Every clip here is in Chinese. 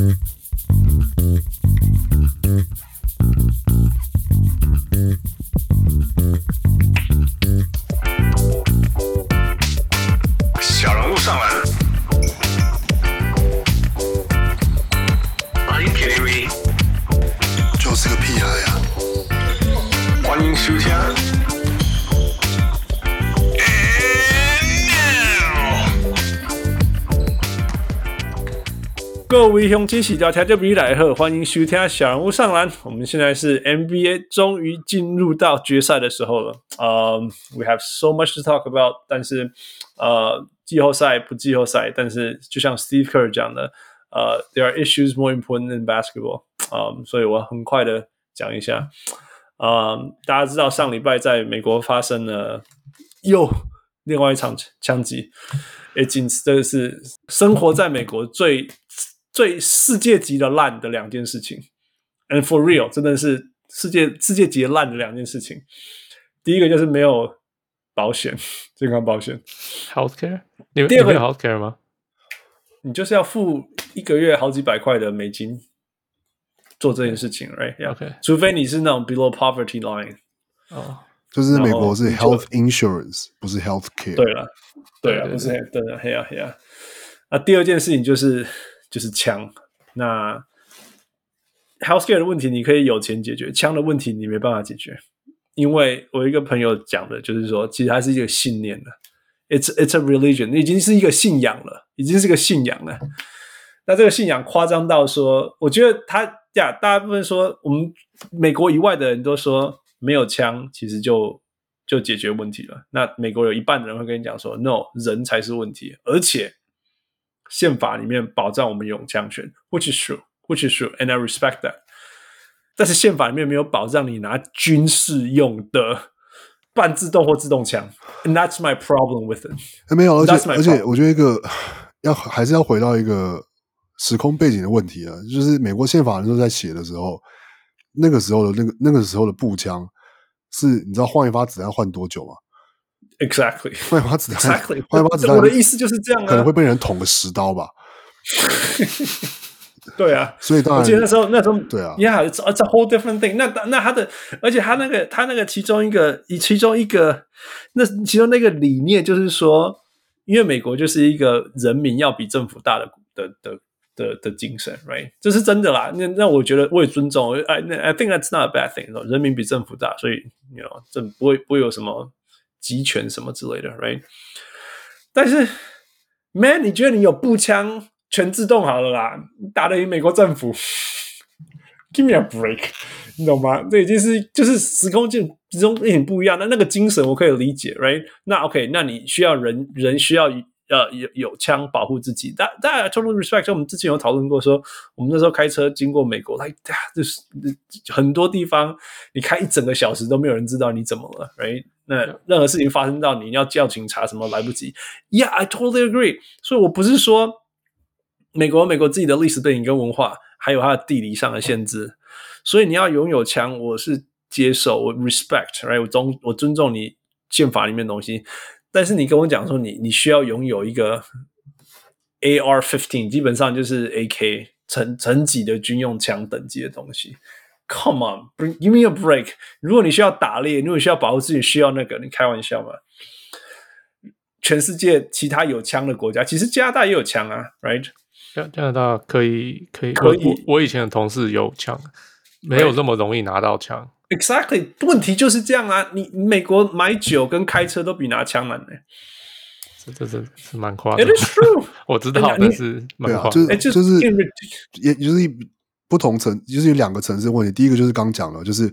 Mm-hmm. 各位乡亲喜条条就比来贺，欢迎收听小人物上篮。我们现在是 NBA 终于进入到决赛的时候了。呃、，We have so much to talk about，但是呃。季后赛不季后赛，但是就像 Steve Kerr 讲的，呃、，There are issues more important than basketball，嗯、um,，所以我很快的讲一下，嗯、大家知道上礼拜在美国发生了又另外一场枪击，已经这个是生活在美国最最世界级的烂的两件事情，and for real 真的是世界世界级烂的两件事情，第一个就是没有。保险，健康保险，healthcare，你第二个有 healthcare 吗？你就是要付一个月好几百块的美金做这件事情，right？OK，、yeah. 除非你是那种 below poverty line，哦、oh.，就是美国是 health insurance，不是 healthcare。对了，对啊，不是，对的，嘿呀嘿呀。那第二件事情就是就是枪，那 healthcare 的问题你可以有钱解决，枪的问题你没办法解决。因为我一个朋友讲的，就是说，其实它是一个信念了，it's it's a religion，已经是一个信仰了，已经是个信仰了。那这个信仰夸张到说，我觉得他呀，大部分说我们美国以外的人都说，没有枪其实就就解决问题了。那美国有一半的人会跟你讲说，no，人才是问题，而且宪法里面保障我们有枪权，which is true，which is true，and I respect that。但是宪法里面没有保障你拿军事用的半自动或自动枪，and that's my problem with it。没有，而且而且我觉得一个要还是要回到一个时空背景的问题啊，就是美国宪法的时候在写的时候，那个时候的那个那个时候的步枪是你知道换一发子弹换多久吗？Exactly，换一发子弹，Exactly，换一发子弹，我的意思就是这样啊，可能会被人捅个十刀吧。对啊，所以当然，我记得那时候，那时候，对啊，Yeah，it's a whole different thing 那。那那他的，而且他那个，他那个其中一个，其中一个，那其中那个理念就是说，因为美国就是一个人民要比政府大的的的的的精神，right？这是真的啦。那那我觉得我也尊重，I I think that's not a bad thing。人民比政府大，所以，you know，这不会不会有什么集权什么之类的，right？但是，man，你觉得你有步枪？全自动好了啦，你打得赢美国政府，Give me a break，你懂吗？这已经是就是时空间之中一点不一样。那那个精神我可以理解，right？那 OK，那你需要人人需要呃有有枪保护自己。但但 total respect，我们之前有讨论过说，我们那时候开车经过美国，like, 就是很多地方你开一整个小时都没有人知道你怎么了，right？那任何事情发生到你，你要叫警察什么来不及。Yeah，I totally agree。所以我不是说。美国美国自己的历史背景跟文化，还有它的地理上的限制，所以你要拥有枪，我是接受，我 respect，right？我尊我尊重你宪法里面的东西，但是你跟我讲说你你需要拥有一个 AR fifteen，基本上就是 AK 成成级的军用枪等级的东西，Come on，give me a break！如果你需要打猎，如果你需要保护自己，需要那个，你开玩笑吗？全世界其他有枪的国家，其实加拿大也有枪啊，right？加加拿大可以可以可以我，我以前的同事有枪，没有这么容易拿到枪。Exactly，问题就是这样啊！你美国买酒跟开车都比拿枪难呢、欸。这这这是蛮夸张。It is true，我知道，但是蛮夸张。是就是也就是不同层，就是有两个层次问题。第一个就是刚讲了，就是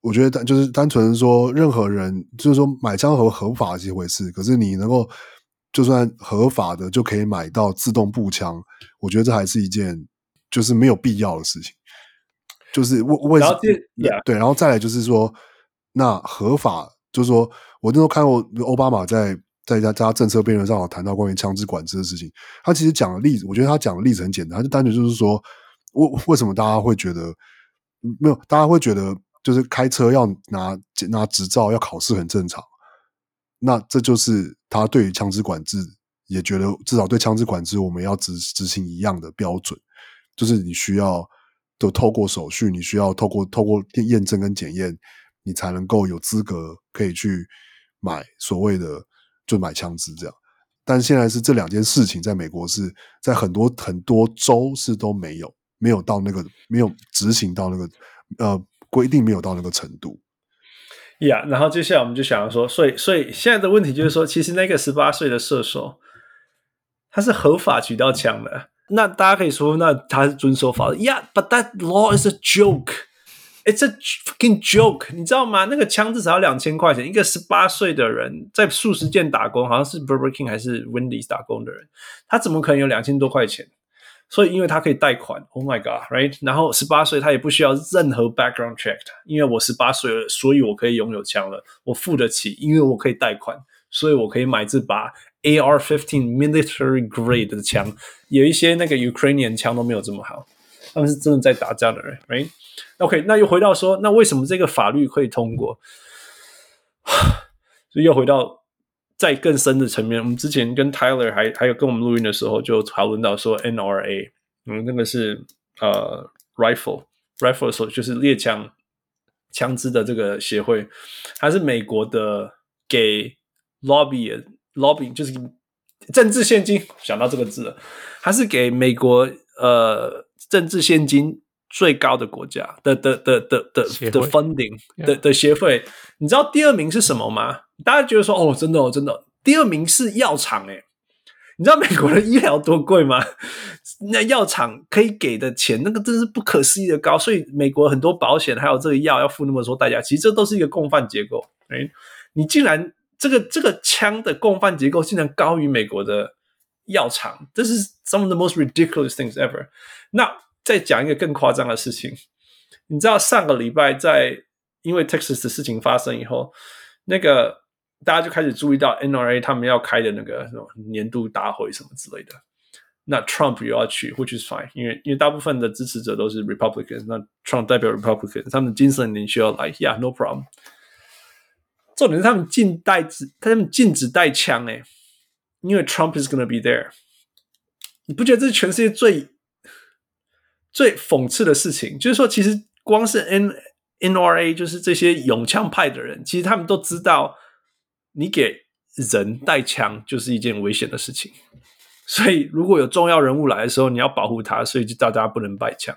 我觉得单就是单纯说任何人就是说买枪和合法是一回事，可是你能够。就算合法的就可以买到自动步枪，我觉得这还是一件就是没有必要的事情。就是为为什么？对，然后再来就是说，那合法就是说，我那时候看过奥巴马在在家家政策辩论上有谈到关于枪支管制的事情。他其实讲的例子，我觉得他讲的例子很简单，他就单纯就是说，为为什么大家会觉得没有？大家会觉得就是开车要拿拿执照要考试很正常。那这就是他对于枪支管制也觉得，至少对枪支管制，我们要执执行一样的标准。就是你需要都透过手续，你需要透过透过验证跟检验，你才能够有资格可以去买所谓的就买枪支这样。但现在是这两件事情，在美国是在很多很多州是都没有，没有到那个没有执行到那个呃规定没有到那个程度。呀然后接下来我们就想要说，所以所以现在的问题就是说，其实那个十八岁的射手他是合法取到枪的，那大家可以说，那他是遵守法律。Yeah，but that law is a joke. It's a fucking joke，你知道吗？那个枪至少要两千块钱，一个十八岁的人在速食店打工，好像是 Burger King 还是 Wendy's 打工的人，他怎么可能有两千多块钱？所以因为他可以贷款，Oh my God，right？然后十八岁他也不需要任何 background check，因为我十八岁了，所以我可以拥有枪了，我付得起，因为我可以贷款，所以我可以买这把 AR-15 military grade 的枪。有一些那个 Ukrainian 枪都没有这么好，他们是真的在打仗的人，right？OK，那又回到说，那为什么这个法律可以通过？所 以又回到在更深的层面，我们之前跟 Tyler 还还有跟我们录音的时候，就讨论到说 NRA，嗯，那个是呃 rifle rifle 的时候就是猎枪枪支的这个协会，它是美国的给 lobby lobby 就是政治献金，想到这个字了，它是给美国呃政治献金。最高的国家的的的的的的 funding 的的协会，你知道第二名是什么吗？大家觉得说哦，真的哦，真的，第二名是药厂诶，你知道美国的医疗多贵吗？那药厂可以给的钱，那个真是不可思议的高，所以美国很多保险还有这个药要付那么多代价，其实这都是一个共犯结构。诶，你竟然这个这个枪的共犯结构竟然高于美国的药厂，这是 some of the most ridiculous things ever。那再讲一个更夸张的事情，你知道上个礼拜在因为 Texas 的事情发生以后，那个大家就开始注意到 NRA 他们要开的那个什么年度大会什么之类的。那 Trump 又要去，which is fine，因为因为大部分的支持者都是 Republicans，那 Trump 代表 Republicans，他们精神领袖要来，Yeah，no problem。重点是他们禁带子，他们禁止带枪诶，因为 Trump is gonna be there。你不觉得这是全世界最？最讽刺的事情就是说，其实光是 N NRA，就是这些拥枪派的人，其实他们都知道，你给人带枪就是一件危险的事情。所以，如果有重要人物来的时候，你要保护他，所以就大家不能带枪。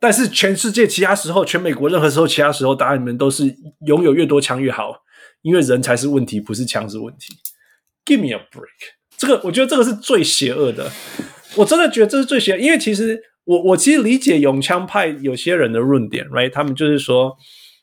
但是，全世界其他时候，全美国任何时候，其他时候，大家你们都是拥有越多枪越好，因为人才是问题，不是枪是问题。Give me a break！这个，我觉得这个是最邪恶的。我真的觉得这是最邪恶，因为其实我我其实理解永枪派有些人的论点，right？他们就是说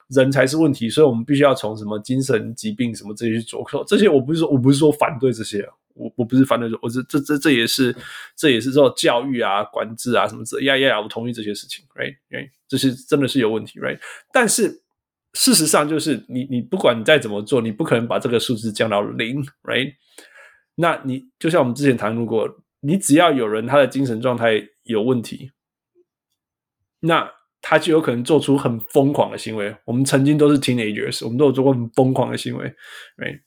人才是问题，所以我们必须要从什么精神疾病什么这些去着手。这些我不是说我不是说反对这些，我我不是反对，我是这这这也是这也是说教育啊、管制啊什么这，呀呀呀，我同意这些事情，right？right？这是真的是有问题，right？但是事实上就是你你不管你再怎么做，你不可能把这个数字降到零，right？那你就像我们之前谈论过。你只要有人他的精神状态有问题，那他就有可能做出很疯狂的行为。我们曾经都是 teenagers，我们都有做过很疯狂的行为，right？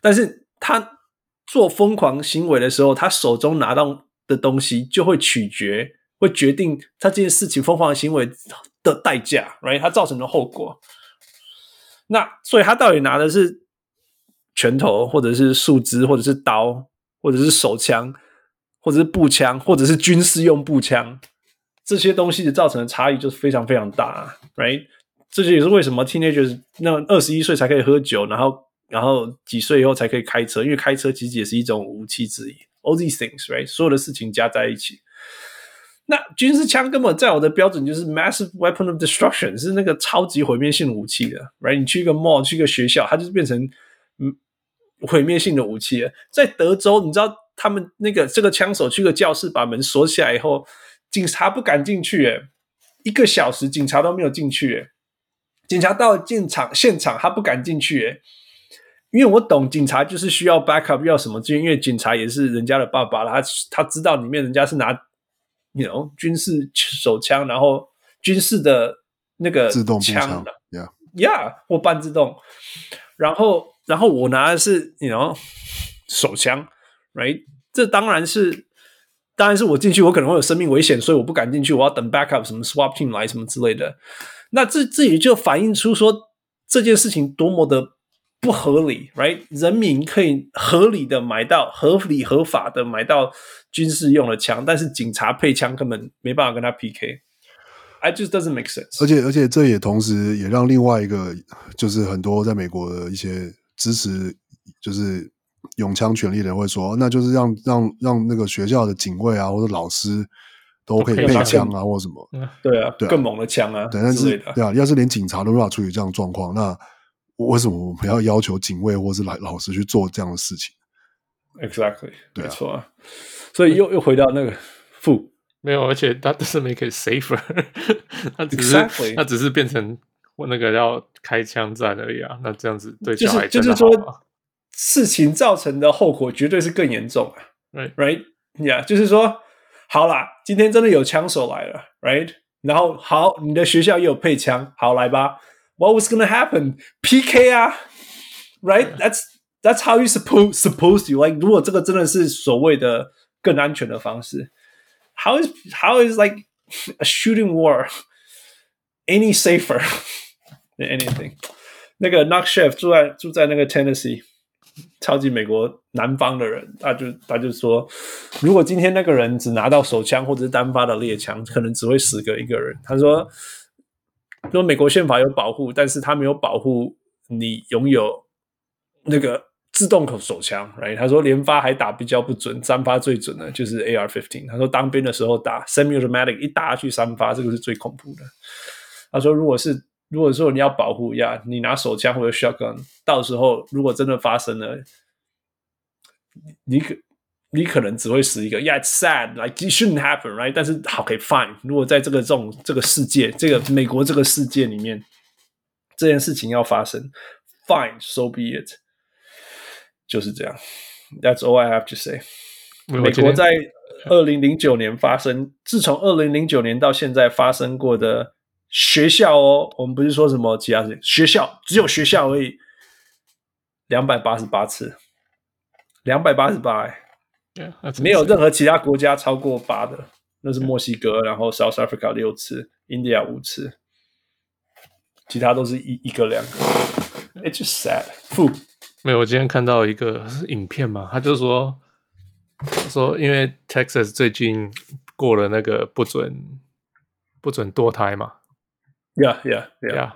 但是他做疯狂行为的时候，他手中拿到的东西就会取决，会决定他这件事情疯狂行为的代价，right？他造成的后果。那所以他到底拿的是拳头，或者是树枝，或者是刀？或者是手枪，或者是步枪，或者是军事用步枪，这些东西的造成的差异就是非常非常大，right？这就也是为什么 teenagers 那二十一岁才可以喝酒，然后然后几岁以后才可以开车，因为开车其实也是一种武器之一。All these things，right？所有的事情加在一起，那军事枪根本在我的标准就是 massive weapon of destruction，是那个超级毁灭性武器的，right？你去一个 mall，去一个学校，它就是变成嗯。毁灭性的武器，在德州，你知道他们那个这个枪手去个教室，把门锁起来以后，警察不敢进去，诶，一个小时警察都没有进去，诶，警察到了现场现场，他不敢进去，诶，因为我懂警察就是需要 backup 要什么资源，因为警察也是人家的爸爸，他他知道里面人家是拿，you know 军事手枪，然后军事的那个自动枪的，yeah，或半自动，然后。然后我拿的是，你 you know 手枪，right？这当然是当然是我进去，我可能会有生命危险，所以我不敢进去，我要等 backup 什么 swap team 来什么之类的。那这这也就反映出说这件事情多么的不合理，right？人民可以合理的买到合理合法的买到军事用的枪，但是警察配枪根本没办法跟他 PK。I just doesn't make sense。而且而且这也同时也让另外一个就是很多在美国的一些支持就是拥枪权力的人会说，那就是让让让那个学校的警卫啊或者老师都可以配枪啊或者什么，对啊，对啊，更猛的枪啊，对，但是对啊，要是连警察都无法处理这样的状况，那为什么我们要要求警卫或是来老师去做这样的事情？Exactly，没错啊，所以又又回到那个负。没有，而且他只是 make it safer，他只是他.只是变成我那个要开枪战而已啊。那这样子对小孩就是就是说，事情造成的后果绝对是更严重啊。Right, right，yeah，就是说，好啦，今天真的有枪手来了，right，然后好，你的学校也有配枪，好来吧。What was gonna happen？PK 啊，right？That's that's how you supposed supposed to like。如果这个真的是所谓的更安全的方式。How is how is like a shooting war any safer than anything？那个 Knock Chef 住在住在那个 Tennessee，超级美国南方的人，他就他就说，如果今天那个人只拿到手枪或者是单发的猎枪，可能只会死个一个人。他说，说美国宪法有保护，但是他没有保护你拥有那个。自动口手枪，right？他说连发还打比较不准，三发最准的就是 A R fifteen。他说当兵的时候打 semi-automatic 一打下去三发，这个是最恐怖的。他说如果是如果说你要保护呀，你拿手枪或者 shotgun，到时候如果真的发生了，你可你可能只会死一个。Yeah, it's sad, like it shouldn't happen, right？但是好，okay, fine。如果在这个这种这个世界，这个美国这个世界里面，这件事情要发生，fine, so be it。就是这样，That's all I have to say。美国在二零零九年发生，自从二零零九年到现在发生过的学校哦，我们不是说什么其他事情，学校只有学校而已，两百八十八次，两百八十八，哎。没有任何其他国家超过八的，那是墨西哥，yeah. 然后 South Africa 六次，India 五次，其他都是一一个两个，It's just sad。没有，我今天看到一个影片嘛，他就说说，因为 Texas 最近过了那个不准不准堕胎嘛，Yeah Yeah Yeah，, yeah.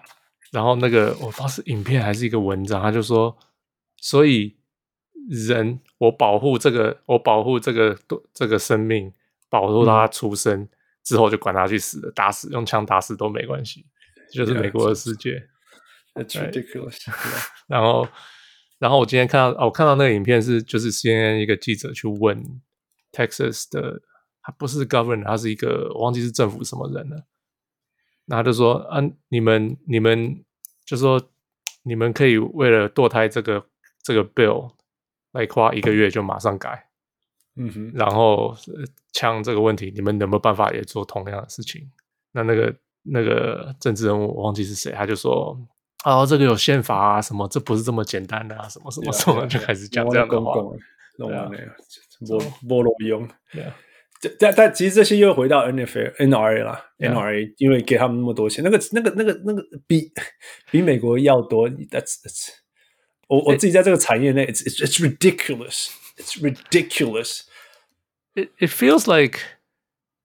然后那个我不知道是影片还是一个文章，他就说，所以人我保护这个，我保护这个这个生命，保护他出生、嗯、之后就管他去死了，打死用枪打死都没关系，就是美国的世界，That's ridiculous. 然后。然后我今天看到，哦，我看到那个影片是，就是 CNN 一个记者去问 Texas 的，他不是 Governor，他是一个我忘记是政府什么人了。然后他就说，啊，你们你们就说你们可以为了堕胎这个这个 bill 来花一个月就马上改，嗯哼。然后枪这个问题，你们有没有办法也做同样的事情？那那个那个政治人物我忘记是谁，他就说。哦，这个有宪法啊，什么这不是这么简单的啊，什么什么什么，就开始讲这样的话。弄完了，菠菠萝用。对啊，但但其实这些又回到 NFA、NRA 啦，NRA，因为给他们那么多钱，那个那个那个那个比比美国要多。That's that's，我我自己在这个产业内，it's it's ridiculous, it's ridiculous. It it feels like，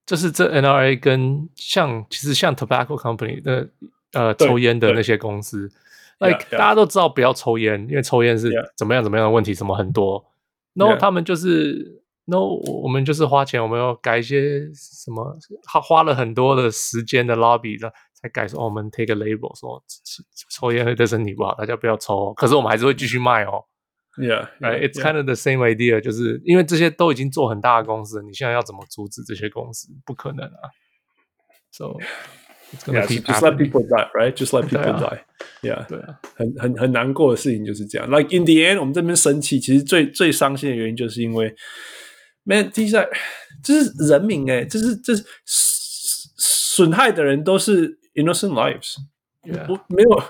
就是这 NRA 跟像其实像 Tobacco Company 的。呃，抽烟的那些公司，like. 大家都知道不要抽烟，因为抽烟是怎么样怎么样的问题，什么很多。然后他们就是，no，我们就是花钱，我们要改一些什么，他花了很多的时间的 lobby 的，才改说，哦，我们 take a label 说抽烟会对身体不好，大家不要抽。可是我们还是会继续卖哦。Yeah，right，it's kind of the same idea，就是因为这些都已经做很大的公司，你现在要怎么阻止这些公司？不可能啊。So。Yeah, just let people die, right? Just let people die. Yeah，对啊，很很很难过的事情就是这样。Like in the end，我们这边生气，其实最最伤心的原因就是因为，man，第一在这是人民哎，这是这是损害的人都是 innocent lives。没有，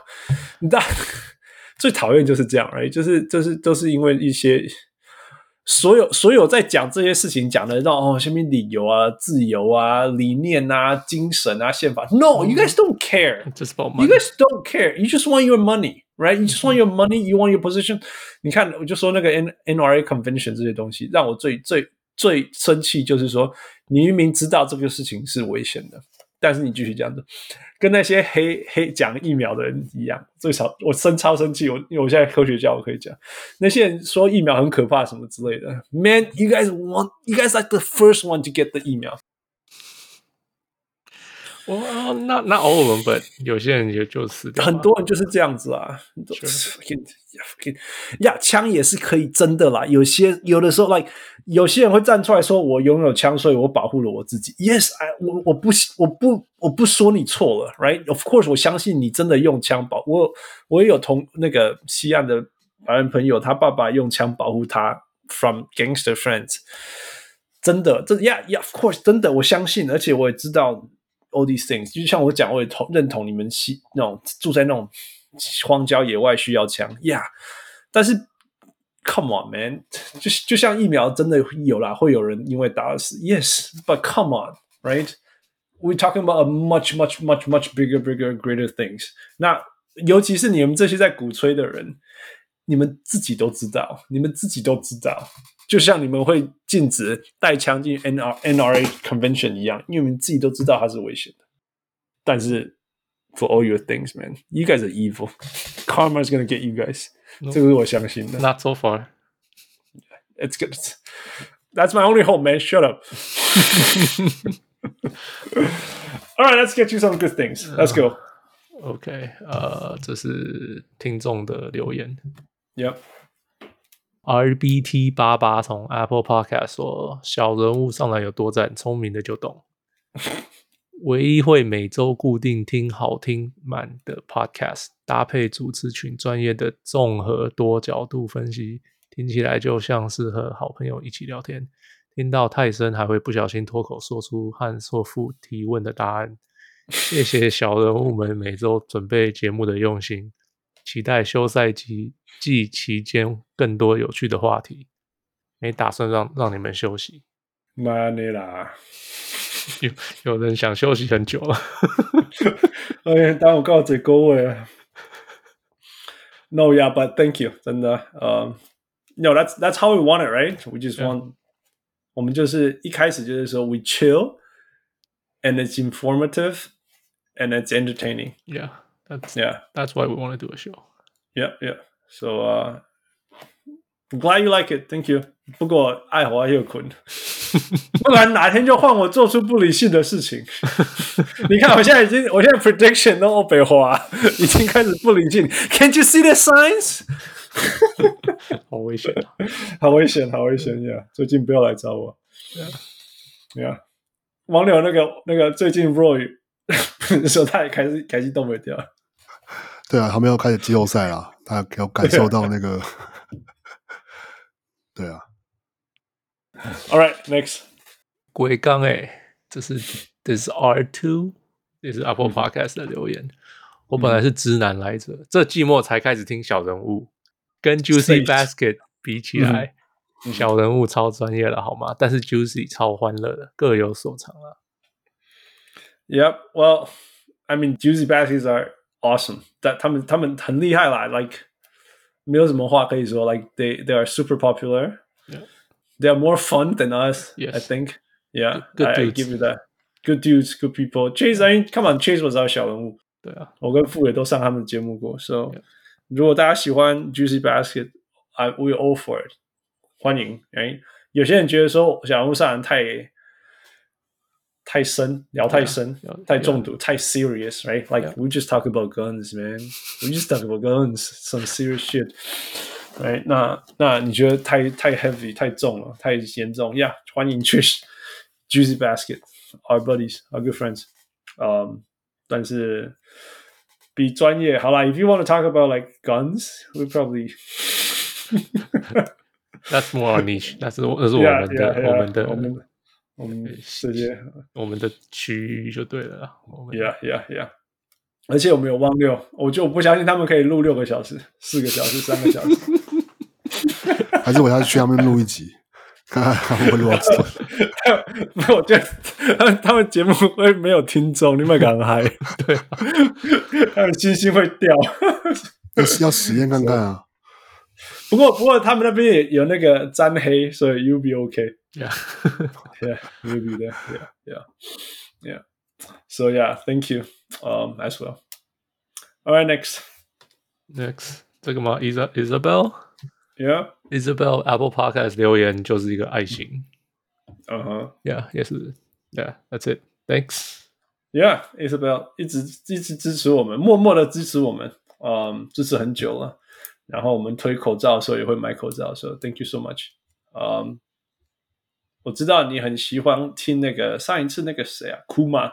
你知道最讨厌就是这样，right？就是就是都是因为一些所有所有在讲这些事情讲的让哦，什么理由啊、自由啊、理念啊、精神啊、宪法，No，you guys don't care. Just about money. You guys don't care. You just want your money, right? You just want your money. You want your position. 你看，我就说那个 N NRA convention 这些东西，让我最最最生气，就是说你明明知道这个事情是危险的。但是你继续这样子，跟那些黑黑讲疫苗的人一样，最少我生超生气，我因为我现在科学家，我可以讲那些人说疫苗很可怕什么之类的。Man, you guys want, you guys like the first one to get the 疫苗。哦、那那偶尔本有些人也就是很多人就是这样子啊。呀，枪也是可以真的啦。有些有的时候，like 有些人会站出来说：“我拥有枪，所以我保护了我自己。”Yes，I 我我不我不我不说你错了，right？Of course，我相信你真的用枪保。我我也有同那个西岸的白人朋友，他爸爸用枪保护他 from gangster friends。真的，这 Yeah，Yeah，Of course，真的，我相信，而且我也知道 all these things。就像我讲，我也同认同你们西那种住在那种。荒郊野外需要枪，Yeah，但是 Come on, man，就就像疫苗真的有啦，会有人因为打死，Yes，but come on, right? We're talking about a much, much, much, much bigger, bigger, greater things。那尤其是你们这些在鼓吹的人，你们自己都知道，你们自己都知道，就像你们会禁止带枪进 NR NRA convention 一样，因为你们自己都知道它是危险的，但是。For all your things, man, you guys are evil. Karma is gonna get you guys. 这个是我相信的。Not so far. It's good. That's my only hope, man. Shut up. All right, let's get you some good things. Let's go. OK，呃，这是听众的留言。Yep. RBT 八八从 Apple Podcast 说：“小人物上来有多赞，聪明的就懂。”唯一会每周固定听好听满的 Podcast，搭配主持群专业的综合多角度分析，听起来就像是和好朋友一起聊天。听到太深，还会不小心脱口说出和错付提问的答案。谢谢小人物们每周准备节目的用心，期待休赛季季期间更多有趣的话题。没打算让让你们休息。妈你啦！有有人想休息很久了。哎呀，当我告这各位啊。No, yeah, but thank you，真的。呃、um,，No, that's that's how we want it, right? We just want. 我们就是一开始就是说，we chill, and it's informative, and it's entertaining. Yeah, that's yeah, that's why we want to do a show. Yeah, yeah. So, uh, I'm glad you like it. Thank you. 不过爱华又困。不然哪天就换我做出不理性的事情。你看，我现在已经，我现在 prediction 都欧北华，已经开始不理性。Can't you see the signs？好危险，好危险，好危险呀！最近不要来找我。对啊，网友那个那个最近 Roy 说他也开始开始动不掉。对啊，他们要开始季后赛了，他要感受到那个。对啊。All right, next。鬼刚哎，这是这是 R two，也是 Apple Podcast 的留言。嗯、我本来是直男来着，嗯、这季末才开始听小人物，跟 Juicy Basket 比起来，嗯、小人物超专业了好吗？但是 Juicy 超欢乐的，各有所长啊。Yep, well, I mean, Juicy Baskets are awesome. 但他们他们很厉害啦，like 没有什么话可以说，like they they are super popular. Yeah. They are more fun than us, yes. I think. Yeah, good, good I, I give you that. Good dudes, good people. Chase, I mean, come on, Chase was our 小人物。对啊，我跟傅也都上他们的节目过。So，、yeah. 如果大家喜欢 Juicy Basket, I we all for it. 欢迎。哎，有些人觉得说小人物上人太 太深，聊太深，yeah. 太中毒，yeah. 太 serious, right? Like、yeah. we just talk about guns, man. We just talk about guns, some serious shit. 哎，那那你觉得太太 heavy 太重了，太严重呀？Yeah, 欢迎去 Juicy Basket，our buddies，our good friends。嗯，但是比专业好啦。If you want to talk about like guns，we probably that's more our niche。那是那是我们的 yeah, yeah, yeah, 我们的我们 我们世界我们的区域就对了。Yeah, yeah, yeah。而且我们有汪六，我就不相信他们可以录六个小时、四个小时、三个小时。还是我要去他们录一集。看看我录到 没有，我觉得他们他们节目会没有听众，你们敢嗨？对，啊他们星星会掉。要要实验看看啊。不过不过他们那边也有那个沾黑，所以 you'll be okay。Yeah, yeah, you'll be there. Yeah, yeah, yeah. So yeah, thank you. Um, as well. All right, next. Next，这个吗？Isa Isabel。Yeah. Isabel Apple Podcast 留言就是一个爱心。嗯哼、uh。Huh. Yeah，也是。Yeah, that's it. Thanks. Yeah, Isabel 一直一直支持我们，默默的支持我们，嗯、um,，支持很久了。 然后我们推口罩的时候也会买口罩，说、so、Thank you so much。嗯，我知道你很喜欢听那个上一次那个谁啊，库马，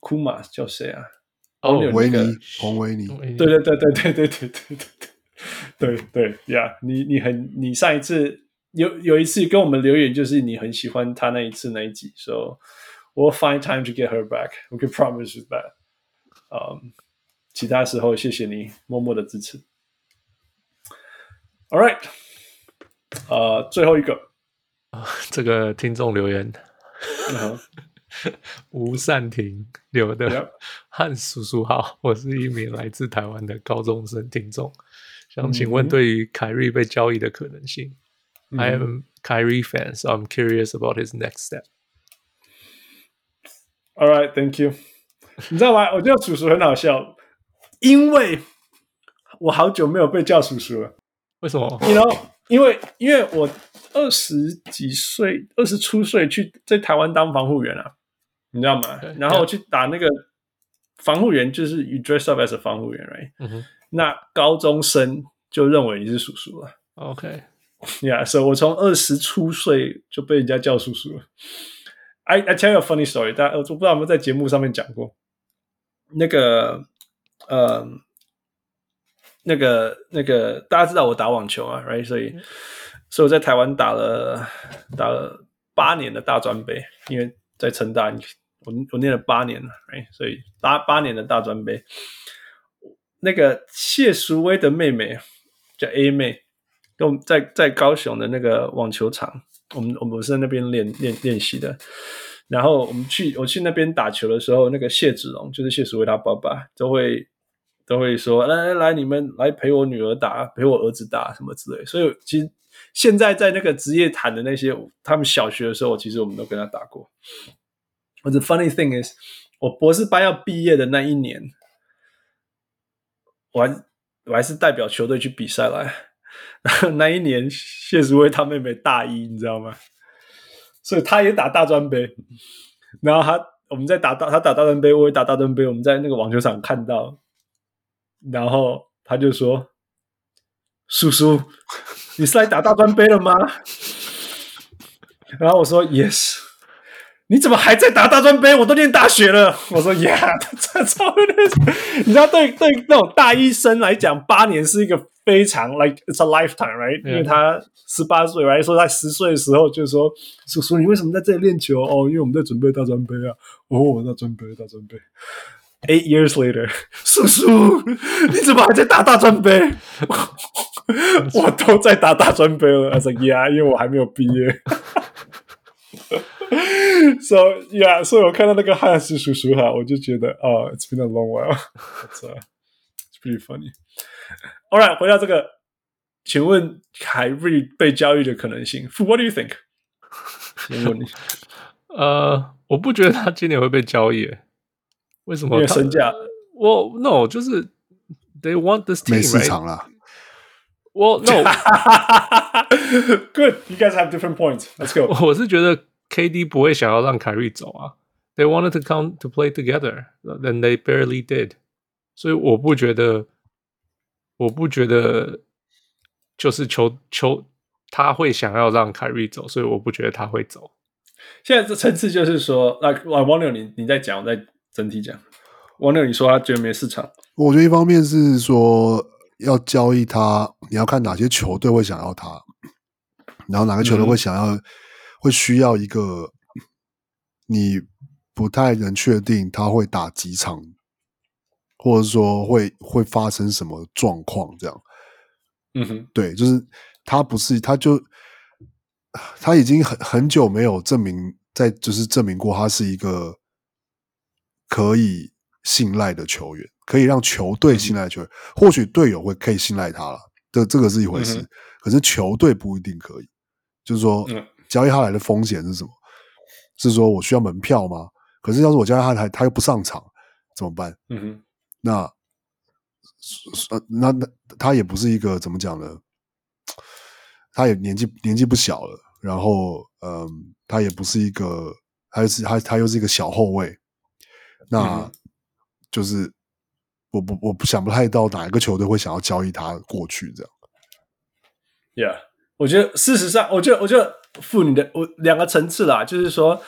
库马叫谁啊？哦，维尼，彭维尼。对对对对对对对对对对对对呀！你你很你上一次有有一次跟我们留言，就是你很喜欢他那一次那一集，So we'll find time to get her back. We can promise you that. 嗯，其他时候谢谢你默默的支持。All right，呃，最后一个啊，这个听众留言，吴善庭留的，汉叔叔好，我是一名来自台湾的高中生听众，想请问对于凯瑞被交易的可能性、嗯、，I am Kyrie fan, so I'm curious about his next step. All right, thank you。你知道吗？我觉得叔叔很好笑，因为我好久没有被叫叔叔了。为什么？你知道，因为因为我二十几岁，二十出岁去在台湾当防护员啊，你知道吗然后我去打那个防护员，就是 you dress up as a 防护员，right？、嗯、那高中生就认为你是叔叔了。OK，Yeah，所以我从二十出岁就被人家叫叔叔了。I I tell you a funny story，大家我不知道有没有在节目上面讲过，那个呃。那个那个，大家知道我打网球啊，right？所以，所以我在台湾打了打了八年的大专杯，因为在成大，我我念了八年了，right？所以打八年的大专杯。那个谢淑薇的妹妹叫 A 妹，跟我们在在高雄的那个网球场，我们我们是在那边练练练习的。然后我们去我去那边打球的时候，那个谢子龙就是谢淑薇他爸爸都会。都会说来来来，你们来陪我女儿打，陪我儿子打什么之类。所以其实现在在那个职业坛的那些，他们小学的时候，其实我们都跟他打过。But the funny thing is，我博士班要毕业的那一年，我还我还是代表球队去比赛来。那一年谢淑薇他妹妹大一，你知道吗？所以他也打大专杯。然后他我们在打大他打大专杯，我也打大专杯。我们在那个网球场看到。然后他就说：“叔叔，你是来打大专杯了吗？”然后我说：“Yes。”你怎么还在打大专杯？我都念大学了。我说：“Yeah。”这超的，你知道，对对那种大一生来讲，八年是一个非常 like it's a lifetime，right？Yeah. 因为他十八岁，来说他十岁的时候就说：“叔叔，你为什么在这里练球？”哦，因为我们在准备大专杯啊。哦，大专杯，大专杯。Eight years later，叔叔，你怎么还在打大专杯？我都在打大专杯了。I said yeah，因为我还没有毕业。 so yeah，所以我看到那个汉斯叔叔哈，我就觉得哦、oh,，It's been a long while。It's, uh, it's pretty funny。All right，回到这个，请问凯瑞被交易的可能性？What do you think？先问你。呃，我不觉得他今年会被交易。 为什么？因为身价。Well, no，就是 they want this team，没市场了。Well, no。Good, you guys have different points. Let's go。我是觉得 KD 不会想要让凯瑞走啊。They wanted to come to play together, then they barely did。所以我不觉得，我不觉得就是球球他会想要让凯瑞走，所以我不觉得他会走。现在这层次就是说，like 王六，你你在讲，我在。整体讲，王六，你说他觉得没市场？我觉得一方面是说要交易他，你要看哪些球队会想要他，然后哪个球队会想要、嗯、会需要一个你不太能确定他会打几场，或者说会会发生什么状况这样。嗯哼，对，就是他不是他就他已经很很久没有证明，在就是证明过他是一个可以信赖的球员，可以让球队信赖的球员。嗯、或许队友会可以信赖他了，这这个是一回事。嗯、可是球队不一定可以。就是说，交易他来的风险是什么？是说我需要门票吗？可是要是我交易他来，他又不上场，怎么办？嗯哼，那呃，那那他也不是一个怎么讲呢？他也年纪年纪不小了，然后嗯，他也不是一个，还是他他又是一个小后卫，那就是我不我不想不太到哪一个球队会想要交易他过去这样。Yeah. 我觉得事实上，我觉得我觉得妇女的我两个层次啦，就是说，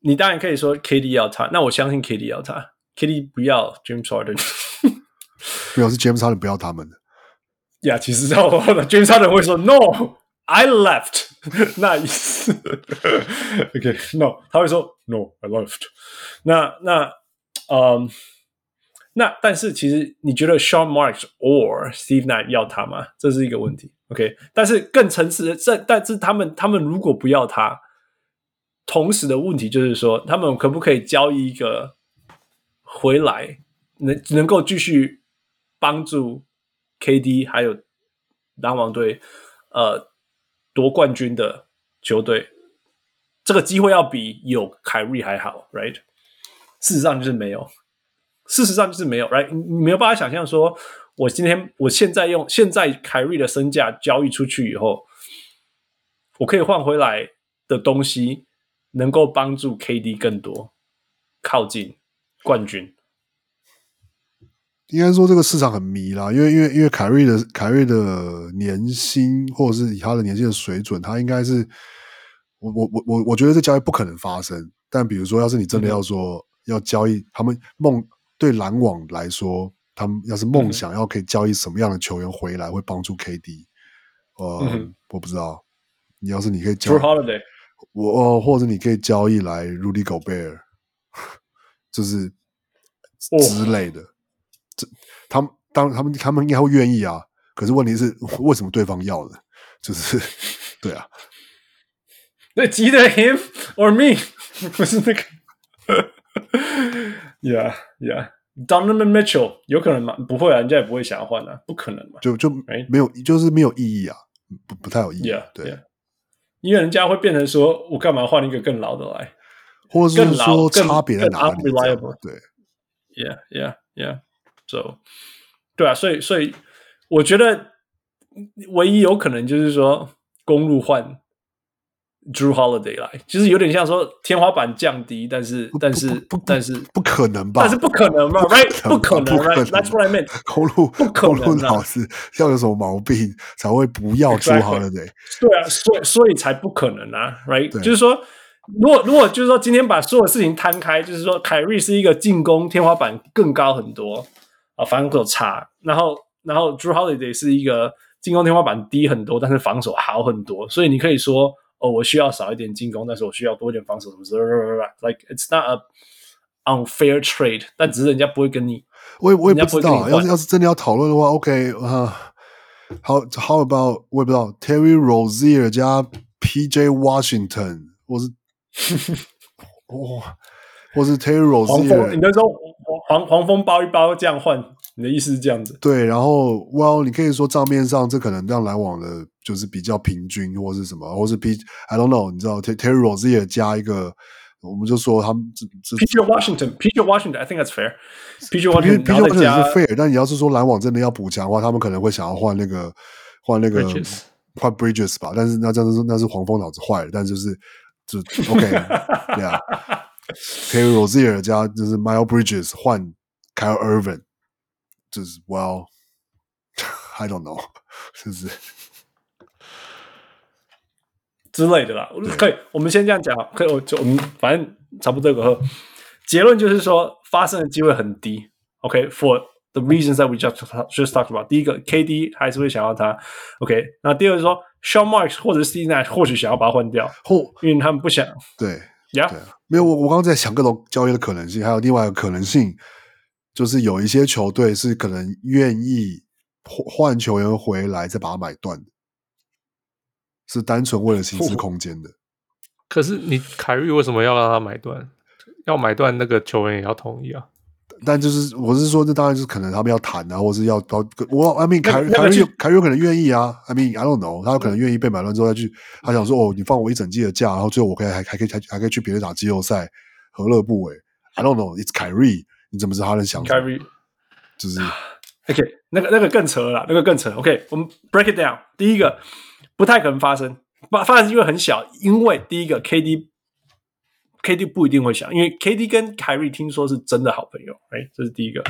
你当然可以说 KD 要他，那我相信 KD 要他，KD 不要 James Harden，没有是 James Harden 不要他们的，Yeah，，其实我 James Harden 会说 No，I left，那意思，OK，No，他会说 No，I left，那那嗯。那但是其实你觉得 Sean Marks or Steve Knight 要他吗？这是一个问题。OK，但是更诚实的，这但是他们他们如果不要他，同时的问题就是说，他们可不可以交易一个回来，能能够继续帮助 KD 还有篮网队呃夺冠军的球队？这个机会要比有凯瑞还好，right？事实上就是没有。事实上就是没有，right？你没有办法想象说，我今天我现在用现在凯瑞的身价交易出去以后，我可以换回来的东西能够帮助 KD 更多靠近冠军。应该说这个市场很迷啦，因为因为因为凯瑞的凯瑞的年薪或者是以他的年薪的水准，他应该是我我我我我觉得这交易不可能发生。但比如说，要是你真的要说、嗯、要交易，他们梦。对篮网来说，他们要是梦想要可以交易什么样的球员回来会帮助 KD，呃，嗯、我不知道。你要是你可以交易，我或者你可以交易来 Rudy Gobert，就是之类的。哦、他们当他们他们应该会愿意啊。可是问题是，为什么对方要呢？就是 对啊，那急得 him or me 不是那个。Yeah, yeah. Donovan Mitchell 有可能吗？不会啊，人家也不会想要换啊，不可能嘛。就就没有，Right? 就是没有意义啊，不不太有意义。Yeah, 对，yeah. 因为人家会变成说，我干嘛换一个更老的来，或者是说差别在哪里。对，Yeah, yeah, yeah. So，对啊，所以所以我觉得唯一有可能就是说公路换。Drew Holiday 来，其实有点像说天花板降低，但是但是但是不可能吧？但是不可能吧？Right？不可能，Right？That's what I meant。公路不可能，老师要有什么毛病才会不要 Drew Holiday？对啊，所以所以才不可能啊，Right？就是说，如果如果就是说今天把所有事情摊开，就是说凯瑞是一个进攻天花板更高很多啊，防守差，然后然后 Drew Holiday 是一个进攻天花板低很多，但是防守好很多，所以你可以说。哦，我需要少一点进攻，但是我需要多一点防守，什么之类的。Like it's not a unfair trade，但只是人家不会跟你，我也我也不知道。要是要是真的要讨论的话，OK 啊、uh,，How how about 我也不知道 Terry Rozier 加 PJ Washington，我是 哇，或是 Terry Rozier，你那时候黄黄蜂包一包这样换。你的意思是这样子？对，然后，Well，你可以说账面上这可能让篮网的，就是比较平均，或是什么，或是 P，I don't know，你知道，Terry Rozier 加一个，我们就说他们这这 PJ Washington，PJ Washington，I think that's fair。PJ Washington，PJ Washington 是 fair，但你要是说篮网真的要补强的话，他们可能会想要换那个换那个换 Bridges 吧，但是那这样子那是黄蜂脑子坏了，但就是就 OK，Yeah，Terry Rozier 加就是 Miles Bridges 换 Kyle Irving。就是 Well，I don't know，是不是之类的啦？可以，我们先这样讲。可以，我就我们反正差不多这个结论就是说，发生的机会很低。OK，for、okay? the reasons that we just just talked about。第一个，KD 还是会想要他。OK，那第二个是说，Sean Marks 或者是 Steve Nash 或许想要把他换掉，或因为他们不想。对呀，没有我我刚刚在想各种交易的可能性，还有另外一个可能性。就是有一些球队是可能愿意换球员回来，再把它买断的。是单纯为了薪资空间的。可是你凯瑞为什么要让他买断？要买断那个球员也要同意啊。但就是我是说，这当然就是可能他们要谈啊，或是要到我，I mean，凯凯瑞凯瑞有可能愿意啊。I mean，I don't know，他有可能愿意被买断之后再去，他想说哦，你放我一整季的假，然后最后我可以还还可以还还可以去别的打季后赛，何乐不为？I don't know，it's 凯瑞，你怎么知道他在想什么？凯瑞就是 OK，那个那个更扯了，那个更扯。OK，我们 break it down，第一个不太可能发生，发发生机会很小，因为第一个 KD。KD 不一定会想，因为 KD 跟凯瑞听说是真的好朋友，哎，这是第一个。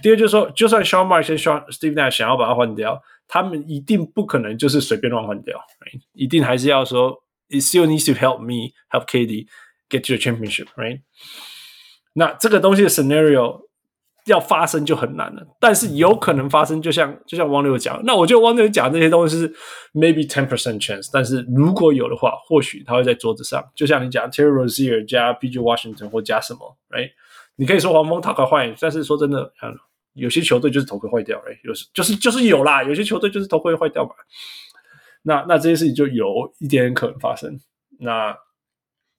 第二就是说，就算 Sean Marks 跟 Sean Steve Nash 想要把它换掉，他们一定不可能就是随便乱换掉，一定还是要说，It still needs to help me help KD get to the championship，right？那这个东西的 scenario。要发生就很难了，但是有可能发生，就像就像汪六讲，那我觉得汪六讲这些东西是 maybe ten percent chance，但是如果有的话，或许他会在桌子上，就像你讲 Terry Rozier 加 PG Washington 或加什么，right？你可以说黄蜂头壳坏，但是说真的，嗯有些球队就是头盔坏掉，哎，有时就是就是有啦，有些球队就是头盔坏掉嘛，那那这些事情就有一点点可能发生，那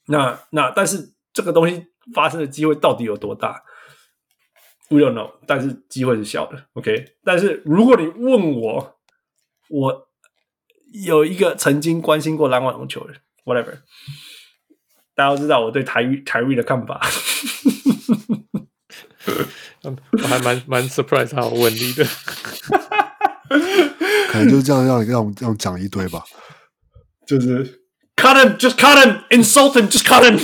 那那但是这个东西发生的机会到底有多大？？We don't know，但是机会是小的，OK。但是如果你问我，我有一个曾经关心过篮网的球的，whatever，大家都知道我对台台瑞的看法。我还蛮蛮 surprise 他问你的，可能就是这样让你让我让讲一堆吧，就是 cut him，just cut him，insult him，just cut him。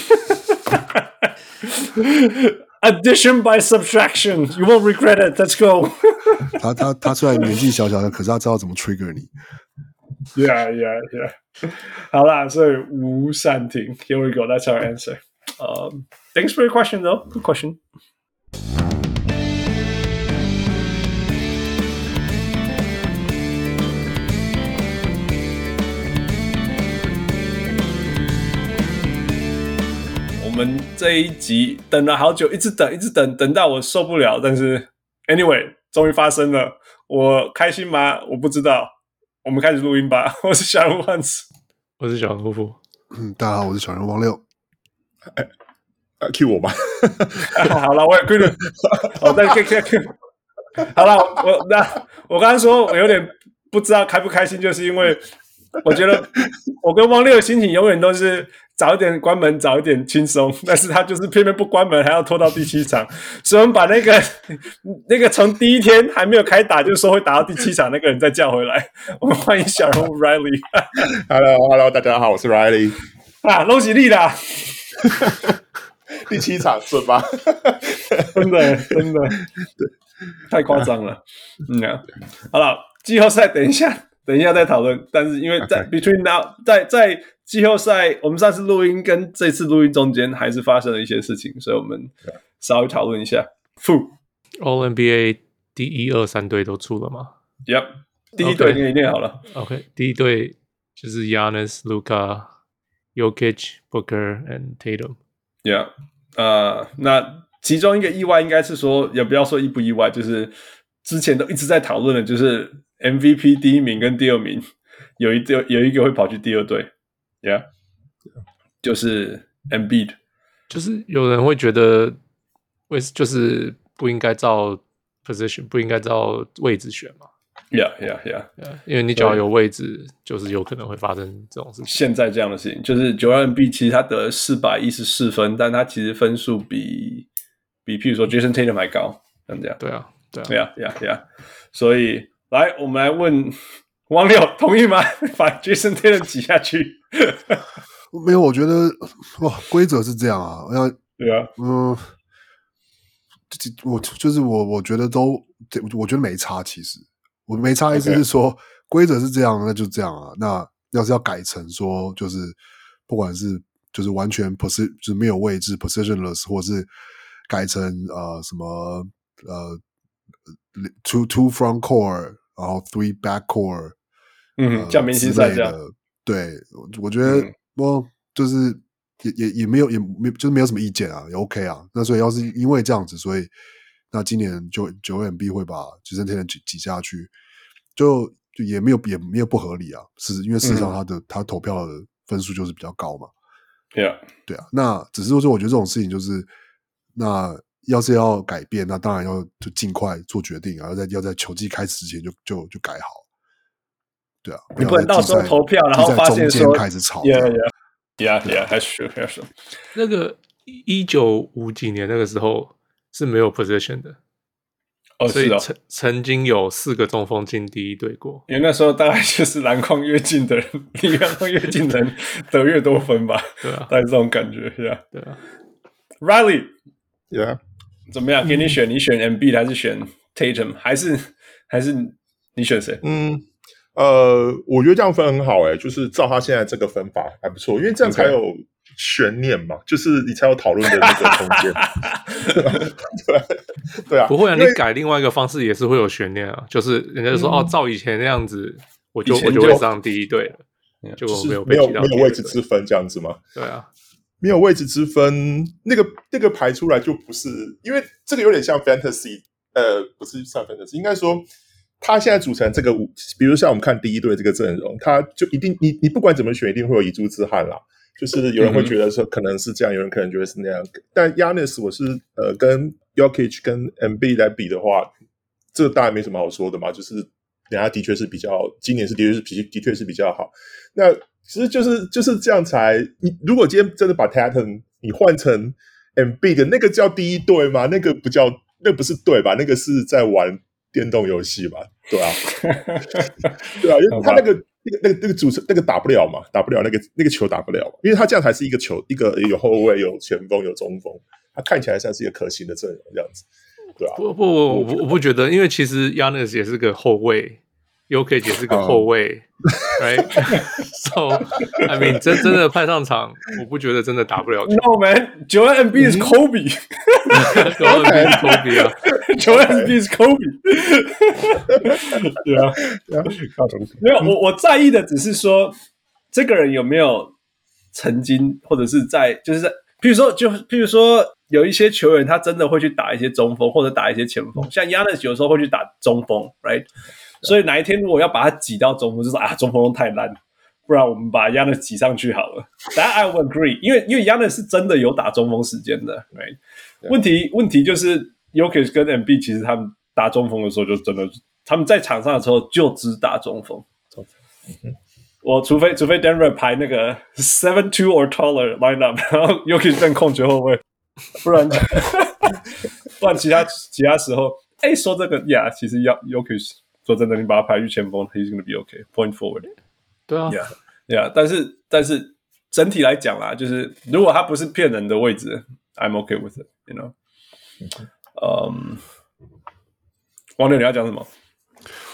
Addition by subtraction, you won't regret it. Let's go. 他他他虽然年纪小小的，可是他知道怎么 trigger 你。Yeah, yeah, yeah. 好啦，所以吴善庭，Here we go. That's our answer. Um, thanks for your question, though. Good question. 们这一集等了好久，一直等，一直等，等到我受不了。但是，anyway，终于发生了。我开心吗？我不知道。我们开始录音吧。我是小人物汉斯，我是小人物。嗯，大家好，我是小人物王六。哎，Q 我吧。好了，我也 Q 了。好，再 Q Q。好了，我那我刚刚说我有点不知道开不开心，就是因为我觉得我跟汪六的心情永远都是。早一点关门，早一点轻松，但是他就是偏偏不关门，还要拖到第七场，所以我们把那个 那个从第一天还没有开打就说会打到第七场那个人再叫回来。我们欢迎小人物 Riley。Hello，Hello，大家好，我是 Riley。啊，恭喜你啦！第七场是吧？真的，真的，太夸张了。嗯，好了，季后赛等一下，等一下再讨论。但是因为在. Between now，在在。季后赛，我们上次录音跟这次录音中间还是发生了一些事情，所以我们稍微讨论一下。Fu All NBA 第一二三队都出了吗？Yep，第一队你念好了。OK，, okay. 第一队就是 Giannis、Luka、Jokic、Booker and Tatum。Yeah，呃，那其中一个意外应该是说，也不要说意不意外，就是之前都一直在讨论的，就是 MVP 第一名跟第二名有一队有一个会跑去第二队。Yeah，就是 Embiid，就是有人会觉得，为就是不应该照 position，不应该照位置选嘛。Yeah，Yeah，Yeah，因为你只要有位置，就是有可能会发生这种事情。现在这样的事情，就是九二 Embiid 其实他得四百一十四分，但他其实分数比比譬如说 Jason Tatum 还高，这样。对啊，对啊，Yeah，Yeah，Yeah。所以来，我们来问。王六同意吗？把 Jason Tatum 挤下去？没有，我觉得哇，规则是这样啊。要对啊，嗯，我就是我，我觉得都，我觉得没差。其实我没差，意思是说.规则是这样，那就这样啊。那要是要改成说，就是不管是就是完全 position 就是没有位置 positionless，或是改成呃什么呃 two two front court，然后 three back court。嗯，像明星赛这样，对，我觉得我就是也也也没有也没就是没有什么意见啊，也 OK 啊。那所以要是因为这样子，所以那今年就九 MB 会把 Jayson Tatum 挤挤下去，就就也没有也没有不合理啊，是因为事实上他的、嗯、他投票的分数就是比较高嘛。对啊，对啊。那只是说，我觉得这种事情就是，那要是要改变，那当然要就尽快做决定，然后在要在球季开始之前就就就改好。对啊，你不能到时候投票，然后发现说开始吵。Yeah, yeah, yeah, yeah. That's true, that's true. 那个一九五几年那个时候是没有 position 的。哦，所以曾曾经有四个中锋进第一队过，因为那时候大概就是篮筐越近的人，离篮筐越近的人得越多分吧，对啊，大概这种感觉，yeah，对啊，Riley，yeah，怎么样？给你选，你选 Embiid 还是选 Tatum，还是还是你选谁？嗯，呃，我觉得这样分很好，哎，就是照他现在这个分法还不错，因为这样才有。悬念嘛，就是你才有讨论的那个空间。对对啊，不会啊，你改另外一个方式也是会有悬念啊。就是人家就说、嗯、哦，照以前那样子，我就，就我就会上第一队了，就没有没有没有位置之分这样子吗？对啊，没有位置之分，那个那个排出来就不是，因为这个有点像 fantasy，呃，不是像 fantasy，应该说他现在组成这个五，比如像我们看第一队这个阵容，他就一定你你不管怎么选，一定会有遗珠之憾啦。就是有人会觉得说可能是这样，有人可能觉得是那样。但 Yannis 我是呃跟 yokich 跟 MB 来比的话，这个当然没什么好说的嘛。就是人家的确是比较，今年是的确是比的确是比较好。那其实就是就是这样才。你如果今天真的把 Tatum 你换成 Embiid，那个叫第一队吗？那个不叫，那个、不是队吧？那个是在玩电动游戏吧？对啊，对啊，因为他那个。那个、那个、那个组成那个打不了嘛，打不了那个那个球打不了，因为他这样才是一个球，一个有后卫、有前锋、有中锋，他看起来像是一个可行的阵容这样子，对啊。不不，我不我不觉得，因为其实 Giannis 也是个后卫，Jokic 也是个后卫、um.，right？So I mean，真真的派上场，我不觉得真的打不了球。No man，Joel Embiid is Kobe，Joel Embiid is Kobe 啊。球 MVP 是 Kobe，对啊，对啊，没有我我在意的只是说，这个人有没有曾经或者是在就是在，譬如说就譬如说有一些球员他真的会去打一些中锋或者打一些前锋，像 Giannis 有时候会去打中锋，right？所以哪一天如果要把它挤到中锋，就是啊中锋太烂，不然我们把 Giannis 挤上去好了。That I would agree，因为因为 Giannis 是真的有打中锋时间的，right？问题问题就是。y o k i c 跟 Embiid 其实他们打中锋的时候就真的，他们在场上的时候就只打中锋。我除非除非 Denver 排那个 seven two or taller lineup，然后 Jokic 变控球后卫，不然 不然其他其他时候，哎，说这个呀，yeah, 其实要 Jokic 说真的，你把他排去前锋，he's gonna be okay point forward。对啊，Yeah Yeah，但是但是整体来讲啦，就是如果他不是骗人的位置，I'm okay with it，you know。嗯，王六，你要讲什么？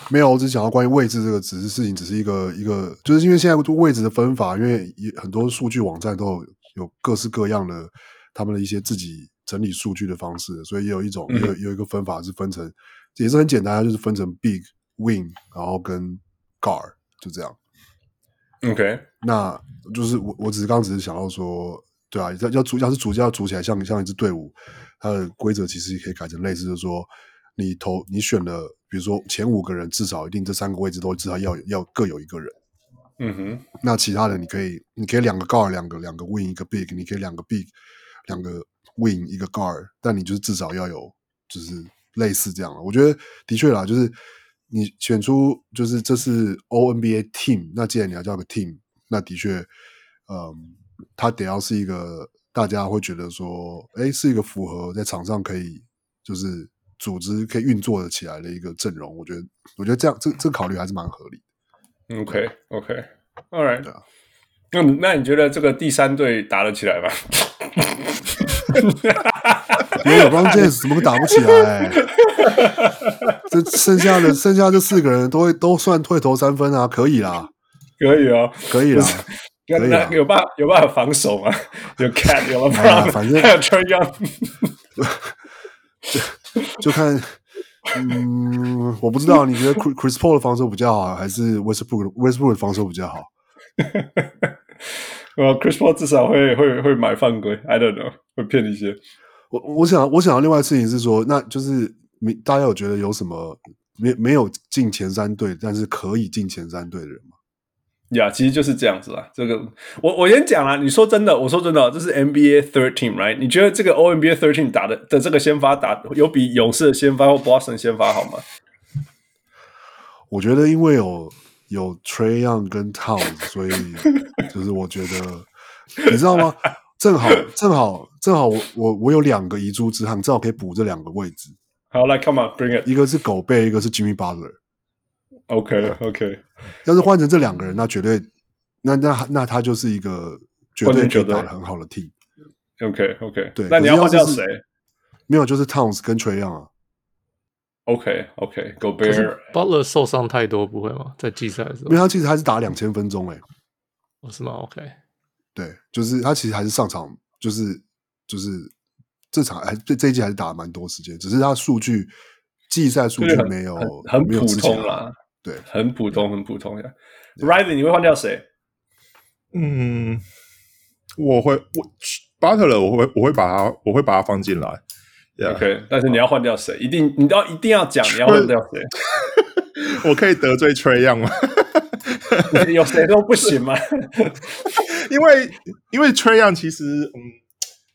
没有，我只讲到关于位置这个，只是事情，只是一个一个，就是因为现在位置的分法，因为很多数据网站都有有各式各样的他们的一些自己整理数据的方式，所以也有一种、嗯、有有一个分法是分成，也是很简单，就是分成 big wing，然后跟 guard 就这样。OK，那就是我我只是刚刚只是想要说，对啊，要要组要是组要组起来像像一支队伍。它的规则其实也可以改成类似，就是说，你投你选了，比如说前五个人，至少一定这三个位置都至少要要各有一个人。嗯哼。那其他的你可以，你可以两个 guard，两个两个 wing，一个 big，你可以两个 big，两个 wing，一个 guard，但你就是至少要有，就是类似这样。我觉得的确啦，就是你选出就是这是 All NBA team，那既然你要叫个 team，那的确，嗯，他得要是一个。大家会觉得说，哎，是一个符合在场上可以就是组织可以运作的起来的一个阵容。我觉得，我觉得这样这这个考虑还是蛮合理的。OK，OK，All right。那那你觉得这个第三队打得起来吗？没有 LeBron James 怎么会打不起来？这剩下的剩下这四个人都会都算会投三分啊，可以啦，可以啊，可以啦。那那有办法有办法防守吗？有 Cat 有 LeBron，反正还有 Trae Young，就就看，嗯，我不知道，你觉得 Chris Paul 的防守比较好，还是 Westbrook Westbrook 的防守比较好？呃，Chris Paul 至少会会会买犯规，I don't know，会骗一些。我我想我想要另外的事情是说，那就是大家有觉得有什么没没有进前三队，但是可以进前三队的人吗。呀，yeah, 其实就是这样子啦。这个我我先讲啦。你说真的，我说真的，这是 NBA third team，right？你觉得这个 All NBA third team 打的的这个先发打有比勇士的先发或 Boston 先发好吗？我觉得因为有有 Trae Young 跟 Towns，所以就是我觉得你知道吗？正好 正好正好我我我有两个遗珠之憾，正好可以补这两个位置。好，来，Come on，Bring it。一个是狗贝，一个是 Jimmy Butler。OK，OK。要是换成这两个人，那绝对，那那那他就是一个绝对可以打的很好的 team。OK，OK。对，那你要换掉谁？没有，就是 Towns 跟 Trae Young 啊。OK，OK，Gobert。Butler 受伤太多，不会吗？在季赛的时候，因为他其实还是打两千分钟诶。哦，是吗？OK。对，就是他其实还是上场，就是就是这场还这这一季还是打了蛮多时间，只是他数据季赛数据没有很普通啦，对，很普通很普通呀。Riley，你会换掉谁？嗯，我会我 Butler，我会我会把他我会把他放进来。OK，但是你要换掉谁？一定你要一定要讲你要换掉谁？我可以得罪 Trae Young 吗？有谁都不行吗？因为因为 Trae Young 其实，嗯，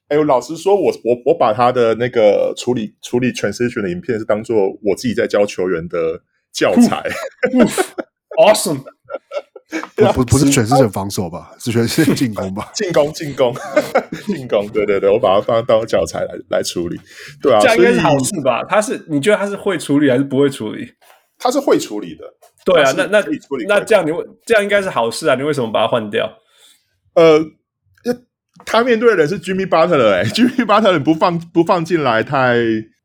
哎呦，老实说，我我我把他的那个处理处理 transition 的影片是当做我自己在教球员的教材。Awesome，不不不是全是防守吧？是 全是进攻吧？进攻进攻进攻，对对对，我把它当当教材来来处理。对啊，这样应该是好事吧？他是你觉得他是会处理还是不会处理？他是会处理的。对啊，那那那这样你会这样应该是好事啊？你为什么把它换掉？呃，他面对的人是 Jimmy Butler，哎，Jimmy Butler 不放不放进来，太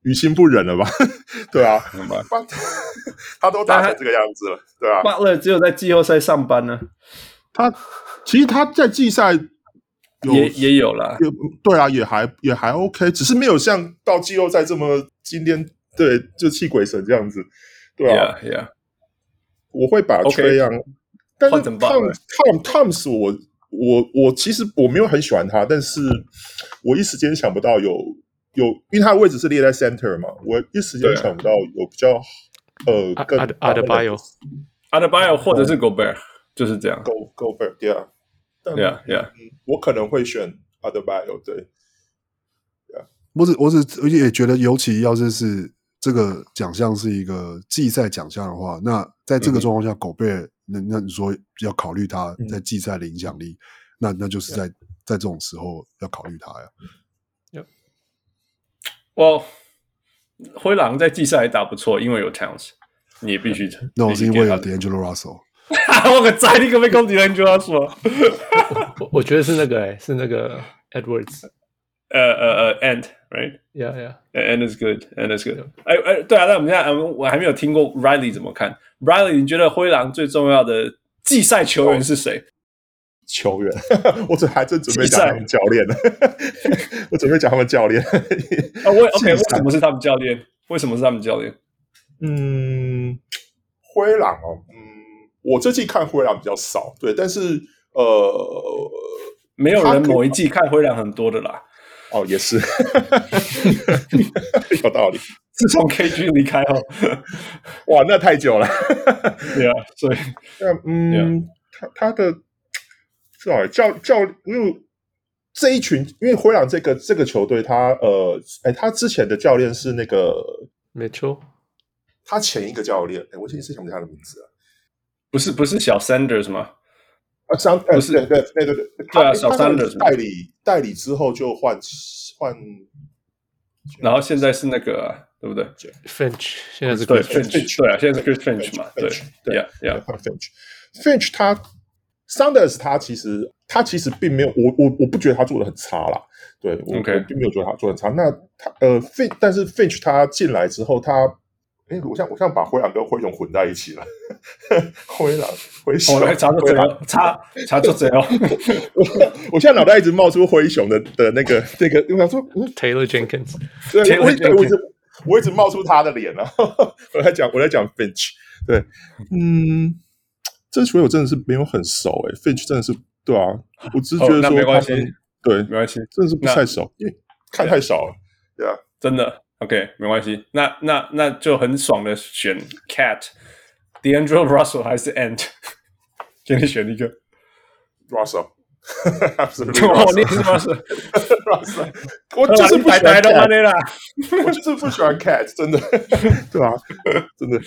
于心不忍了吧？对啊，他都打成这个样子了，对啊。Butler 只有在季后赛上班呢。他其实他在季赛也也有啦，对啊，也还也还 OK，只是没有像到季后赛这么今天对就气鬼神这样子，对啊，Yeah，我会把 Trae Young，但是 Tom Tom Thomas 我。我我其实我没有很喜欢他，但是我一时间想不到有有，因为他的位置是列在 center 嘛，我一时间想不到有比较呃更 Adebayo Adebayo 或者是 Gobert 就是这样，Go Gobert yeah yeah yeah，我可能会选 Adebayo 对，yeah，我只我只也觉得，尤其要是是这个奖项是一个季赛奖项的话，那在这个状况下，Gobert 那那你说要考虑他在季赛的影响力，嗯、那那就是在.在这种时候要考虑他呀。我灰狼在季赛还打不错，因为有 Towns，你必须承认。那我是因为有 D'Angelo Russell。我可在你可被攻击 D'Angelo Russell。我我觉得是那个是那个 Edwards。呃呃呃，Ant，right？Yeah yeah. And it's good, and it's good。哎哎，对啊，那我们现在我还没有听过 Riley 怎么看。Riley，你觉得灰狼最重要的季赛球员是谁？球员，我这还真准备讲他们教练呢。我准备讲他们教练。啊，为 OK，为什么是他们教练？为什么是他们教练？嗯，灰狼哦，嗯，我这季看灰狼比较少，对，但是呃，没有人某一季看灰狼很多的啦。哦，也是，有道理。自从 KG 离开后，哇，那太久了。对啊，所以那，嗯，Yeah. 他他的是啊，教教，因为这一群，因为灰狼这个这个球队，他呃，哎，他之前的教练是那个 Mitchell，他前一个教练，哎，我其实是想不起他的名字啊，不是不是小 Sanders 吗？啊，桑不是对对对对对，对啊，小三的代理代理之后就换换，然后现在是那个对不对？Finch 现在是对 Finch 对啊，现在是 Chris Finch 嘛，对对呀呀，换 Finch Finch 他 Saunders 他其实他其实并没有我我我不觉得他做的很差啦，对我我并没有觉得他做的很差。那他呃 Finch 但是 Finch 他进来之后他。哎，我像我像把灰狼跟灰熊混在一起了。灰狼灰熊，我来查个贼，查查个贼哦。我现在脑袋一直冒出灰熊的的那个那个，我想说，Taylor Jenkins，对，我一直我一直冒出他的脸了。我在讲我在讲 Finch，对，嗯，这球我真的是没有很熟哎，Finch 真的是对啊，我只是觉得说没关系，对，没关系，真的是不太熟，因为看太少了，对啊，真的。OK，没关系，那那那就很爽的选 Cat，D'Angelo Russell 还是 Ant，给你选一个 Russell。是不 是 Russell？我就是不喜欢 Cat，我就是不喜欢 Cat，真的，对吧？真的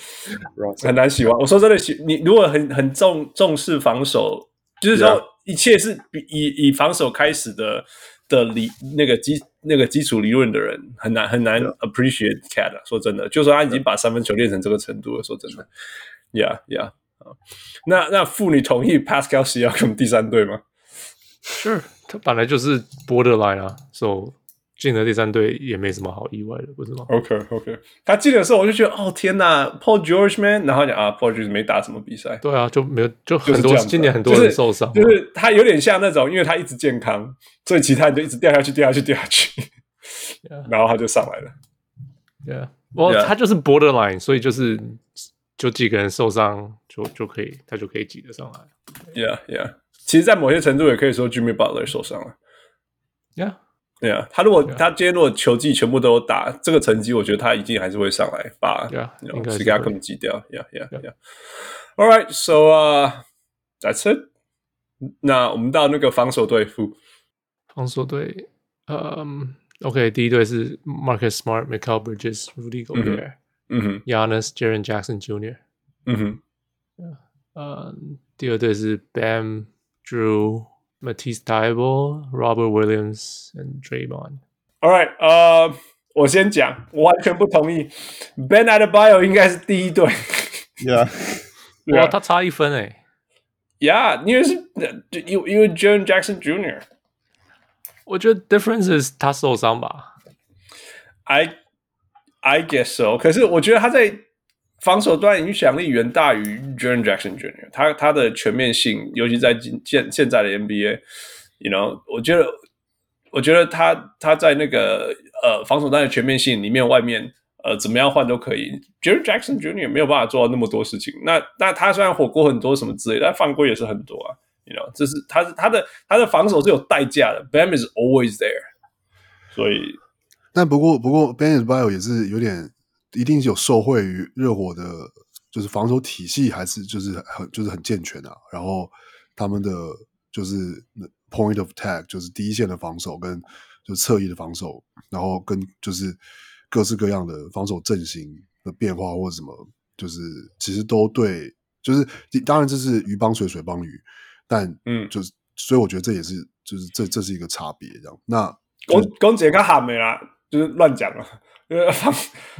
很难喜欢。我说真的，喜你如果很很重重视防守，就是说一切是以以防守开始的。的理那个基那个基础理论的人很难很难 appreciate Cat，说真的，就算他已经把三分球练成这个程度了。说真的，Yeah Yeah，那那妇女同意 Pascal Siakam 第三队吗？Sure，他本来就是 borderline 啊，So 进了第三队也没什么好意外的，不是吗？OK OK，他进的时候我就觉得哦天哪，Paul George man，然后讲啊 Paul George 没打什么比赛，对啊，就没有就很多今年很多人受伤，就是，就是他有点像那种，因为他一直健康。所以其他人就一直掉下去，掉下去，掉下去，yeah. 然后他就上来了。Yeah，我、well, yeah. 他就是 borderline，所以就是就几个人受伤就就可以，他就可以挤得上来。Yeah，Yeah，其实，在某些程度也可以说 Jimmy Butler 受伤了。Yeah，Yeah，他如果 yeah. 他今天如果球技全部都有打，这个成绩我觉得他一定还是会上来把 Yeah，应该是给他更挤掉。Yeah，Yeah，Yeah。All right，so、uh, that's it。那我们到那个防守队负。防守队，嗯，OK，第一队是 Marcus Smart、Michael Bridges、Rudy Gobert，嗯哼，Giannis、Jaren Jackson Jr.，嗯哼，嗯，第二队是 Bam、Drew、Matisse Thybulle、Robert Williams and Draymond。All right，呃，我先讲，我完全不同意，Bam Adebayo 应该是第一队。Yeah，哇，他差一分诶。Yeah，因为是，因为因为 Jaren Jackson Jr. 我觉得 difference is 他受伤吧，I I guess so。可是我觉得他在 防守端影响力远大于 Jaren Jackson Jr. 他他的全面性，尤其在现现在的 NBA，you know，我觉得我觉得他他在那个呃防守端的全面性里面，外面呃怎么样换都可以。Jaren Jackson Jr. 没有办法做到那么多事情。那那他虽然火锅很多什么之类，但犯规也是很多啊。You know，这是他是他的他的防守是有代价的。Bam is always there，所以，但不过不过 Bam Adebayo 也是有点，一定是有受惠于热火的，就是防守体系还是就是很就是很健全啊。然后他们的就是 point of attack，就是第一线的防守跟就是侧翼的防守，然后跟就是各式各样的防守阵型的变化或者什么，就是其实都对，就是当然这是鱼帮水水帮鱼。但嗯，就是所以我觉得这也是就是这这是一个差别，这样。那公公姐他喊没啦，就是乱讲了。因为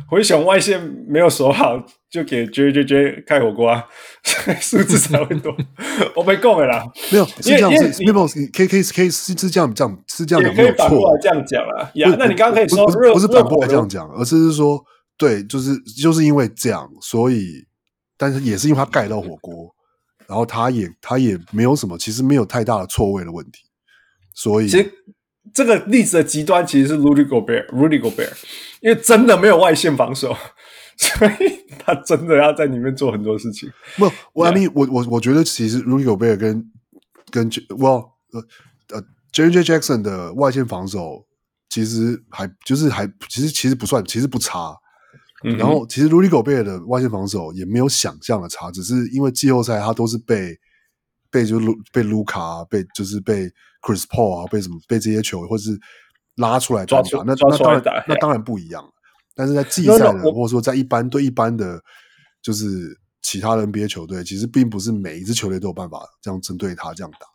回旋外线没有守好，就给 J J J 开火锅啊，数字才会多。我没讲的啦，没有是这样子，没有可以可以可以是是这样这样是这样讲，没有错。这样讲啊，呀，那你刚刚可以说不是不是反过来这样讲，而是是说对，就是就是因为这样，所以但是也是因为他盖到火锅。然后他也他也没有什么，其实没有太大的错位的问题，所以其实这个例子的极端其实是 Rudy Gobert，Rudy Gobert，因为真的没有外线防守，所以他真的要在里面做很多事情。不，我 I mean 我我我觉得其实 Rudy Gobert 跟跟 Well 呃呃 Jaren Jackson 的外线防守其实还就是还其实其实不算，其实不差。然后，其实 Rudy Gobert 的外线防守也没有想象的差，只是因为季后赛他都是被被就卢被卢卡，被就是被 Chris Paul 啊，被什么被这些球或是拉出来单打，那那当然那当然不一样。但是在季赛的或者说在一般对一般的，就是其他的 NBA 球队，其实并不是每一支球队都有办法这样针对他这样打。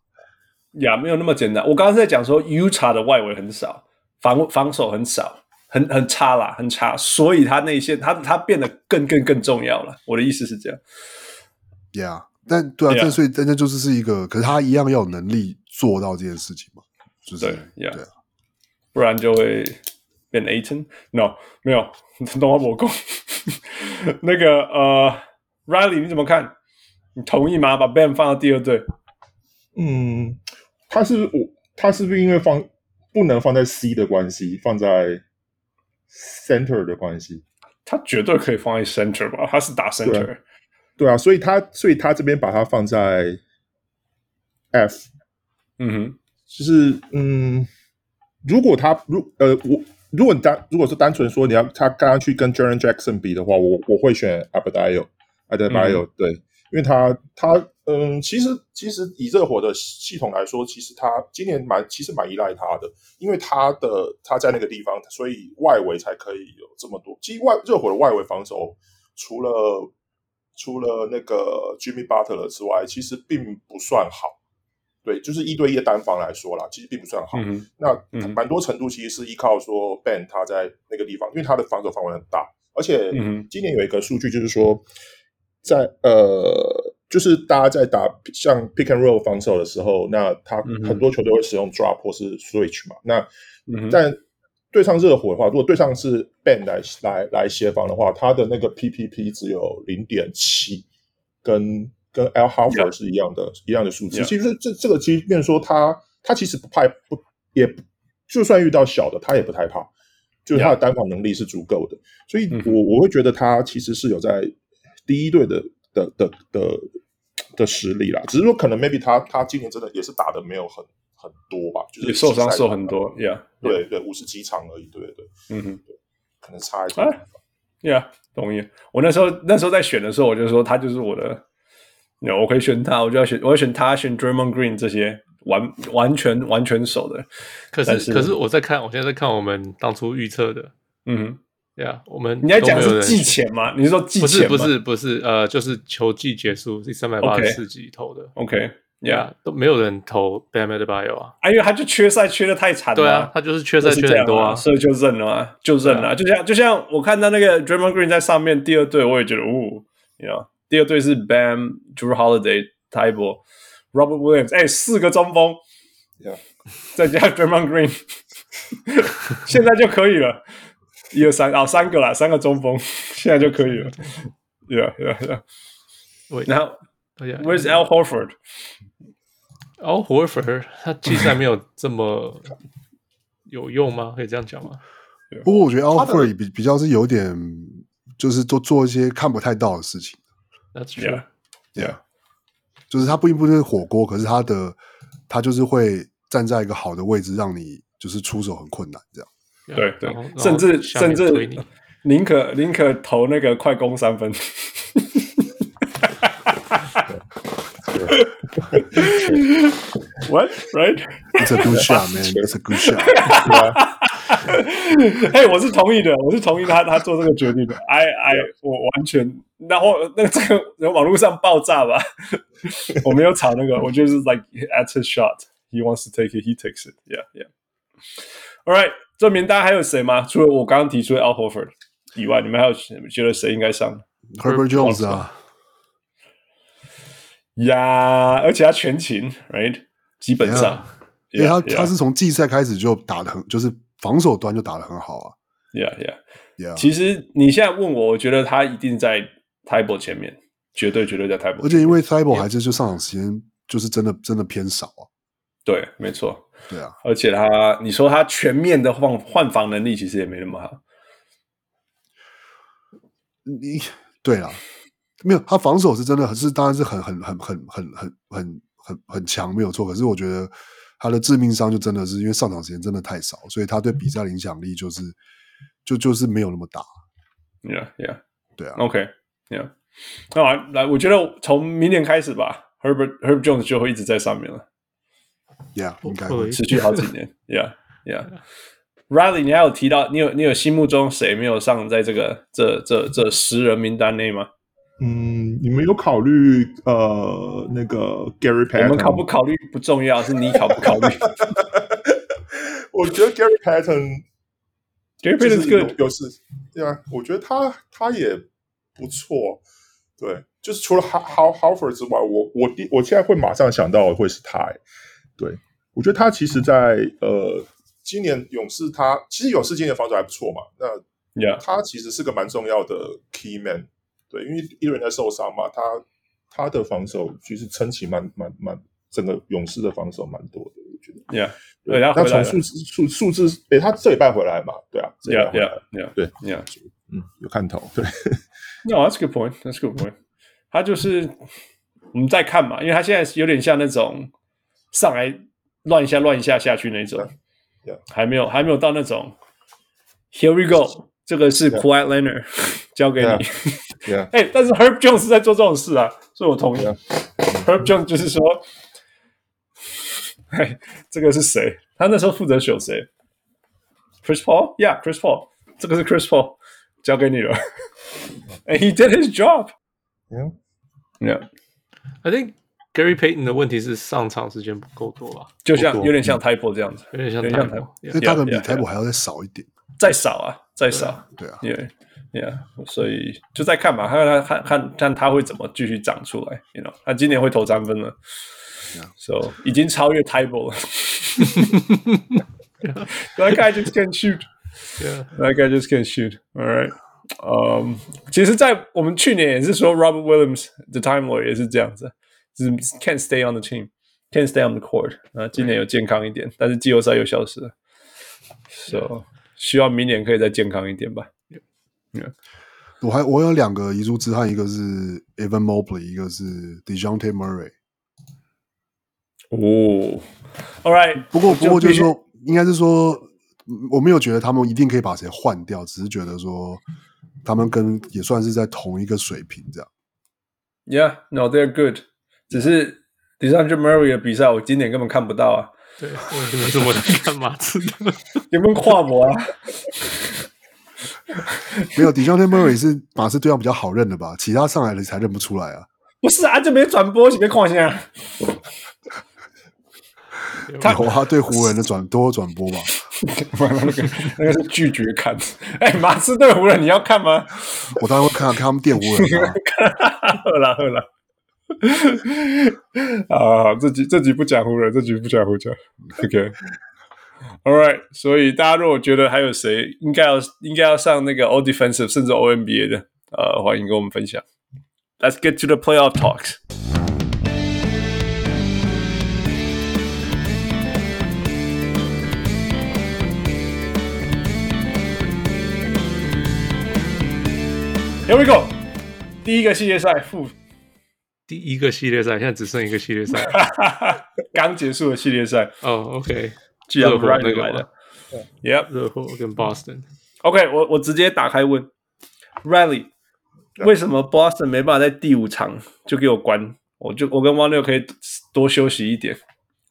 呀，没有那么简单。我刚刚在讲说，Utah 的外围很少，防防守很少。很很差啦，很差，所以他内线他他变得更更更重要了。我的意思是这样，Yeah，但对啊，这.所以但那就是是一个，可是他一样要有能力做到这件事情嘛，就是对，Yeah，对啊，不然就会变 Ayton，No，没有，动画魔攻，那个呃，Riley 你怎么看？你同意吗？把 Ben 放到第二队？嗯，他是我，他是不是因为放不能放在 C 的关系，放在？Center 的关系，他绝对可以放在 Center 吧？他是打 Center，对啊，所以他所以他这边把它放在 F，嗯哼，就是嗯，如果他如呃我如果你单如果是单纯说你要他刚刚去跟 Jaren Jackson 比的话，我我会选 Adebayo，Adebayo、嗯、对，因为他他嗯，其实其实以热火的系统来说，其实他今年蛮其实蛮依赖他的，因为他的他在那个地方，所以外围才可以有这么多。其实外热火的外围防守，除了除了那个 Jimmy Butler 之外，其实并不算好。对，就是一对一的单防来说啦，其实并不算好。嗯、那蛮多程度其实是依靠说 Ben 他在那个地方，因为他的防守范围很大，而且今年有一个数据就是说，在呃，就是大家在打像 Pick and Roll 防守的时候，那他很多球队会使用 Drop 或是 Switch 嘛。那、嗯、但对上热火的话，如果对上是 Ben 来来来协防的话，他的那个 PPP 只有零点七，跟跟 Al Horford 是一样的.一样的数字。其实这这个即便说他他其实不怕不也不就算遇到小的他也不太怕，就是他的单防能力是足够的。所以我我会觉得他其实是有在第一队的的的的的实力啦。只是说可能 maybe 他他今年真的也是打的没有很很多吧，就是受伤受很多。Yeah，对对，五十几场而已。对对对，嗯哼，对，可能差一点。Yeah，同意。我那时候那时候在选的时候，我就说他就是我的。有，我可以选他，我就要选，我要选他，选 Draymond Green 这些完完全完全守的。可是，是可是我在看，我现在在看我们当初预测的，嗯，对啊，我们你在讲是季前吗？你是说季前吗？不是不是不是，呃，就是球季结束第三百八十四集投的。Okay, 都没有人投 Bam Adebayo 啊，啊，因为他就缺赛缺的太惨了，对啊，他就是缺赛缺很多啊，所以就认了嘛，就认了、啊。就像就像我看到那个 Draymond Green 在上面第二队，我也觉得，哦，你知道，第二队是 Bam、Drew Holiday、t y b e Robert Williams，哎，四个中锋，yeah. 再加 Draymond Green，现在就可以了。一二三，哦，三个啦，三个中锋，现在就可以了。Yeah, yeah, yeah. 然后，Where's Al Horford？Al Horford，他季赛没有这么有用吗？可以这样讲吗？不过我觉得 Al Horford 比比较是有点，就是都做一些看不太到的事情。That's true. Yeah. 就是他不一不是火锅，可是他的他就是会站在一个好的位置，让你就是出手很困难这样。对对，甚至甚至宁可宁可投那个快攻三分。What? Right? It's a good shot, man. It's a good shot. 嘿，我是同意的，我是同意他他做这个决定的。I I 我完全，然后那个这个网络上爆炸吧，我没有吵那个，我就是 like at his shot, he wants to take it, he takes it. Yeah, yeah. All right，这名单还有谁吗？除了我刚刚提出的 Al Horford 以外，你们还有觉得谁应该上？Herbert Jones 啊， 呀，而且他全勤，right？基本上，yeah, 因为他.他是从季赛开始就打的很，就是。防守端就打的很好啊，Yeah Yeah Yeah。其实你现在问我，我觉得他一定在 Thybulle 前面，绝对绝对在 Thybulle。而且因为 Thybulle 还是就上场时间就是真的真的偏少啊。对，没错。对啊，而且他你说他全面的换换防能力其实也没那么好。你对啊，没有他防守是真的，是当然是很很很很很很很很很强，没有错。可是我觉得。他的致命伤就真的是因为上场时间真的太少，所以他对比赛的影响力就是就就是没有那么大。Yeah, yeah，对啊。OK，Yeah。那好，来，我觉得从明年开始吧，Herbert Herb Jones 就会一直在上面了。Yeah，应该会持续好几年。Yeah, Yeah。Riley，你还有提到你有你有心目中谁没有上在这个这这这十人名单内吗？嗯，你们有考虑呃那个 Gary Payton？我们考不考虑不重要，是你考不考虑？我觉得 Gary Payton，Gary Payton 是个有事，对啊，我觉得他他也不错，对，就是除了 How Horford 之外，我我第我现在会马上想到的会是他，对，我觉得他其实在，在呃今年勇士他，他其实勇士今年防守还不错嘛，那 Yeah. 他其实是个蛮重要的 Key Man。对，因为一人在受伤嘛，他他的防守其实撑起蛮蛮蛮，整个勇士的防守蛮多的，我觉得。Yeah，对，他从数字数数字，诶，他这礼拜回来嘛，对啊，Yeah，Yeah，Yeah，对，Yeah，嗯，有看头，对。No，that's a good point，that's a good point。他就是我们再看嘛，因为他现在有点像那种上来乱一下乱一下下去那种.还没有还没有到那种 Here we go，这个是 Quiet Leonard 交给你。Yeah，哎，但是 Herb Jones 是在做这种事啊，所以我同意。Herb Jones 就是说，哎，这个是谁？他那时候负责选谁？Chris Paul，Yeah，Chris Paul，这个是 Chris Paul，交给你了。And he did his job。Yeah，Yeah，I think Gary Payton 的问题是上场时间不够多吧？就像有点像 Typo 这样子，有点像 Typo，因为他的比 Typo 还要再少一点，再少啊，再少。对啊，Yeah，Yeah，所以就再看吧，看看他看看看他会怎么继续长出来。You know，他今年会投三分了，So 已经超越 Typo 了。That guy just can't shoot. Yeah, that guy just can't shoot. All right. 嗯，其实，在我们去年也是说，Robert Williams the Time Lord 也是这样子，就是 can't stay on the team, can't stay on the court。啊，今年有健康一点，但是季后赛又消失了，so 希望明年可以再健康一点吧。Yeah. 我还我有两个遗珠之憾，一个是 Evan Mobley，一个是 Dejounte Murray。哦，All right，不过不过就是说，应该是说，我没有觉得他们一定可以把谁换掉，只是觉得说。他们跟也算是在同一个水平，这样。Yeah, no, they're good。只是 DeJounte Murray 的比赛，我今年根本看不到啊。对，我怎么看马刺的？有没有跨模啊？没有，DeJounte Murray 是马刺对象比较好认的吧？其他上来的才认不出来啊。不是啊，就没转播，你别看一下。他他对湖人的转多转播吧。那个那个是拒绝看。哎、马刺对湖人，你要看吗？我当然会看，看他们电湖人啊。喝了喝了。啊，这集这集不讲湖人，这集不讲湖人。OK，All、okay. right。所以大家如果觉得还有谁应该要应该要上那个 All Defensive 甚至 All NBA 的，呃，欢迎跟我们分享。Let's get to the playoff talks。Here we go，第一个系列赛负， 第一个系列赛现在只剩一个系列赛，刚结束的系列赛。哦、oh,，OK，热火那个来的，Yep，热火跟 Boston。OK，我我直接打开问，Riley，为什么 Boston 没办法在第五场就给我关？我就我跟汪六可以多休息一点。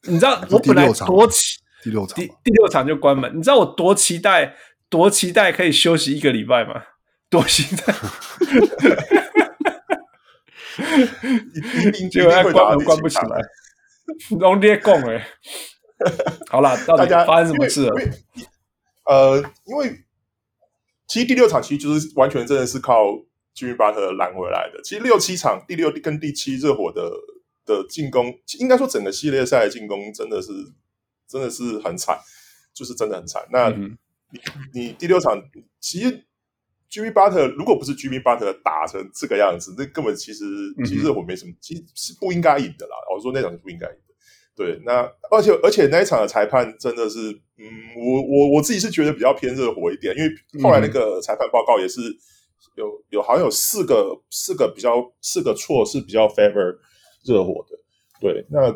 你知道我本来多期第六场第第六场就关门，你知道我多期待多期待可以休息一个礼拜吗？多心的，结果他关门关不起来，龙爹共哎，好了，到底发生什么事？呃，因为其实第六场其实就是完全真的是靠 Jimmy Butler 拦回来的。其实六七场，第六跟第七热火的的进攻，应该说整个系列赛的进攻真的是真的是很惨，就是真的很惨。那你、你第六场其实。Jimmy Butler 如果不是 Jimmy Butler 打成这个样子，那根本其实其实热火没什么，其实是不应该赢的啦。我说那场是不应该赢的。对，那而且而且那一场的裁判真的是，嗯，我我我自己是觉得比较偏热火一点，因为后来那个裁判报告也是有有好像有四个四个比较四个错是比较 favor 热火的。对，那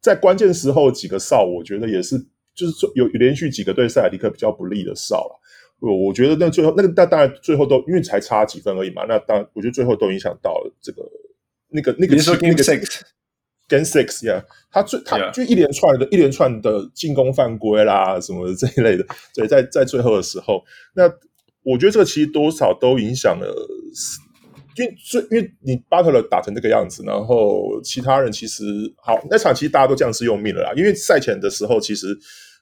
在关键时候几个哨，我觉得也是就是说有连续几个对塞尔迪克比较不利的哨了。我我觉得那最后那个那当然最后都因为才差几分而已嘛，那当然我觉得最后都影响到了这个那个那个七那个 six game six 呀，他最他就一连串的一连串的进攻犯规啦什么 这一类的，所以在在最后的时候，那我觉得这个其实多少都影响了，因为最因为你巴特勒打成这个样子，然后其他人其实好那场其实大家都将士用命了啦，因为赛前的时候其实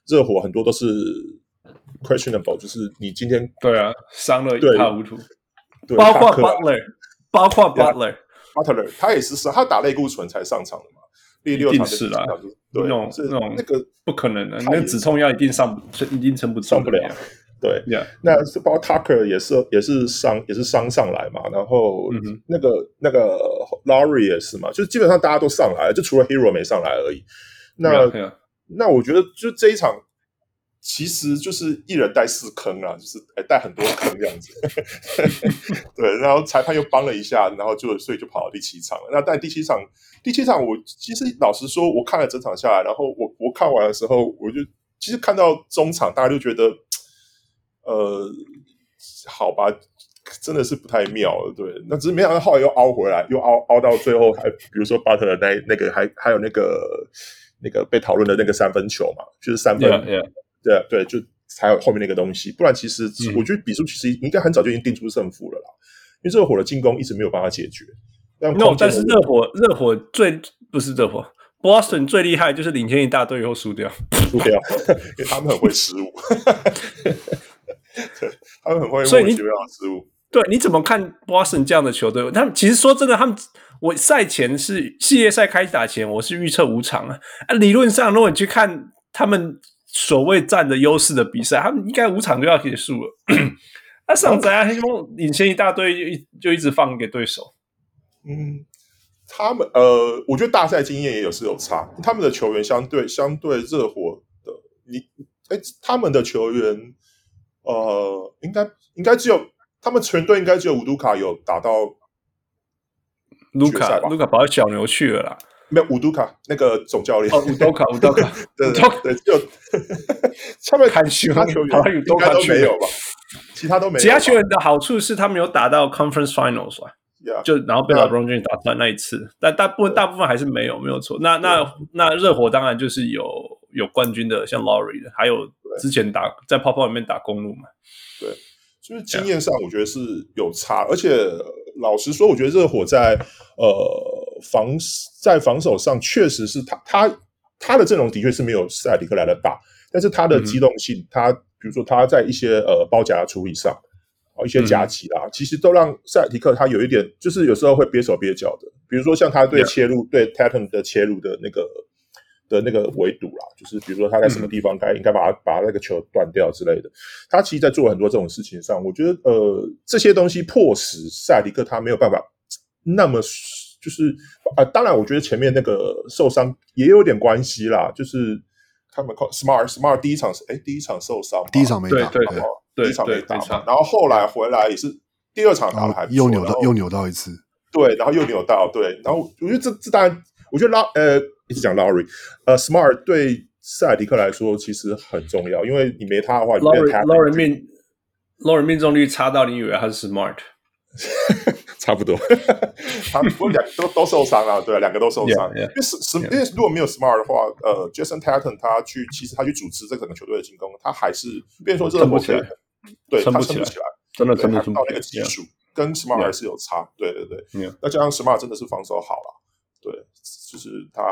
热火很多都是。Questionable 就是你今天 对啊伤了一塌糊涂，包括 Butler，包括 Butler，Butler 他也是伤，他打类固醇才上场的嘛，第六场是啦，对那种那种那个不可能的，那个止痛药一定上不，一定撑不上不了，对，那是包括 Tucker 也是也是伤也是伤上来嘛，然后那个那个 Lowry 也是嘛，就基本上大家都上来了，就除了 Hero 没上来而已。那那我觉得就这一场。其实就是一人带四坑啊，就是哎带很多坑这样子，对，然后裁判又帮了一下，然后就所以就跑到第七场了。那但第七场，第七场我其实老实说，我看了整场下来，然后我我看完的时候，我就其实看到中场，大家就觉得，呃，好吧，真的是不太妙了。对，那只是没想到后来又凹回来，又凹凹到最后还，比如说巴特勒那那个还还有那个那个被讨论的那个三分球嘛，就是三分，对对，就才有后面那个东西。不然其实我觉得比数其实应该很早就已经定出胜负了啦，因为热火的进攻一直没有办法解决。那 no, 但是热火热火最不是热火。Boston 最厉害就是领先一大堆以后输掉，输掉，因为他们很会失误，对，他们很会，所以你失误。对，你怎么看 Boston 这样的球队？他们其实说真的，他们我赛前是系列赛开始打前，我是预测五场啊。啊，理论上如果你去看他们所谓占的优势的比赛，他们应该五场就要结束了。那上载啊，他们领先一大堆，就一就一直放给对手，嗯。他们呃，我觉得大赛经验也有是有差。他们的球员相对相对热火的，你哎，他们的球员呃，应该应该只有他们全队应该只有乌杜卡有打到卢卡，卢卡跑到小牛去了啦。没有乌杜卡那个总教练哦，乌杜卡乌杜卡，对对，就 他们其他球员应该都没有吧？其他都没有。其他球员的好处是他们有打到 Conference Finals 啊。Yeah, 就然后被 LeBron James 打断那一次.但大部分大部分还是没有没有错。那那那热火当然就是有有冠军的，像 Laurie 的，还有之前打在泡泡里面打公路嘛。对，就是经验上我觉得是有差.而且老实说，我觉得热火在呃防在防守上确实是他他他的阵容的确是没有塞尔提克来的大，但是他的机动性，嗯、他比如说他在一些呃包夹处理上。一些夹击啦、嗯，其实都让塞尔提克他有一点，就是有时候会憋手憋脚的。比如说像他对切入.对 Tatum 的切入的那个的那个围堵啦，就是比如说他在什么地方该、嗯、应该把他把那个球断掉之类的。他其实，在做很多这种事情上，我觉得呃这些东西迫使塞尔提克他没有办法那么就是啊、呃，当然我觉得前面那个受伤也有点关系啦，就是他们靠 Smart Smart 第一场是哎第一场受伤，第一场没打，对对对。第一场没打嘛，然后后来回来也是第二场打的还不错，又扭到又扭到一次，对，然后又扭到，对，然后我觉得这这当然，我觉得拉呃一直讲 Lowry，呃，Smart 对塞尔迪克来说其实很重要，因为你没他的话，Lowry Lowry 命 Lowry 命中率差到你以为他是 Smart，差不多，他不过两个都都受伤了，对，两个都受伤，yeah, yeah, 因为是是 yeah. 因为如果没有 Smart 的话，呃，Jason Tatum 他去其实他去组织这整个球队的进攻，他还是变成说热火队。对他，撑不起来，真的撑不起来，到那个技术跟 Smart 还是有差。对对对.那加上 Smart 真的是防守好了，对，就是他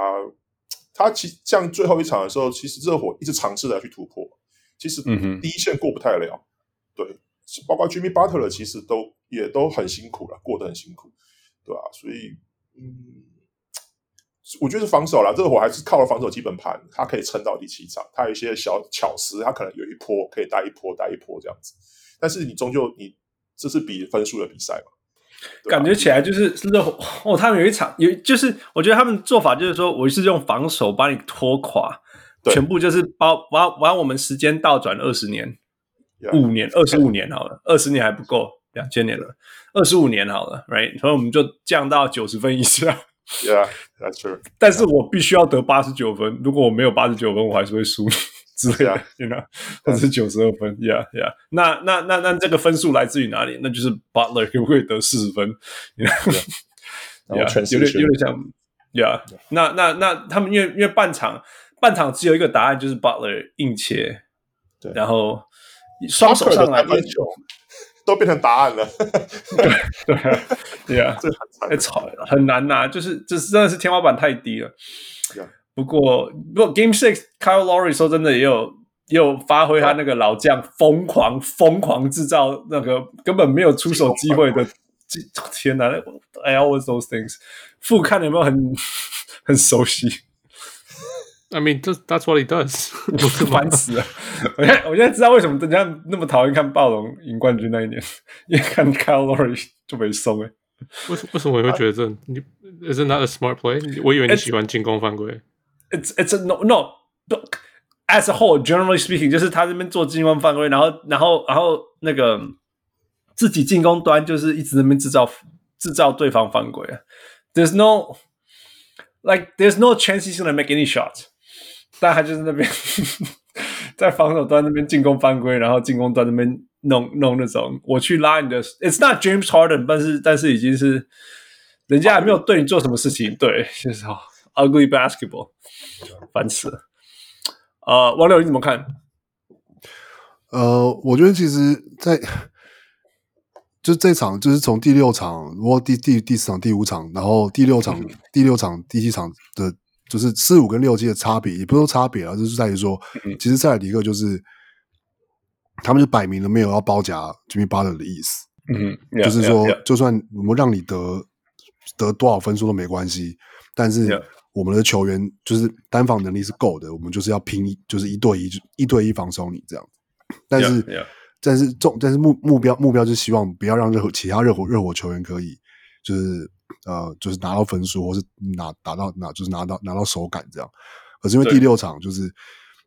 他其实像最后一场的时候，其实热火一直尝试着去突破，其实第一线过不太了。嗯、对，包括 Jimmy Butler 其实都也都很辛苦了，过得很辛苦，对吧、啊？所以，嗯，我觉得是防守啦，热火还是靠了防守基本盘，他可以撑到第七场。他有一些小巧思，他可能有一波可以带一波带一波这样子。但是你终究你这是比分数的比赛嘛？感觉起来就是热火 哦，他们有一场有就是我觉得他们做法就是说，我是用防守把你拖垮，全部就是把把把我们时间倒转二十年、五.年、二十五年好了，二十年还不够，两千年了，二十五年好了，right？所以我们就降到九十分以下。Yeah, that's true. 但是我必须要得八十九分，如果我没有八十九分，我还是会输之类的，you know，或者是九十二分，Yeah, Yeah. 那那那那这个分数来自于哪里？那就是 Butler 可不可以得四十分？You know? Yeah, 有点有点像，Yeah. 那那那他们因为因为半场半场只有一个答案，就是 Butler 硬切，对，然后双手上来。都变成答案了，对对对啊，这很惨，很难呐、啊，就是这真的是天花板太低了。Yeah. 不过不过 Game Six，Kyle Lowry 说真的也有也有发挥他那个老将疯狂疯狂制造那个根本没有出手机会的，天哪！I always those things，副看有没有很很熟悉 ？I mean, that's what he does。我是烦死了！我现在我现在知道为什么人家那么讨厌看暴龙赢冠军那一年，因为看 Kyle Lowry 就没松哎。为什为什么我会觉得这你 Isn't that a smart play？我以为你喜欢进攻犯规。It's it's a no no. As a whole, generally speaking，就是他这边做进攻犯规，然后然后然后那个自己进攻端就是一直在那边制造制造对方犯规啊。There's no like there's no chance he's gonna make any shots. 但他就是那边 在防守端那边进攻犯规，然后进攻端那边弄弄那种，我去拉你的，It's not James Harden，但是但是已经是人家还没有对你做什么事情，对，就是好 ugly basketball，烦死了。呃，王柳你怎么看？呃，我觉得其实在，在就这场，就是从第六场，如果第第第四场、第五场，然后第六场、嗯、第六场、第七场的，就是四五跟六七的差别，也不是说差别啊，就是在于说，嗯、其实塞尔迪克就是他们就摆明了没有要包夹 Jimmy Butler 的意思，嗯，就是说，就算我们让你得得多少分数都没关系，但是我们的球员就是单防能力是够的，我们就是要拼，就是一对一，一对一防守你这样。但是.但是重，但是目目标目标就是希望不要让任何其他热火热火球员可以，就是呃，就是拿到分数，或是拿打到拿，就是拿到拿到手感这样。可是因为第六场就是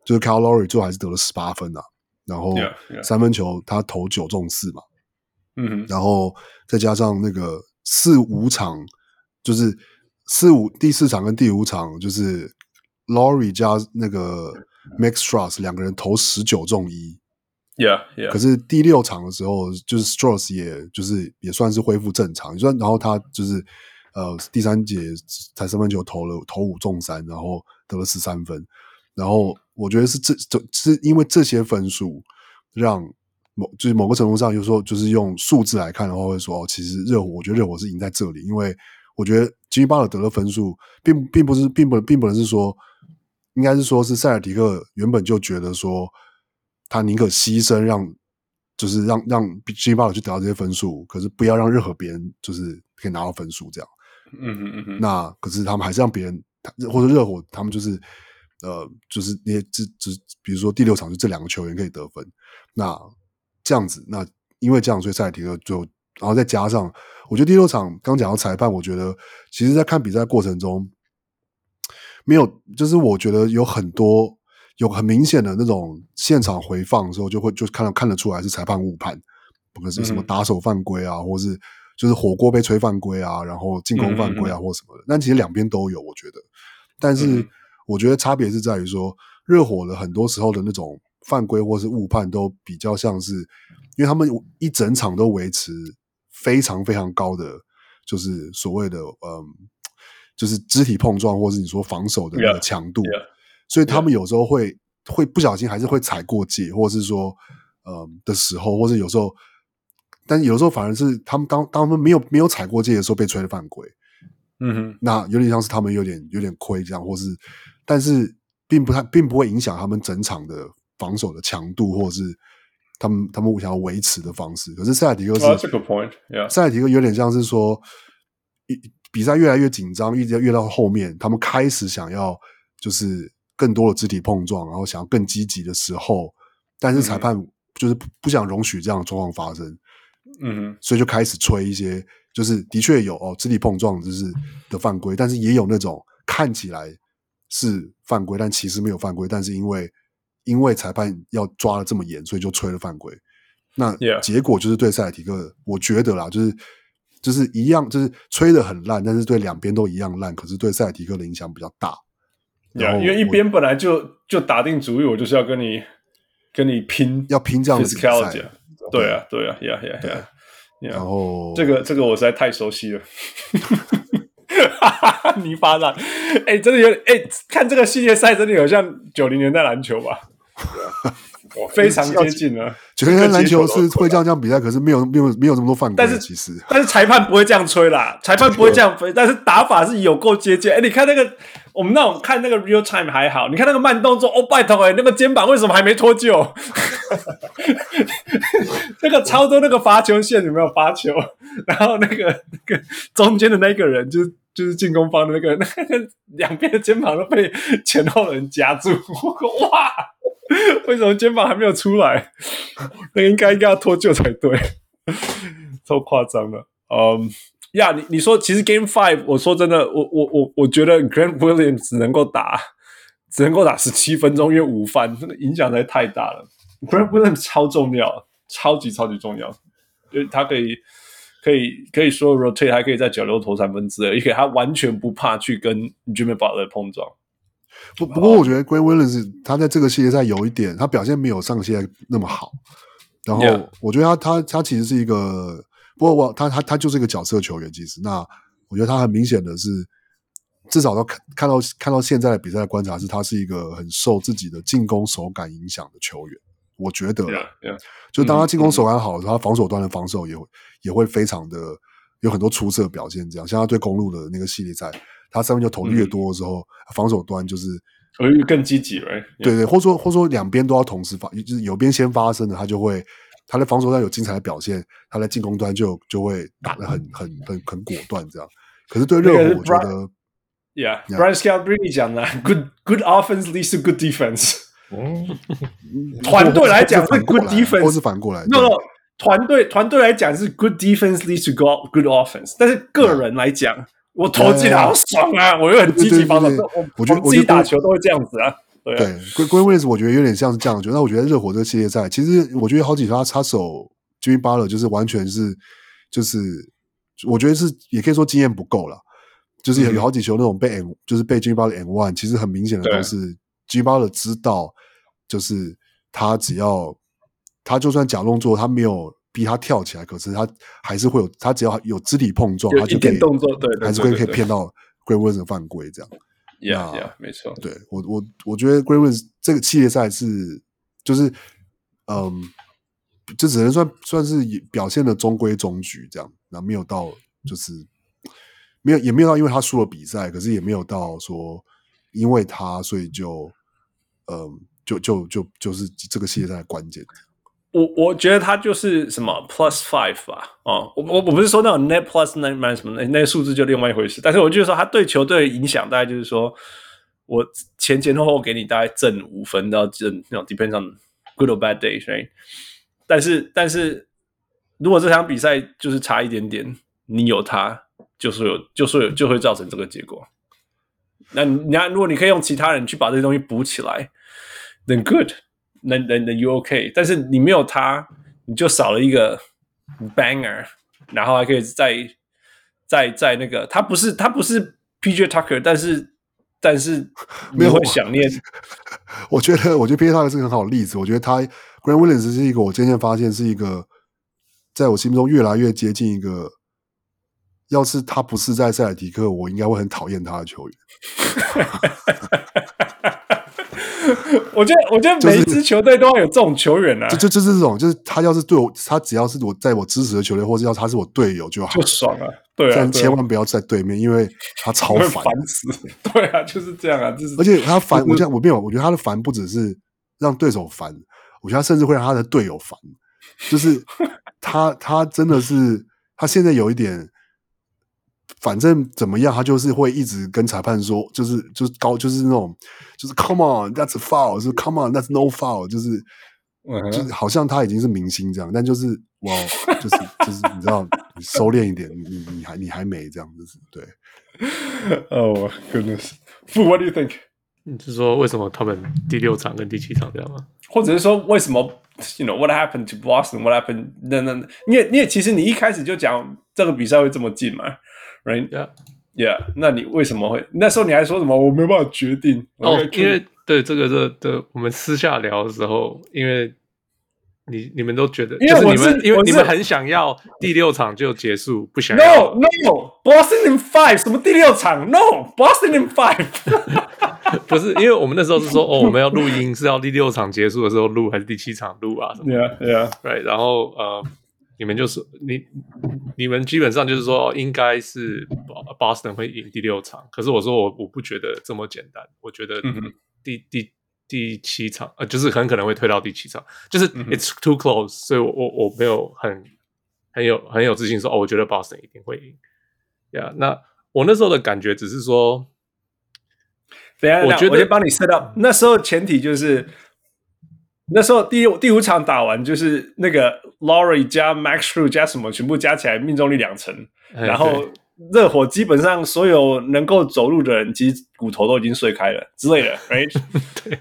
就是 Kyle Lowry 最后还是得了十八分啊，然后三分球他投九中四嘛，嗯，然后再加上那个四五场，就是四五第四场跟第五场就是 Lowry 加那个 Max Strus 两个人投十九中一。Yeah, 可是第六场的时候，就是 Strus 也就是也算是恢复正常，算然后他就是呃第三节才三分球投了投五中三，然后得了十三分。然后我觉得是这这是因为这些分数让某就是某个程度上，有时候就是用数字来看的话，会说哦，其实热火我觉得热火是赢在这里，因为我觉得吉巴尔得了分数并并不是并不并不能是说，应该是说是塞尔提克原本就觉得说。他宁可牺牲让，就是让让 Jimmy Butler 去得到这些分数，可是不要让任何别人就是可以拿到分数这样。嗯嗯嗯嗯。那可是他们还是让别人，或者热火他们就是呃，就是那些只只比如说第六场就这两个球员可以得分。那这样子，那因为这样，所以塞尔提克就然后再加上，我觉得第六场刚讲到裁判，我觉得其实在看比赛过程中没有，就是我觉得有很多。有很明显的那种现场回放的时候，就会就看到看得出来是裁判误判，不管是什么打手犯规啊，嗯、或是就是火锅被吹犯规啊，然后进攻犯规啊，或什么的。嗯、但其实两边都有，我觉得。但是我觉得差别是在于说，热火的很多时候的那种犯规或是误判，都比较像是，因为他们一整场都维持非常非常高的，就是所谓的嗯，就是肢体碰撞，或是你说防守的那个强度。Yeah, yeah. 所以他们有时候会会不小心还是会踩过界，或者是说，呃的时候，或者有时候，但有时候反而是他们当当他们没有没有踩过界的时候被吹了犯规，嗯哼，那有点像是他们有点有点亏这样，或是，但是并不太并不会影响他们整场的防守的强度，或者是他们他们想要维持的方式。可是塞尔提克是，That's a good point. Yeah. 塞尔提克有点像是说，一比赛越来越紧张，一直越到后面，他们开始想要就是。更多的肢体碰撞，然后想要更积极的时候，但是裁判就是不想容许这样的状况发生，嗯哼，所以就开始吹一些，就是的确有哦肢体碰撞就是的犯规，但是也有那种看起来是犯规，但其实没有犯规，但是因为因为裁判要抓的这么严，所以就吹了犯规。那结果就是对塞尔提克，我觉得啦，就是就是一样，就是吹的很烂，但是对两边都一样烂，可是对塞尔提克的影响比较大。因为一边本来就就打定主意，我就是要跟你跟你拼，要拼这样子比赛。对啊，对啊，Yeah, Yeah, Yeah。然后这个这个我实在太熟悉了。泥巴烂，哎、欸，真的有哎、欸，看这个系列赛真的有像九零年代篮球吧？非常接近了。九零年代篮球是会这样这样比赛，可是没有没有没有这么多犯规。但是其实，但是裁判不会这样吹啦，裁判不会这样吹，但是打法是有够接近。哎、欸，你看那个。我们那种看那个 real time 还好，你看那个慢动作，哦，拜托哎，那个肩膀为什么还没脱臼？那个超多那个罚球线有没有罚球？然后那个那个中间的那个人，就是就是进攻方的那个，那 个两边的肩膀都被前后人夹住。哇，为什么肩膀还没有出来？那应该应该要脱臼才对，超夸张的，嗯。呀，你你说其实 Game Five，我说真的，我我我我觉得 Grant Williams 只能够打，只能够打十七分钟，因为午饭，真的影响实在太大了。Grant Williams 超重要，超级超级重要，因为他可以可以可以说 rotate，还可以在角落投三分之二，而且他完全不怕去跟 Jimmy Butler 碰撞。不不过我觉得 Grant Williams 他在这个系列赛有一点，他表现没有上个系列那么好。然后我觉得他他他其实是一个，不过我他他他就是一个角色球员。其实那我觉得他很明显的是，至少都看看到看到现在的比赛的观察是，他是一个很受自己的进攻手感影响的球员。我觉得，yeah, yeah. 就当他进攻手感好的时候，他防守端的防守也会也会非常的有很多出色的表现。这样，像他对公路的那个系列赛，他三分球投的越多的时候，嗯、防守端就是会更积极，right? 对对，或者说或者说两边都要同时发，就是有边先发生的，他就会他在防守端有精彩的表现，他在进攻端就就会打得很很很很果断。这样，可是对热火，我觉得，Yeah，Brian Scalabrine 讲的，Good Good offense leads to good defense。哦，团队来讲是 good defense，或是反过来，no no，团队团队来讲是 good defense leads to good offense，但是个人来讲，嗯、我投进来好爽啊，嗯、我又很积极防守，我觉得我自己打球都会这样子啊，对啊，对，Grant Williams 我觉得有点像是这样，觉得那我觉得热火这个系列赛，其实我觉得好几场他插手 Jimmy Butler 就是完全是就是我觉得是也可以说经验不够了，就是有有好几球那种被 M 就是被 Jimmy Butler M one，其实很明显的都是。Jimmy Butler 知道，就是他只要他就算假动作，他没有逼他跳起来，可是他还是会有，他只要有肢体碰撞，他就可以动作，对，还是会可以骗到 Williams 犯规这样。Yeah, yeah，没错。对我，我我觉得 Williams 这个系列赛是，就是嗯，就只能算算是表现的中规中矩这样，那没有到就是没有也没有到因为他输了比赛，可是也没有到说因为他所以就。嗯，就就就就是这个系列赛的关键。我我觉得他就是什么 plus five 吧，哦，我我我不是说那种 net plus net minus 什么那那数字就另外一回事。但是我就是说他对球队影响大概就是说，我前前后后给你大概正五分到正那种 depends on good or bad days，right？但是但是如果这场比赛就是差一点点，你有他就是有就是有就会造成这个结果。那你要如果你可以用其他人去把这些东西补起来。Then good, then then then you OK。但是你没有他，你就少了一个 banger，然后还可以再再再那个，他不是他不是 PJ Tucker，但是但是 没有会想念。我觉得我觉得 PJ Tucker 是个很好的例子。我觉得他 Grant Williams 是一个我渐渐发现是一个在我心目中越来越接近一个，要是他不是在塞尔提克，我应该会很讨厌他的球员。我觉得，我觉得每一支球队都要有这种球员啊！就就就是这种，就是他要是对我，他只要是我在我支持的球队，或者要他是我队友就好，就爽啊！对啊，但千万不要在对面，因为他超烦，烦死！对啊，就是这样啊！就是，而且他烦，我这样我没有，我觉得他的烦不只是让对手烦，我觉得他甚至会让他的队友烦。就是他，他真的是，他现在有一点。反正怎么样，他就是会一直跟裁判说，就是就是高，就是那种，就是 Come on，that's a foul，是 Come on，that's no foul，就是、嗯、就是好像他已经是明星这样，但就是哇，就是就是你知道，你收敛一点，你你还你还没这样子，对。Oh goodness，Fu，what do you think？你是说为什么他们第六场跟第七场这样吗？或者是说为什么？You know，what happened to Boston？What happened？那那，因为因为其实你一开始就讲这个比赛会这么近嘛。Right? Yeah, yeah. 那你为什么会那时候你还说什么？我没办法决定哦，oh, 因为对这个这的，我们私下聊的时候，因为你你们都觉得，因为你们因为你们很想要第六场就结束，不想要 No No Boston in five 什么第六场 No Boston in five 不是因为我们那时候是说哦，我们要录音是要第六场结束的时候录还是第七场录啊什么 Yeah Yeah Right 然后呃。你们就是你，你们基本上就是说，应该是 Boston 会赢第六场。可是我说我我不觉得这么简单，我觉得第第第七场呃，就是很可能会推到第七场，就是 It's too close，所以我我我没有很很有很有自信说哦，我觉得 Boston 一定会赢。呀、yeah，那我那时候的感觉只是说，等下，我觉得我先帮你 set up，那时候前提就是。那时候第第五场打完，就是那个 Laurie 加 Max Strus 加什么，全部加起来命中率两成。然后热火基本上所有能够走路的人，其实骨头都已经碎开了之类的，right？对，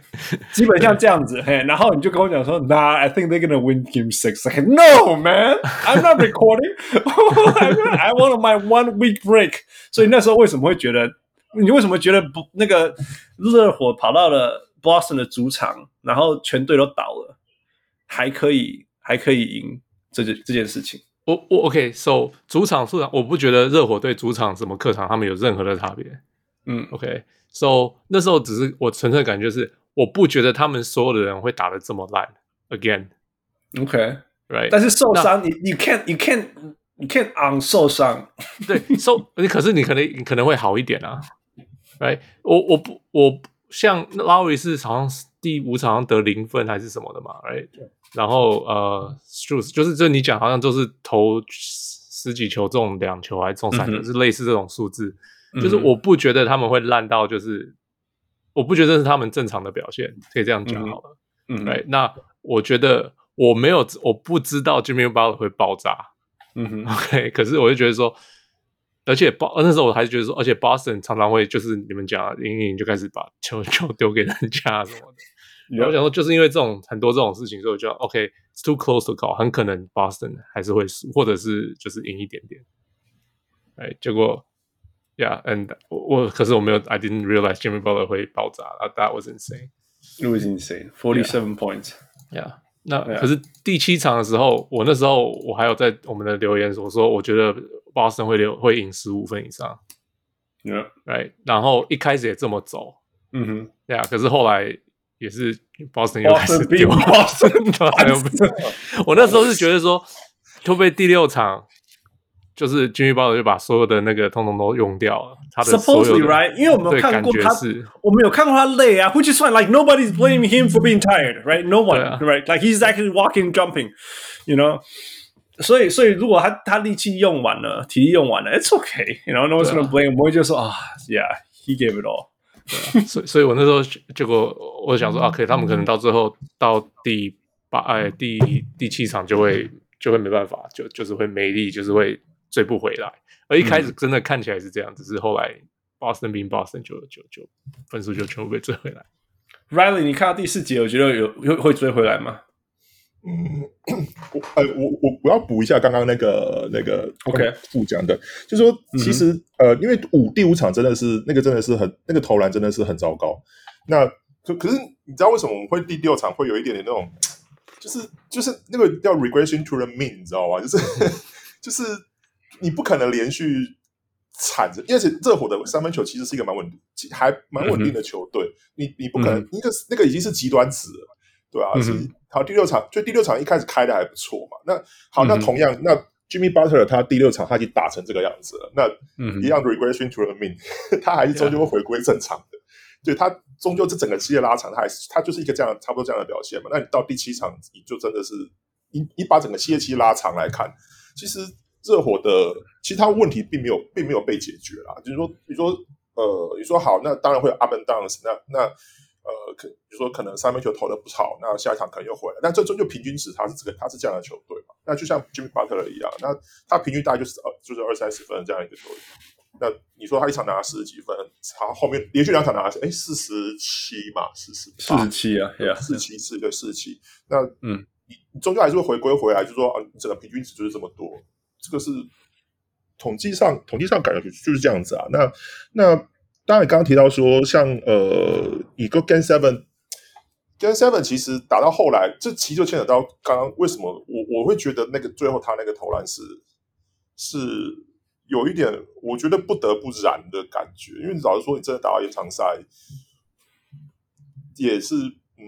基本上这样子。嘿，然后你就跟我讲说，Nah, I think they're gonna win Game Six. Like, no, man, I'm not recording. I want my one week break. 所以那时候为什么会觉得？你为什么觉得不那个热火跑到了 Boston 的主场，然后全队都倒了，还可以还可以赢这件这件事情？我我 OK，so 主场客场，我不觉得热火队主场什么客场他们有任何的差别。嗯，OK，so 那时候只是我纯粹感觉是，我不觉得他们所有的人会打的这么烂。Again，OK，right？但是受伤，你你 can't you can't you can't on 受伤，对，受你可是你可能你可能会好一点啊，right？我我不我像 Lowry 是好像第五场得零分还是什么的嘛，right？然后呃就是就你讲好像就是投十几球中两球还是中三球，嗯、是类似这种数字。就是我不觉得他们会烂到，就是我不觉得这是他们正常的表现，可以这样讲好了。嗯，对。那我觉得我没有，我不知道 Jimmy Butler 会爆炸。嗯哼，OK。可是我就觉得说，而且包那时候我还是觉得说，而且 Boston 常常会就是你们讲赢赢就开始把球球丢给人家什么的。我想说，就是因为这种很多这种事情，所以我就 OK，it's too close to call，很可能 Boston 还是会输，或者是就是赢一点点。哎，结果。Yeah，and 我可是我没有，I didn't realize Jimmy Butler 会爆炸啊。That was insane. It was insane. Forty-seven points. Yeah，那可是第七场的时候，我那时候我还有在我们的留言说，说我觉得 Boston 会留会赢十五分以上。Yeah，right。然后一开始也这么走。嗯哼。Yeah，可是后来也是 Boston 又开始丢。我那时候是觉得说，会不会第六场？就是 Jimmy 就把所有的那个通通都用掉了，他的 Supposedly right，因为我们有看过他，我们有看过他累啊，which is fine. Like nobody's blaming him for being tired, right? No one, right? Like he's actually walking, jumping, you know. 所以，所以如果他他力气用完了，体力用完了，it's okay, you know. No one's gonna blame. 我们就说啊，Yeah, he gave it all. 所以，所以我那时候结果我想说啊，可以，他们可能到最后到第八哎第第七场就会就会没办法，就就是会没力，就是会。追不回来，而一开始真的看起来是这样，只、嗯、是后来 Boston 比 Boston 就就就分数就全部被追回来。Riley，你看到第四节，我觉得有会会追回来吗？嗯，我 呃，我我我要补一下刚刚那个那个 OK 副讲的，就是说其实、嗯、呃，因为五第五场真的是那个真的是很那个投篮真的是很糟糕。那可可是你知道为什么我们会第六场会有一点点那种，就是就是那个叫 regression to the mean，你知道吗？就是 就是。你不可能连续铲着，因为热火的三分球其实是一个蛮稳定、还蛮稳定的球队。嗯、你你不可能，那个那个已经是极端值了，对吧、啊？是、嗯、好，第六场就第六场一开始开的还不错嘛。那好，那同样，嗯、那 Jimmy Butler 他第六场他已经打成这个样子了，那一样 regression to the mean，他还是终究会回归正常的。对他终究这整个系列拉长，他还是他就是一个这样差不多这样的表现嘛。那你到第七场，你就真的是你你把整个系列期拉长来看，其实。热火的其他问题并没有并没有被解决啦，就是说，比如说，呃，你说好，那当然会有 up and downs，那那呃，可比如说可能三分球投的不好，那下一场可能又回来，但最终就平均值，他是这个他是这样的球队嘛，那就像 Jimmy Butler 一样，那他平均大概就是呃就是二三十分这样一个球员，那你说他一场拿四十几分，他后面连续两场拿哎四十七嘛，四十四十七啊，四十七四对四十七，那嗯，你你终究还是会回归回来，就是说啊，你整个平均值就是这么多。这个是统计上统计上感觉就是这样子啊。那那当然，你刚刚提到说，像呃，一个 Game Seven Game Seven 其实打到后来，这其实就牵扯到刚刚为什么我我会觉得那个最后他那个投篮是是有一点，我觉得不得不然的感觉。因为老实说，你真的打到延长赛，也是嗯，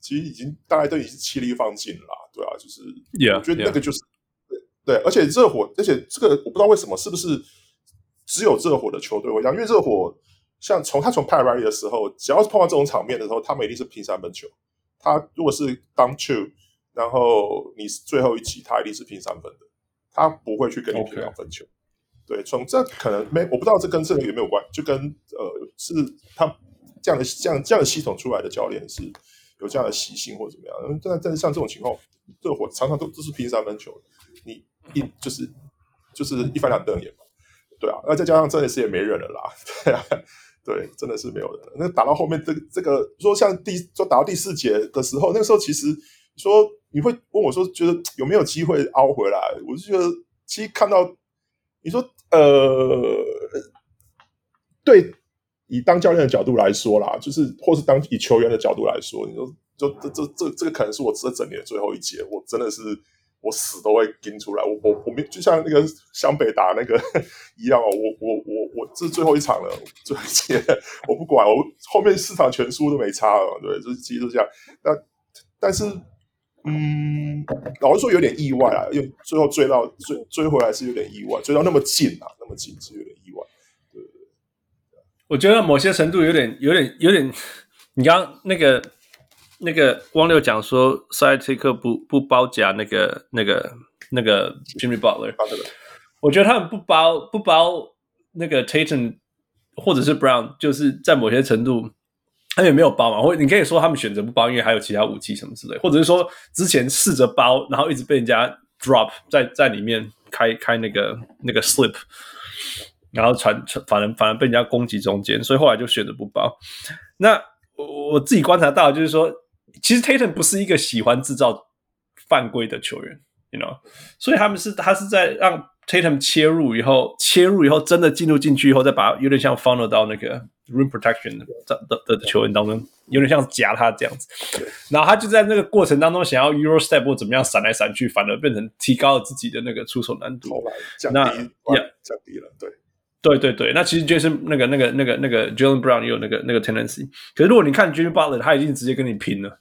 其实已经大概都已经气力放尽了啦，对啊，就是 Yeah, 我觉得那个就是。对，而且热火，而且这个我不知道为什么，是不是只有热火的球队会这样？因为热火像从他从 p a Riley 的时候，只要是碰到这种场面的时候，他们一定是拼三分球。他如果是 down two，然后你是最后一击，他一定是拼三分的，他不会去跟你拼两分球。Okay. 对，从这可能没我不知道这跟这个有没有关，就跟呃是他这样的这样这样的系统出来的教练是有这样的习性或者怎么样。但但是像这种情况，热火常常都都是拼三分球，你。一就是就是一翻两瞪眼嘛，对啊，那再加上真的是也没人了啦，对啊，对，真的是没有人。那打到后面这个这个说像第说打到第四节的时候，那个时候其实说你会问我说，觉得有没有机会凹回来？我就觉得其实看到你说呃，对以当教练的角度来说啦，就是或是当以球员的角度来说，你说就这这这这个可能是我这整年的最后一节，我真的是我死都会盯出来，我我我没就像那个湘北打那个 一样哦，我我我我这是最后一场了，最后一节我不管，我后面四场全输都没差了，对，就是其实是这样。那但是。嗯，老实说有点意外啊，因为最后追到追追回来是有点意外，追到那么近啊，那么近是有点意外。对，我觉得某些程度有点有点有点，你刚那个那个汪六讲说塞尔提克不不包夹那个那个那个 Jimmy Butler，我觉得他们不包不包那个 Tatum 或者是 Brown，就是在某些程度。他也没有包嘛，或你可以说他们选择不包，因为还有其他武器什么之类，或者是说之前试着包，然后一直被人家 drop 在在里面开开那个那个 slip，然后传传反而反而被人家攻击中间，所以后来就选择不包。那我我自己观察到就是说，其实 Tatum 不是一个喜欢制造犯规的球员，you know，所以他们是他是在让 Tatum 切入以后，切入以后真的进入禁区以后，再把有点像 funnel 到那个。Rim protection 的的的球员当中，有点像夹他这样子，然后他就在那个过程当中想要 Euro step 或怎么样闪来闪去，反而变成提高了自己的那个出手难度，那降低了，对，对对对，那其实就是那个那个那个那个 Jaylen Brown 也有那个那个 tendency，可是如果你看 Jimmy Butler，他已经直接跟你拼了，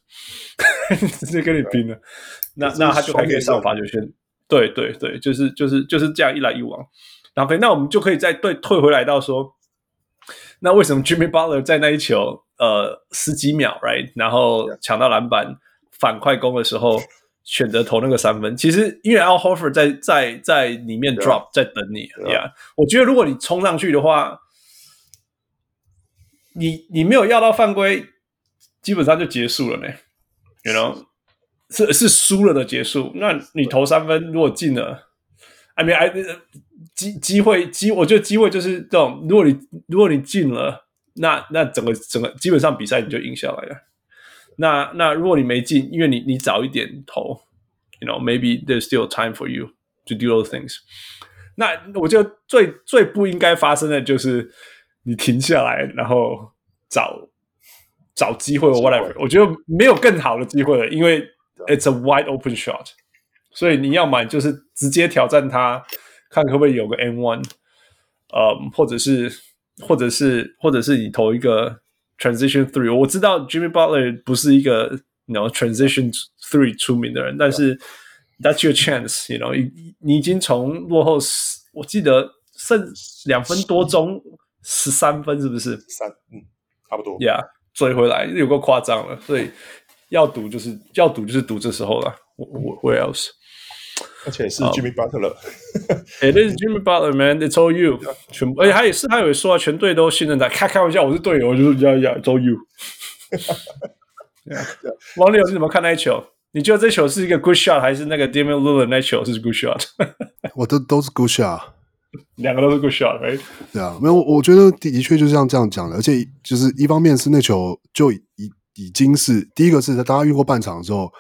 直接跟你拼了，那那他就还可以上罚球线，对对对，就是就是就是这样一来一往，然后那我们就可以再对退回来到说。那为什么 Jimmy Butler 在那一球，呃，十几秒，right，然后抢到篮板反快攻的时候选择投那个三分？其实因为 Al Horford 在在在里面 drop，在等你，yeah。我觉得如果你冲上去的话，你你没有要到犯规，基本上就结束了呢。You know，是是输了的结束。那你投三分如果进了，I mean I。机机会机，我觉得机会就是这种。如果你如果你进了，那那整个整个基本上比赛你就赢下来了。那那如果你没进，因为你你早一点投，you know maybe there's still time for you to do those things。那我觉得最最不应该发生的就是你停下来，然后找找机会或 whatever。我觉得没有更好的机会了，因为 it's a wide open shot。所以你要买就是直接挑战它。看可不可以有个 N one，呃，或者是，或者是，或者是你投一个 transition three。我知道 Jimmy Butler 不是一个，you know transition three 出名的人，但是 that's your chance，you know，你你已经从落后十，我记得剩两分多钟，十三分是不是？三，嗯，差不多。Yeah，追回来有够夸张了，所以要赌就是要赌就是赌这时候了。Where else？而且是 Jimmy Butler，哎，这是 Jimmy Butler man，It's all you，全部，而且他也是，他有说啊，全队都信任他。开开玩笑，我是队友，我就是要要 It's all you。王力友是怎么看那一球？你觉得这球是一个 good shot，还是那个 Damian Lillard 那球是 good shot？我都都是 good shot，两个都是 good shot，right？对啊，没有，我觉得的确就是像这样讲的，而且就是一方面是那球就已已经是第一个是大家遇过半场的时候。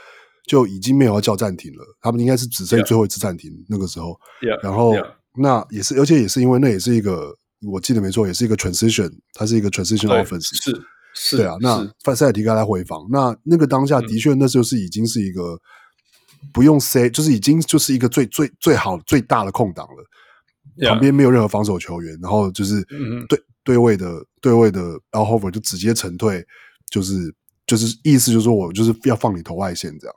就已经没有要叫暂停了，他们应该是只剩最后一次暂停.那个时候。Yeah. 然后 Yeah. 那也是，而且也是因为那也是一个，我记得没错，也是一个 transition，它是一个 transition offense。是是，对啊。那范塞尔提克来回防，那那个当下的确，那就是已经是一个不用 say，就是已经就是一个最最最好最大的空档了。Yeah. 旁边没有任何防守球员，然后就是对对位的对位的 Al Horford 就直接沉退，就是就是意思就是说我就是要放你投外线这样。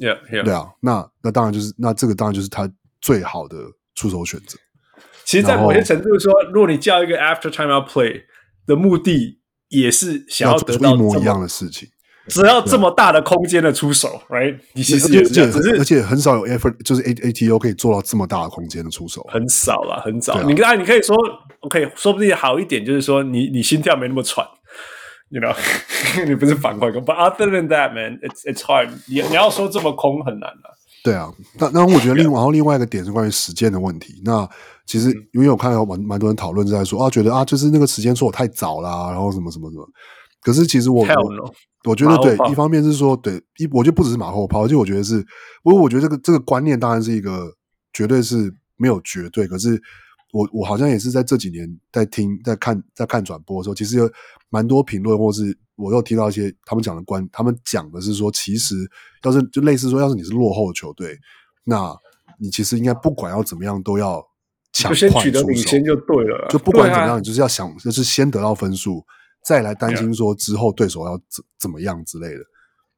Yeah, yeah. 对啊，那那当然就是那这个当然就是他最好的出手选择。其实，在某些程度说，如果你叫一个 after timeout play 的目的，也是想要得到一模一样的事情，只要这么大的空间的出手，right？你其实就是，而且而且很少有 effort，就是 A A T O 可以做到这么大的空间的出手，很少了，很少。你刚才你可以说，OK，说不定好一点，就是说你你心跳没那么喘。You know，你不是反快攻，But other than that, man, it's it's hard 你。你你要说这么空很难的、啊。对啊，那那我觉得另外然后另外一个点是关于时间的问题。那其实因为我看到蛮蛮多人讨论在说啊，觉得啊，就是那个时间说我太早啦，然后什么什么什么。可是其实我.我，我觉得对，一方面是说对，一我觉得不只是马后炮，而且我觉得是，不过我觉得这个这个观念当然是一个绝对是没有绝对，可是我我好像也是在这几年在听、在看、在看转播的时候，其实有蛮多评论，或是我又听到一些他们讲的观，他们讲的是说，其实要是就类似说，要是你是落后的球队，那你其实应该不管要怎么样都要抢快出手，就先取得领先就对了，就不管怎么样，你就是要想就是先得到分数，再来担心说之后对手要怎怎么样之类的，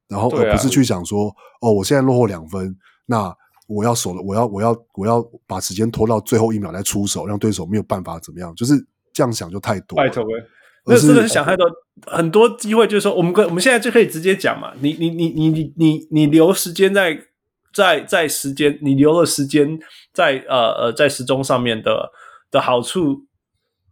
然后而不是去想说哦，我现在落后两分，那。我要守了，我要我要我要把时间拖到最后一秒来出手，让对手没有办法怎么样，就是这样想就太多了。拜托，那真的是想太多，很多机会就是说，我们可我们现在就可以直接讲嘛，你你你你你你你留时间在在在时间，你留了时间在呃呃在时钟上面的的好处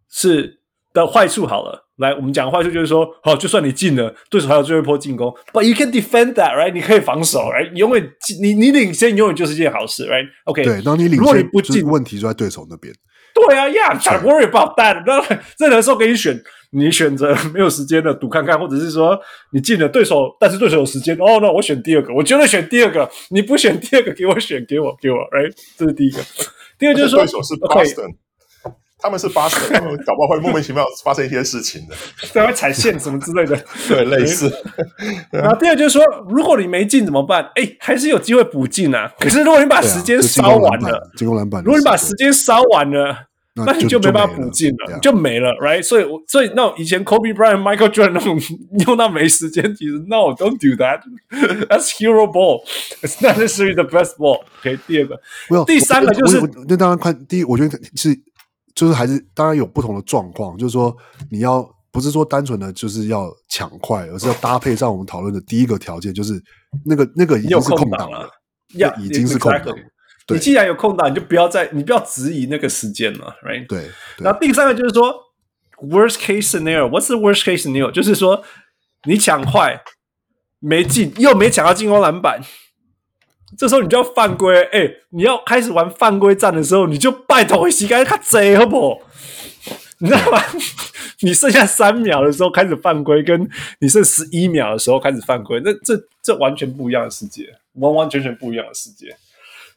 是的坏处好了。来，我们讲坏处就是说，好，就算你进了，对手还有最后一波进攻，but you can defend that, right？你可以防守，right？你永远你你领先永远就是一件好事，right？OK？、Okay? 对，当你领先，如果你不进，问题就在对手那边。对啊，Yeah，don't worry about that。那任何时候给你选，你选择没有时间的赌看看，或者是说你进了对手，但是对手有时间，哦，那我选第二个，我绝对选第二个。你不选第二个，给我选，给我，给我，right？这是第一个。第二个就是说，对手是 Boston。他们是发生，他们搞不好会莫名其妙发生一些事情的，对，会踩线什么之类的，对，类似。然后第二就是说，如果你没进怎么办？哎，还是有机会补进啊。可是如果你把时间烧完了，进攻篮板，如果你把时间烧完了，那你就没办法补进了，就没了，right？所以，所以那种以前 Kobe Bryant、Michael Jordan 那种 用到没时间，其实 No，don't do that。That's hero ball. It's not necessarily the best ball. OK，第二个，第三个就是那当然看第一，我觉得是。就是还是当然有不同的状况，就是说你要不是说单纯的就是要抢快，而是要搭配上我们讨论的第一个条件，就是那个那个已经是空档了，呀已经是空档。你既然有空档，你就不要再你不要质疑那个时间了，right？对。然后第三个就是说，worst case scenario，what's the worst case scenario？就是说你抢快没进，又没抢到进攻篮板。这时候你就要犯规，哎、你要开始玩犯规战的时候，你就拜托膝盖卡贼好不？你知道吗？你剩下三秒的时候开始犯规，跟你剩十一秒的时候开始犯规，那这这完全不一样的世界，完完全全不一样的世界。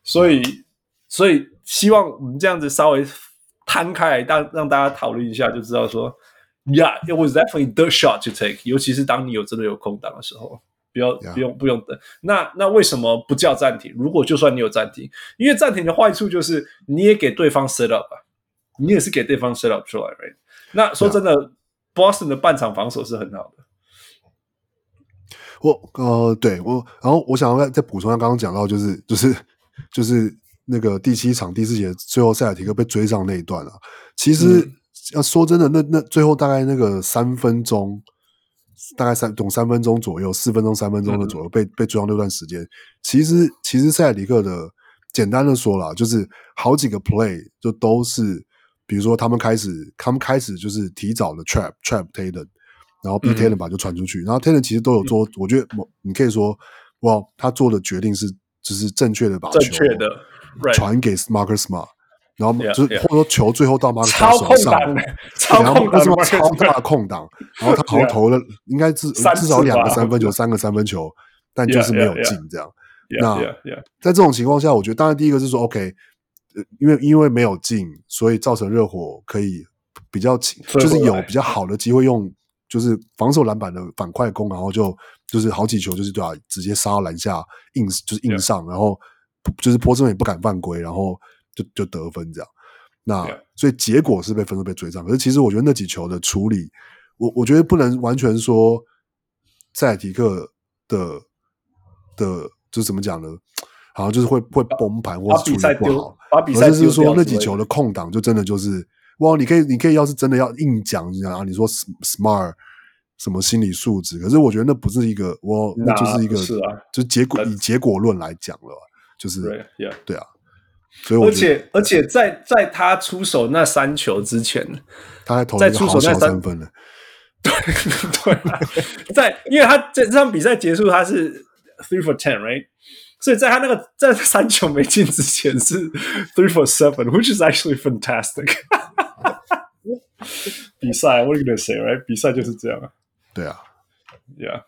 所以，所以希望我们这样子稍微摊开来，让让大家讨论一下，就知道说，Yeah，it was definitely the shot to take，尤其是当你有真的有空档的时候。不要不用不用等，那那为什么不叫暂停？如果就算你有暂停，因为暂停的坏处就是你也给对方 set up 啊，你也是给对方 set up 出来，right？那说真的，Boston 的半场防守是很好的。我呃，对我，然后我想要再再补充一下，刚刚讲到就是就是就是那个第七场第四节最后塞尔提克被追上那一段啊，其实、嗯、要说真的，那那最后大概那个三分钟。大概三总三分钟左右，四分钟、三分钟的左右被、嗯、被追上那段时间，其实其实塞尔提克的简单的说啦，就是好几个 play 就都是，比如说他们开始他们开始就是提早的 trap trap Tatum，然后逼 Tatum 把就传出去，嗯、然后 Tatum 其实都有做，嗯、我觉得你可以说哇，他做的决定是就是正确的把球传给 Marcus Smart。然后就是或者说球最后到马克手上，然后为什么超大的空档？然后他好像投了应该至至少两个三分球，三个三分球，但就是没有进这样。那在这种情况下，我觉得当然第一个是说，OK，因为因为没有进，所以造成热火可以比较就是有比较好的机会用就是防守篮板的反快攻，然后就就是好几球就是对吧，直接杀到篮下硬就是硬上，然后就是波士顿也不敢犯规，然后。就就得分这样，那.所以结果是被分数被追上。可是其实我觉得那几球的处理，我我觉得不能完全说塞尔提克的的，就是怎么讲呢？好像就是会会崩盘或者处理不好，而是说那几球的空档就真的就是哇，你可以你可以要是真的要硬讲啊，你说 smart 什么心理素质，可是我觉得那不是一个我那就是一个是啊，就结果以结果论来讲了，就是对啊。而且而且在在他出手那三球之前，他还投了一个好小三分了。对对，在因为他这这场比赛结束他是 three for ten，right？所以在他那个在三球没进之前是 three for seven，which is actually fantastic。比赛，what are you gonna say，right？比赛就是这样啊。对啊，Yeah。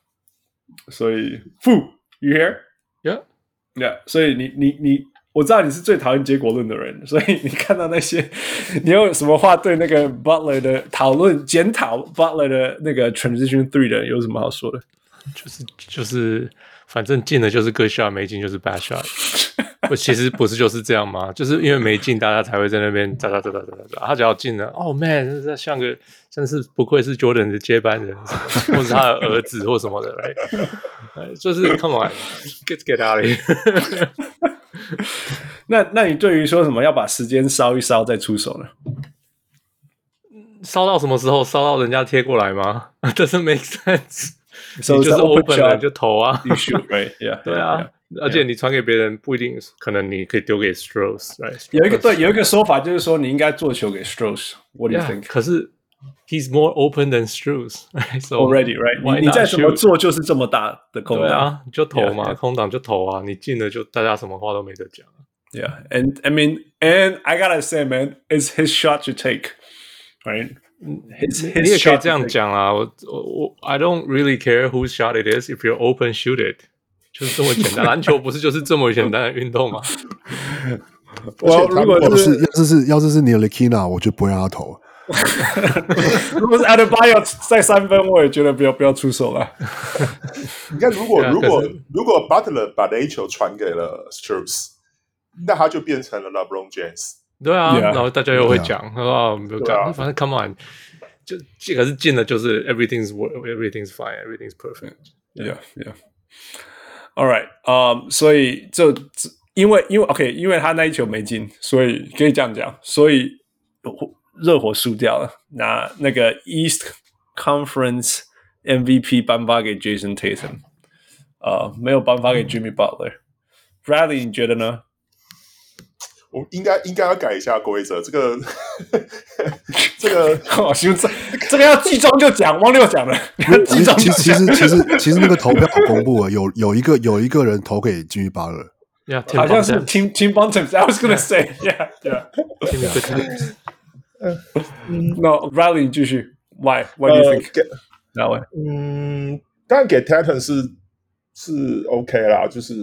所以，Fu，you here？Yeah，Yeah。所以你你你。我知道你是最讨厌结果论的人，所以你看到那些，你有什么话对那个 Butler 的讨论检讨 Butler 的那个 Transition Three 的有什么好说的？就是就是，反正进了就是 Good shot，没进就是 Bad shot。不，其实不是就是这样吗？就是因为没进，大家才会在那边哒哒哒哒哒哒。他只要进了，哦、oh、man，这像个真是不愧是 Jordan 的接班人，或是他的儿子或什么的来。Right? 就是 Come on，get get out of here。那那你对于说什么要把时间烧一烧再出手呢？烧到什么时候？烧到人家贴过来吗？Doesn't make sense。So 就是 open 了就投啊。You should, right? Yeah. 对啊。Yeah. 而且你传给别人不一定，可能你可以丢给 Strus，right？有一个对，有一个说法就是说你应该做球给 Strus。What do you think？可是 he's more open than Strus，so already right？你再怎么做就是这么大的空档啊，就投嘛，空档就投啊，你进了就大家什么话都没得讲。Yeah，and I mean, and I gotta say, man, it's his shot to take, right？His, his 你也可以这样讲啊，我我我，I don't really care whose shot it is if you're open, shoot it。 就是这么简单，篮球不是就是这么简单的运动吗？我如果是要是是要是是 Ntilikina，我就不会让他投。如果是 Adebayo 在三分，我也觉得不要不要出手了。你看，如果如果如果 Butler 把那一球传给了 Strus，那他就变成了 LeBron James。对啊，然后大家又会讲，啊，没有讲，反正 Come on，就这个是进了，就是 Everything's Everything's fine，Everything's perfect，Yeah，Yeah。All right，呃、um，所以就因为因为 OK，因为他那一球没进，所以可以这样讲，所以热火输掉了。那那个 East Conference MVP 颁发给 Jason Tatum，呃，没有颁发给 Jimmy Butler。Bradley，你觉得呢？应该应该要改一下规则，这个 这个好兄弟，这个要季中就讲，汪六讲了，季中其实其实其实其实那个投票好公布了，有有一个有一个人投给金鱼巴尔，好像是 Tim Tim b o n t o n s I was gonna say yeah yeah，嗯，No Riley 继续，Why What do you think？哪位？嗯，当然给 Tatum 是是 OK 啦，就是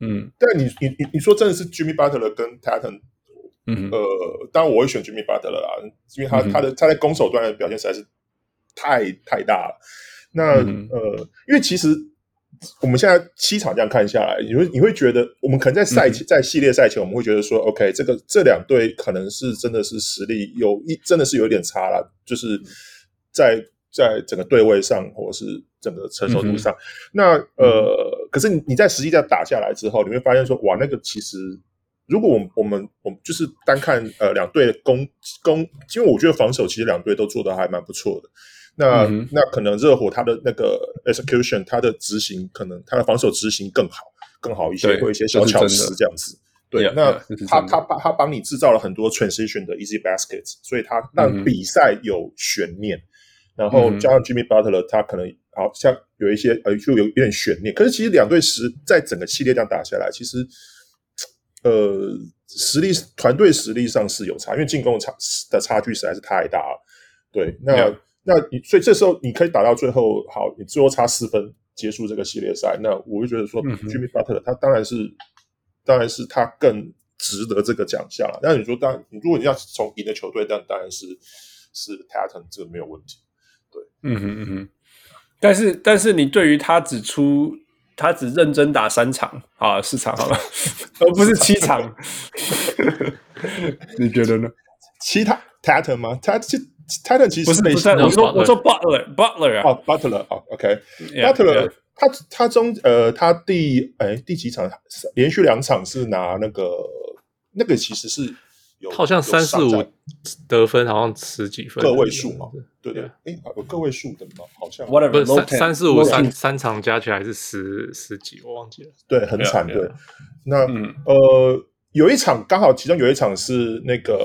嗯，但你你你你说真的是 Jimmy Butler 跟 Tatum，嗯呃，当然我会选 Jimmy Butler 啦，因为他、嗯、他的他在攻守端的表现实在是太太大了。那、嗯、呃，因为其实我们现在七场这样看下来，你会你会觉得，我们可能在赛前、嗯、在系列赛前，我们会觉得说，OK，这个这两队可能是真的是实力有一真的是有点差了，就是在。在整个对位上，或者是整个成熟度上，嗯、那呃，可是你你在实际这样打下来之后，你会发现说，哇，那个其实，如果我们我们我们就是单看呃两队的攻攻，因为我觉得防守其实两队都做的还蛮不错的。那、嗯、那可能热火他的那个 execution，他的执行可能他的防守执行更好更好一些，会一些小巧思这样子。对，那他他帮他帮你制造了很多 transition 的 easy baskets，所以他让比赛有悬念。嗯然后加上 Jimmy Butler，他可能好像有一些呃，就有有点悬念。可是其实两队实在整个系列这样打下来，其实呃实力团队实力上是有差，因为进攻的差的差距实在是太大了。对，那、yeah. 那你所以这时候你可以打到最后，好，你最后差四分结束这个系列赛，那我就觉得说、嗯、Jimmy Butler 他当然是当然是他更值得这个奖项了。那你说当你如果你要从赢的球队，但当然是是 Tatum 这个没有问题。嗯哼嗯哼，但是但是你对于他只出他只认真打三场啊四场好了，而 不是七场，你觉得呢？其他 Tatum 吗？Tatum Tatum 其实不是不是，我说我说 Butler Butler 啊。哦 Butler 啊 OK Butler 他他中呃他第哎第几场？连续两场是拿那个那个其实是。好像三四五得分，好像十几分，个位数嘛？对对，哎，有个位数的嘛？好像不是三三四五三三场加起来是十十几，我忘记了。对，很惨。对，那呃，有一场刚好，其中有一场是那个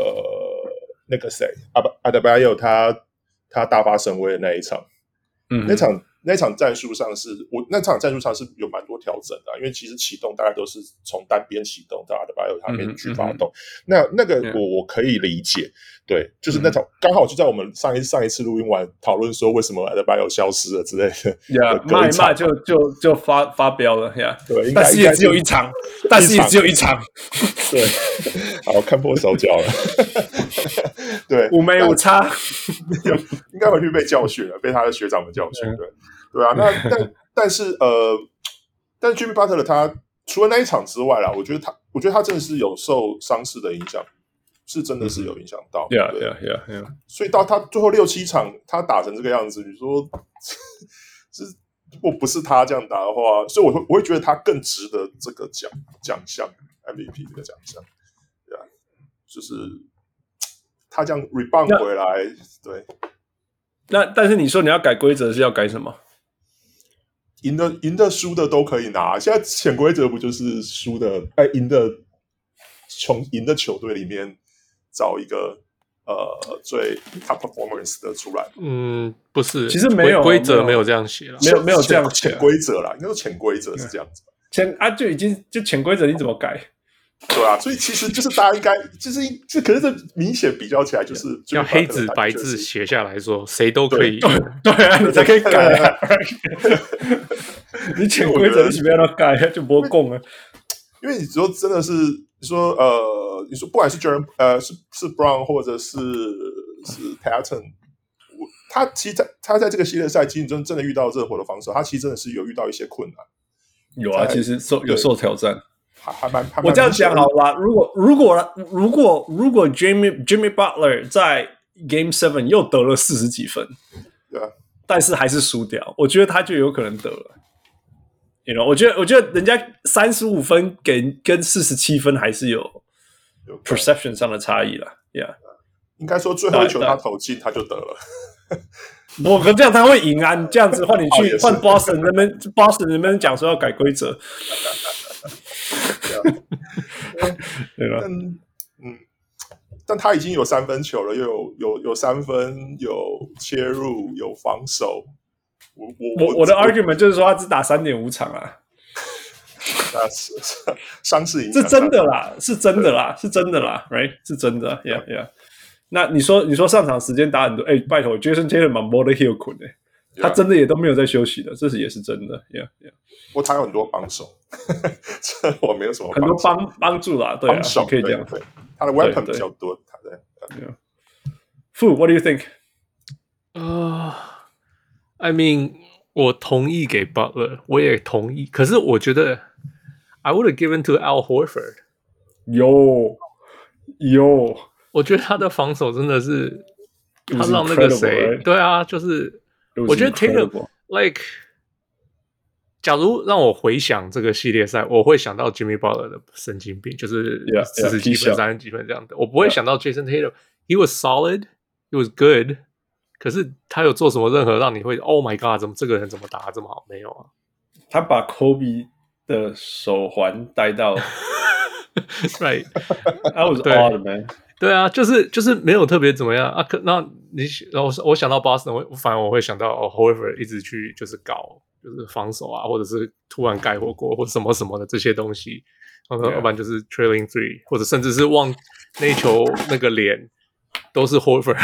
那个谁，阿巴阿德巴约他他大发神威的那一场。嗯，那场那场战术上是我那场战术上是有蛮多调整的，因为其实启动大概都是从单边启动，到阿德巴约他们去发动。嗯嗯、那那个我我可以理解，对，就是那场、嗯、刚好就在我们上一上一次录音完讨论说为什么阿德巴约消失了之类的，呀、yeah,，骂一骂就就就发发飙了呀。对，但是也只有一场，但是也只有一场。对，好看破手脚了。对，五没五差，应该回去被教训了，被他的学长们教训。对。对啊，那但但是呃，但是 Jimmy Butler 他除了那一场之外啦，我觉得他，我觉得他真的是有受伤势的影响，是真的是有影响到。对啊，对啊，对啊，对啊。所以到他最后六七场，他打成这个样子，你说是如果不是他这样打的话，所以我会我会觉得他更值得这个奖奖项 MVP 这个奖项。对啊，就是他这样 rebound 回来，对。那但是你说你要改规则是要改什么？赢的赢的输的都可以拿，现在潜规则不就是输的哎赢的从赢的球队里面找一个呃最 top performance 的出来？嗯，不是，其实没有规则没有这样写了，没有没有这样潜规则啦，应该说潜规则是这样子。潜啊就已经就潜规则你怎么改？对啊，所以其实就是大家应该就是这可是这明显比较起来就是要黑纸白字写下来说谁都可以对，对啊，你才可以改啊。你潜规则你是不要改就不会供啊。因为你说真的是你说呃，你说不管是 Jaren 呃是是 Brown 或者是是 Tatum，他其实他他在这个系列赛其实真真的遇到热火的防守，他其实真的是有遇到一些困难。有啊，其实受有受挑战。还蛮，我这样讲好吧？如果如果如果如果 Jimmy Jimmy Butler 在 Game Seven 又得了四十几分，对啊，但是还是输掉，我觉得他就有可能得了。You know，我觉得我觉得人家三十五分给跟四十七分还是有 perception 上的差异了。Yeah，应该说最后一球他投进他就得了。我可这样他会赢啊！你这样子换你去 换 Boston 那边，Boston 那边讲说要改规则。对吧？嗯，但他已经有三分球了，又有有有三分，有切入，有防守。我我我我的 argument 就是说，他只打三点五场啊。那是伤势影响，是真的啦，是真的啦，是真的啦，right？是真的，yeah yeah。那你说你说上场时间打很多，哎，拜托，Jason Tatum 蛮 he could 的，他真的也都没有在休息的，这是也是真的，yeah yeah。不过他有很多帮手。这我没有什么很多帮帮助啦，对啊，可以这样。对，他的 weapon 比较多，他的。Fu，what do you think？啊，I mean，我同意给 Butler，我也同意。可是我觉得，I would have given to Al Horford。有有，我觉得他的防守真的是，他让那个谁，对啊，就是我觉得 Tatum，like。假如让我回想这个系列赛，我会想到 Jimmy Butler 的神经病，就是四十几分、三十几分这样的。我不会想到 Jason Tatum。He was solid, he was good。可是他有做什么任何让你会 Oh my God，怎么这个人怎么打得这么好？没有啊。他把 Kobe 的手环带到，Right？I was odd man。对啊，就是就是没有特别怎么样啊。可那你然后我想到 Boston，我反而我会想到哦，Horford 一直去就是搞。就是防守啊，或者是突然盖火锅，或者什么什么的这些东西，然后要不然就是 trailing three，或者甚至是忘那球那个脸都是 Horford，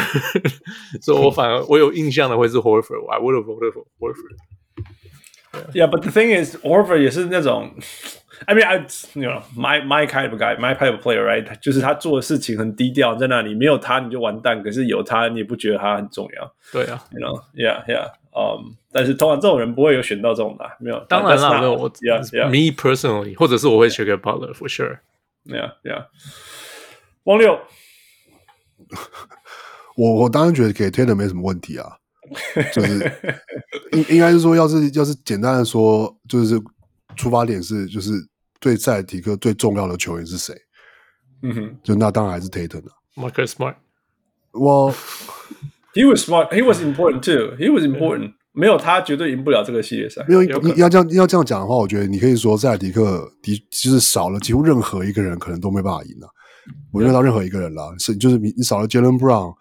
所以我反而我有印象的会是 Horford，I would have voted for Horford。Yeah，but the thing is Horford 也是那种，I mean I you know my my kind of guy，my type of player，right？就是他做的事情很低调，在那里没有他你就完蛋，可是有他你也不觉得他很重要。对啊，you know，yeah yeah。嗯，但是通常这种人不会有选到这种的，没有。当然了，没有我，yeah, yeah. Me personally，或者是我会选给 Butler for sure。Yeah, yeah。王六，我我当然觉得给 Taylor 没什么问题啊，就是应应该是说，要是要是简单的说，就是出发点是就是对赛提克最重要的球员是谁？嗯哼，就那当然还是 Tatum 啊。Marcus Smart。我。He was smart. He was important too. He was important. 没有他，绝对赢不了这个系列赛。没有，你要这样要这样讲的话，我觉得你可以说塞尔提克的就是少了几乎任何一个人，可能都没办法赢了。我认为到任何一个人了，是就是你你少了 Jaylen Brown，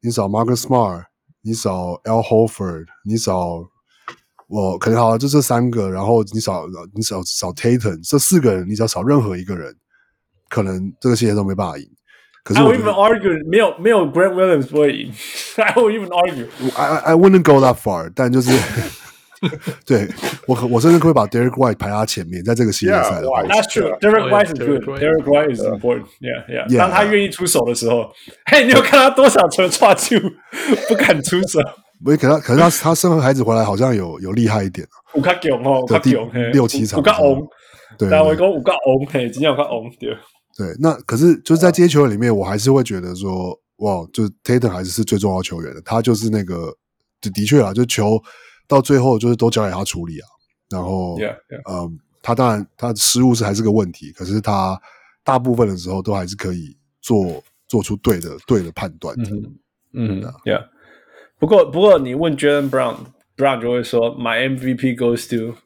你少 Marcus Smart，你少 Al Horford，你少我可能好就这三个，然后你少你少少 Tatum 这四个人，你只要少任何一个人，可能这个系列都没办法赢。可是我 I would even argue 没有没有 Grant Williams 不会赢。I would even argue I I wouldn't go that far，但就是对我我甚至会把 Derek White 排他前面，在这个系列赛的话 Yeah, That's true. Derek White is good. Derek White is important. Yeah, yeah. 当他愿意出手的时候，嘿，你有看他多少球抓住不敢出手？不是，可他可是他他生完孩子回来好像有有厉害一点五卡强哦，五卡强，六七场五卡红，对，但我讲五卡红，嘿，今天有卡红对。对，那可是就是在这些球员里面，我还是会觉得说，哇，就 Tatum 还是是最重要的球员的，他就是那个，就的确啊，就球到最后就是都交给他处理啊。然后，yeah, yeah. 嗯，他当然他的失误是还是个问题，可是他大部分的时候都还是可以做做出对的对的判断的。嗯，嗯，Yeah。不过不过你问 Jaylen Brown，Brown 就会说，My MVP goes to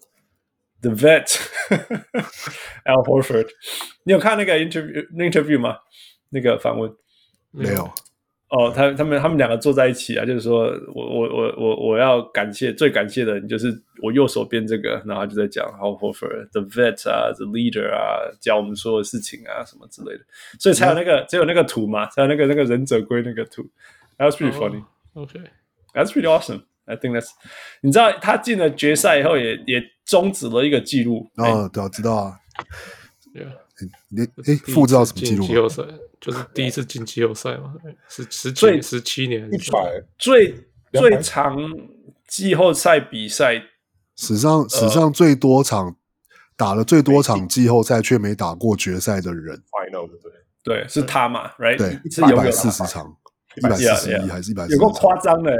the vet Al Horford。你有看那个 interview interview 吗？那个访问没有。哦，他他们他们两个坐在一起啊，就是说我我我我我要感谢最感谢的人就是我右手边这个，然后就在讲 Al Horford the vet 啊，the leader 啊，教我们所有事情啊什么之类的，所以才有那个只有那个图嘛，才有那个那个忍者龟那个图。That was pretty funny. Okay. That's pretty awesome. I think that's 你知道他进了决赛以后也也终止了一个记录。哦，对，我知道啊。Yeah. 你哎，复制到什么记录？季后赛就是第一次进季后赛嘛，十十几十七年一百最最长季后赛比赛史上史上最多场打了最多场季后赛却没打过决赛的人。Final 对对，是他嘛？Right？对，是有一百四十场。一百四十一还是一百？有够夸张的，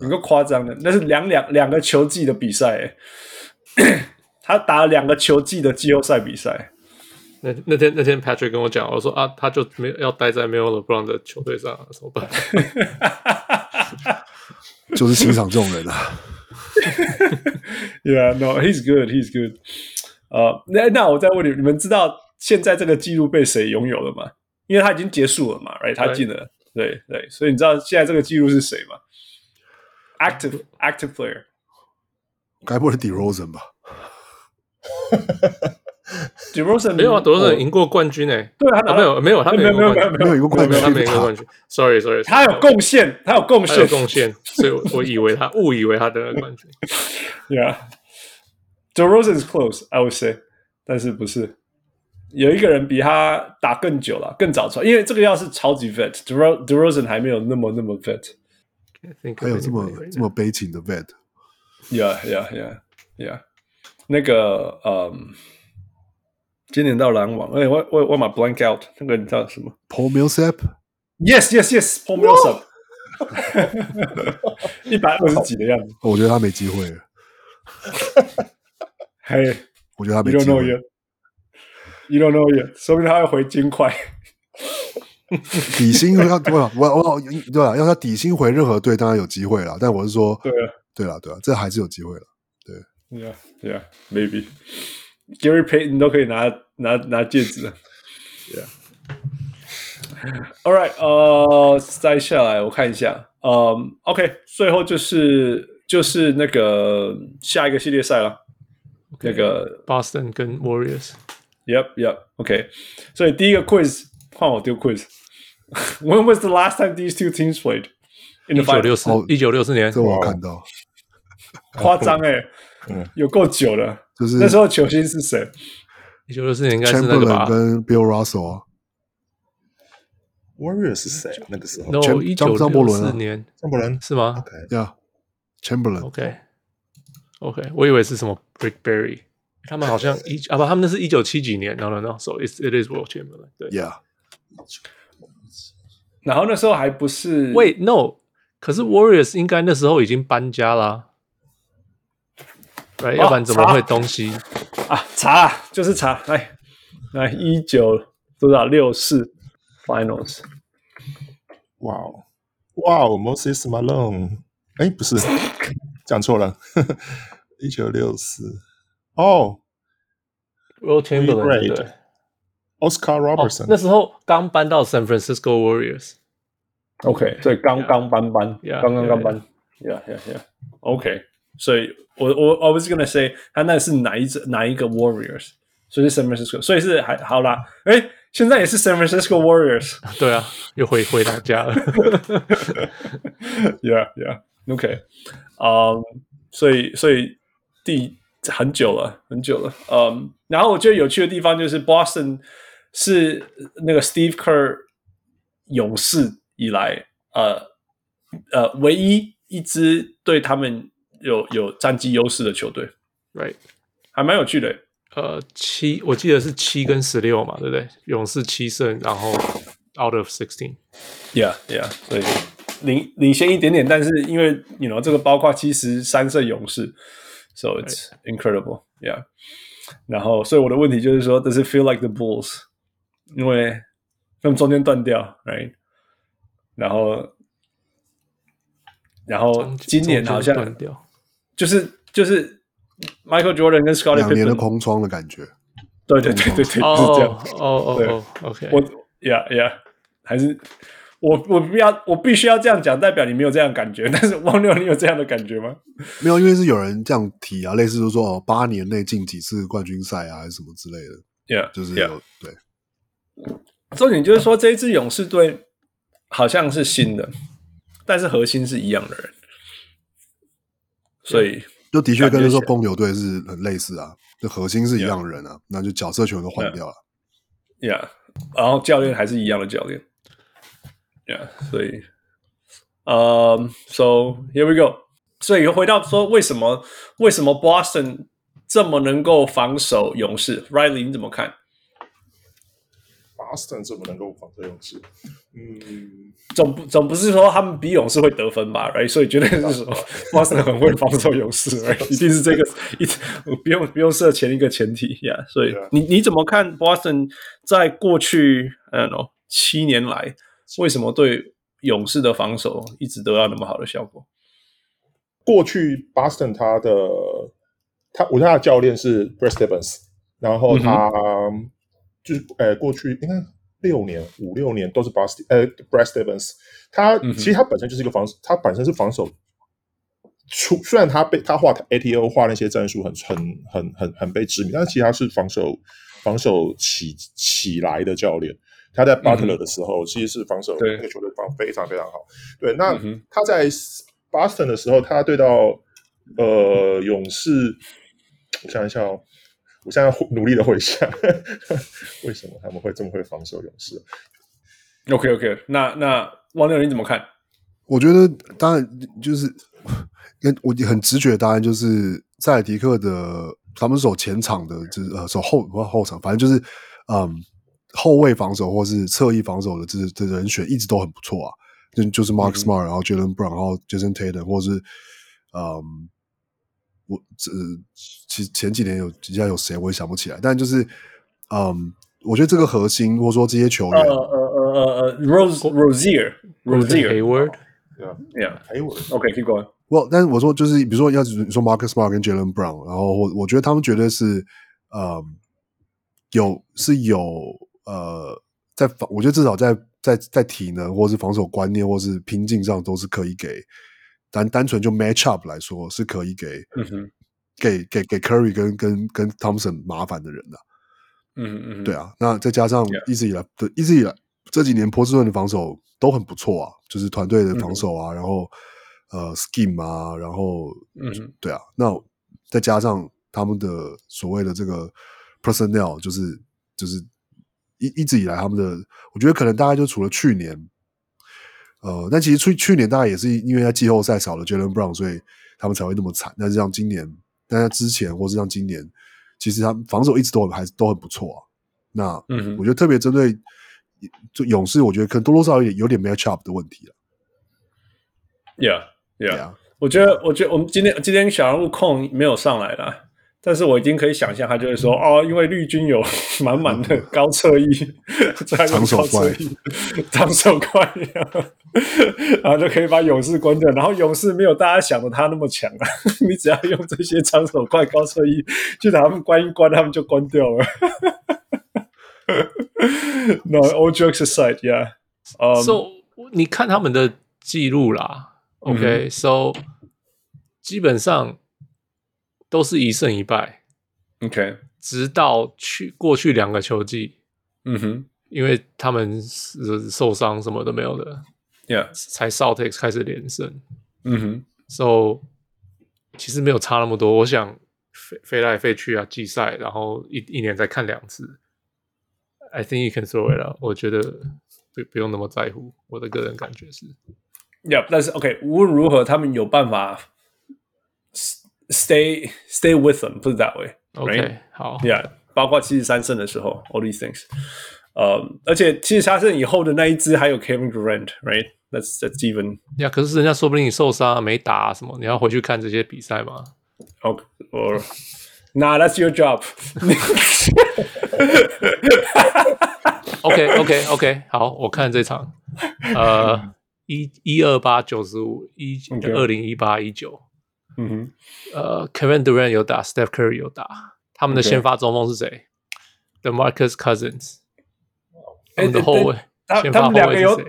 有够夸张的，那是两两两个球季的比赛，他打了两个球季的季后赛比赛。那那天那天 Patrick 跟我讲，我说啊，他就没要待在没有 LeBron 的球队上，怎么办？就是欣赏这种人啊。Yeah, no, he's good, he's good. 呃，那那我再问你，你们知道现在这个记录被谁拥有了吗？因为他已经结束了嘛，right？他进了。对对，所以你知道现在这个记录是谁吗？Active active player，该不会是 DeRozan 吧？DeRozan 没有啊，DeRozan 赢过冠军诶。对啊，没有没有，他没有没有没有没有赢过冠军，他没赢过冠军。Sorry Sorry，他有贡献，他有贡献，贡献，所以我以为他误以为他得了冠军。Yeah，DeRozan is close, I would say，但是不是。有一个人比他打更久了，更早出来，因为这个要是超级 vet d e r o z e n 还没有那么那么 vet，还有这么这么悲情的 vet，yeah yeah yeah yeah，那个嗯，今年到篮网，哎，我我我把 blank out，那个你知道什么？Paul Millsap，yes yes yes，Paul Millsap，一百二十几的样子，我觉得他没机会了，嘿，我觉得他没机会。You don't know yet，说不定他会回金块。底薪要多少？我我对啊，要他底薪回任何队，当然有机会了。但我是说，对啊，对啊，对啊，这还是有机会了。对，Yeah, yeah, maybe Gary Payton 都可以拿拿拿戒指了。Yeah. All right，呃，再下来我看一下，嗯，OK，最后就是就是那个下一个系列赛了，okay, 那个 Boston 跟 Warriors。Yep, yep. OK，所以第一个 quiz 换我丢 quiz。When was the last time these two teams played? 一九六四，一九六四年。这我看到。夸张哎，有够久了。就是那时候球星是谁？一九六四年应该是那个吧？跟 Bill Russell 啊。Warriors 是谁？那个时候？No，一九六四年，张伯伦是吗？OK，Yeah，Chamberlain。OK，OK，我以为是什么 Rick Barry。 他们好像 一啊不，他们那是一九七几年，no no no，so it it is World Chamberlain，对，Yeah。然后那时候还不是，Wait no，可是 Warriors 应该那时候已经搬家啦，right？要不然怎么会东西？啊？查就是查，来来一九多少？六四 Finals，哇哦哇哦，Moses Malone，哎不是，讲错了，一九六四。哦，Wilt Chamberlain 对，Oscar Robertson，那时候刚搬到 San Francisco Warriors，OK，所以刚刚搬搬，刚刚刚搬，Yeah Yeah Yeah，OK， 所以我我 I was gonna say 他那是哪一支哪一个 Warriors，所以是 San Francisco，所以是还好啦。哎，现在也是 San Francisco Warriors。对啊，又回回他家了。 yeah yeah，OK，嗯、um,，所以所以第 很久了很久了，嗯、um,，然后我觉得有趣的地方就是 Boston 是那个 Steve Kerr 勇士以来呃呃唯一一支对他们。有有战绩优势的球队，right，还蛮有趣的。呃，七，我记得是七跟十六嘛，对不对？勇士七胜，然后 out of sixteen。Yeah，yeah，所以领领先一点点，但是因为 you know 这个包括七十三胜勇士 ，so it's incredible。Yeah，然后所以我的问题就是说，Does it feel like the Bulls？因为他们中间断掉，right？然后然后今年好像断掉。就是就是 Michael Jordan 跟 Scottie Pippen 两年的空窗的感觉，对对对对对，是这样。哦哦哦，OK，我 Yeah Yeah，还是 我我不要我必须要这样讲，代表你没有这样感觉。但是汪六，你有这样的感觉吗？没有，因为是有人这样提啊，类似就是说哦，八年内进几次冠军赛啊，还是什么之类的。Yeah，就是有 yeah. 对。重点就是说，这一支勇士队好像是新的，但是核心是一样的人。所以，就的确跟那时候公牛队是很类似啊，就核心是一样的人啊，yeah. 那就角色全都换掉了。Yeah，然后教练还是一样的教练。Yeah，所以，呃、um,，So here we go。所以又回到说，为什么为什么 Boston 这么能够防守勇士？Riley，你怎么看？Boston 怎么能够防守勇士？嗯，总不总不是说他们比勇士会得分吧？Right？所以绝对是说 Boston 很会防守勇士，right? 一定是这个一不用不用设前一个前提呀。Yeah, 所以你你怎么看 Boston 在过去嗯七年来为什么对勇士的防守一直得到那么好的效果？过去 Boston 他的他我他的教练是 Brad Stevens，然后他。嗯就是呃，过去应该六年、五六年都是 Boston 呃 Brad Stevens，他、嗯、其实他本身就是一个防，他本身是防守出，虽然他被他画 ATO 画那些战术很很很很很被知名，但是其实他是防守防守起起来的教练。他在 Butler 的时候，嗯、其实是防守那个球队防非常非常好。对，那、嗯、他在 Boston 的时候，他对到呃勇士，我想一下哦。我现在努力的回想，为什么他们会这么会防守勇士？OK OK，那那王六你怎么看？我觉得当然就是，我很直觉的答案就是塞尔提克的他们守前场的，就是呃守后不后场，反正就是嗯后卫防守或是侧翼防守的这这人选一直都很不错啊，就就是 Mark Smart，、嗯、然后 Jaylen Brown，然后 Jason Tatum，或是嗯。我这其实前几年有底下有谁我也想不起来，但就是嗯，我觉得这个核心或者说这些球员，呃呃呃呃呃，Rose Rozier Rozier Hayward，yeah yeah Hayward，OK，keep going。Well，但是我说就是比如说要是你说 Marcus Smart 跟 Jaylen Brown，然后我我觉得他们绝对是嗯有是有呃在防，我觉得至少在在在体能或是防守观念或是拼劲上都是可以给。单单纯就 match up 来说，是可以给、嗯、给给给 Curry 跟跟跟 Thompson 麻烦的人的、啊。嗯嗯，对啊。那再加上一直以来的，一直以来这几年波士顿的防守都很不错啊，就是团队的防守啊，嗯、然后呃 scheme 啊，然后嗯，对啊。那再加上他们的所谓的这个 personnel，就是就是一一直以来他们的，我觉得可能大概就除了去年。呃，但其实去去年大概也是因为在季后赛少了 Jaylen Brown，所以他们才会那么惨。但是像今年，但是之前或是像今年，其实他们防守一直都很还是都很不错啊。那嗯，我觉得特别针对就勇士，我觉得可能多多少少有点 match up 的问题了。Yeah, yeah, yeah. 我觉得我觉得我们今天今天小人物控没有上来了。但是我已经可以想象，他就会说哦，因为绿军有 满满的高侧翼，长手怪，长手怪，然后就可以把勇士关掉。然后勇士没有大家想的他那么强啊，你只要用这些长手怪、高侧翼去把他们关一关，他们就关掉了。No, all jokes aside, yeah. Um, so 你看他们的记录啦，OK，So、嗯、基本上。都是一胜一败。OK，直到去过去两个球季，嗯哼，因为他们是受伤什么都没有的，Yeah，才 Celtics 开始连胜。嗯哼，So 其实没有差那么多。我想飞飞来飞去啊，季赛，然后一一年再看两次。I think you can throw it out。我觉得不不用那么在乎。我的个人感觉是，Yeah，但是 OK，无论如何，他们有办法 stay stay with them，put it that way。OK，好，Yeah，包括七十三胜的时候，all these things，呃、um，而且七十三胜以后的那一支还有 Kevin Durant，right？That's that's even。呀，可是人家说不定你受伤没打什么，你要回去看这些比赛吗？OK，or Nah，that's your job。 OK OK OK，好，我看这场，呃，一一二八九十五，一二零一八一九。 嗯哼，呃，Kevin Durant 有打，Steph Curry 有打，他们的先发中锋是谁？DeMarcus Cousins。哎，的后卫，他他们两个有，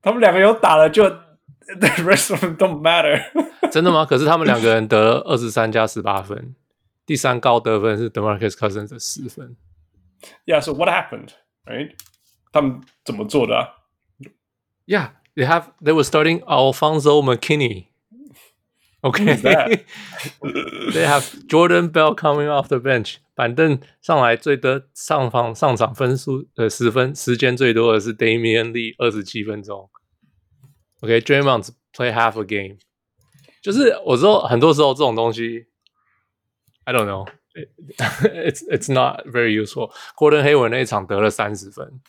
他们两个有打了，就 The rest of them don't matter。真的吗？可是他们两个人得了二十三加十八分，第三高得分是 DeMarcus Cousins 的十分。Yeah, so what happened? Right? 他们怎么做的啊？Yeah, they have. They were starting Alfonso McKinnie. Okay, they have Jordan Bell coming off the bench。板凳上来最多上方上场分数呃十分，时间最多的是 Damian Lee 二十七分钟。OK, Draymond play half a game。就是我说很多时候这种东西，I don't know, it's it's not very useful。Gordon Hayward 那一场得了三十分。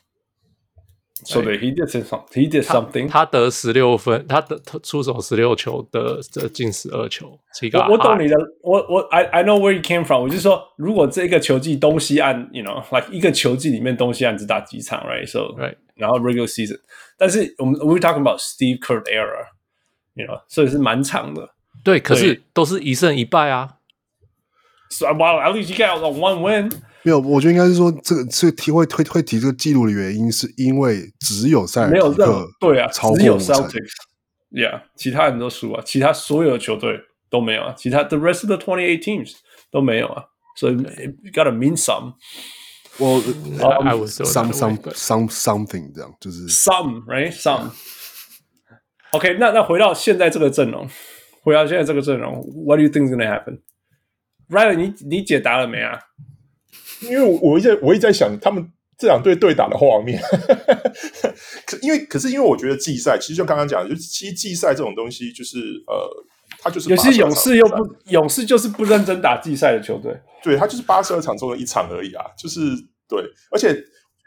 So that he did something. He did something. 他，他得十六分，他得出手十六球的这进十二球。我我懂你的，我我 I I know where you came from。我就是说，如果这个球季东西岸，you know，like 一个球季里面东西岸只打几场，right？So right，然后 regular season。但是我们 we talking about Steve Kerr era，you know，所以是蛮长的。对，可是都是一胜一败啊。So well, at least you got one win. 没有，我觉得应该是说，这个这个提会会会提这个记录的原因，是因为只有塞尔提克对啊，超只有 Celtics，yeah，其他人都输啊，其他所有的球队都没有啊，其他 the rest of the twenty eight teams 都没有啊，所以 gotta mean some。我 I was some some some something 这样就是 some right some。OK，那那回到现在这个阵容，回到现在这个阵容，What do you think is gonna happen？Riley，你你解答了没啊？因为我我一直我一直在想他们这两队对打的画面，可因为可是因为我觉得季赛其实就刚刚讲，就其实季赛这种东西就是呃，他就是有些勇士又不勇士就是不认真打季赛的球队，对，他就是八十二场中的一场而已啊，就是对，而且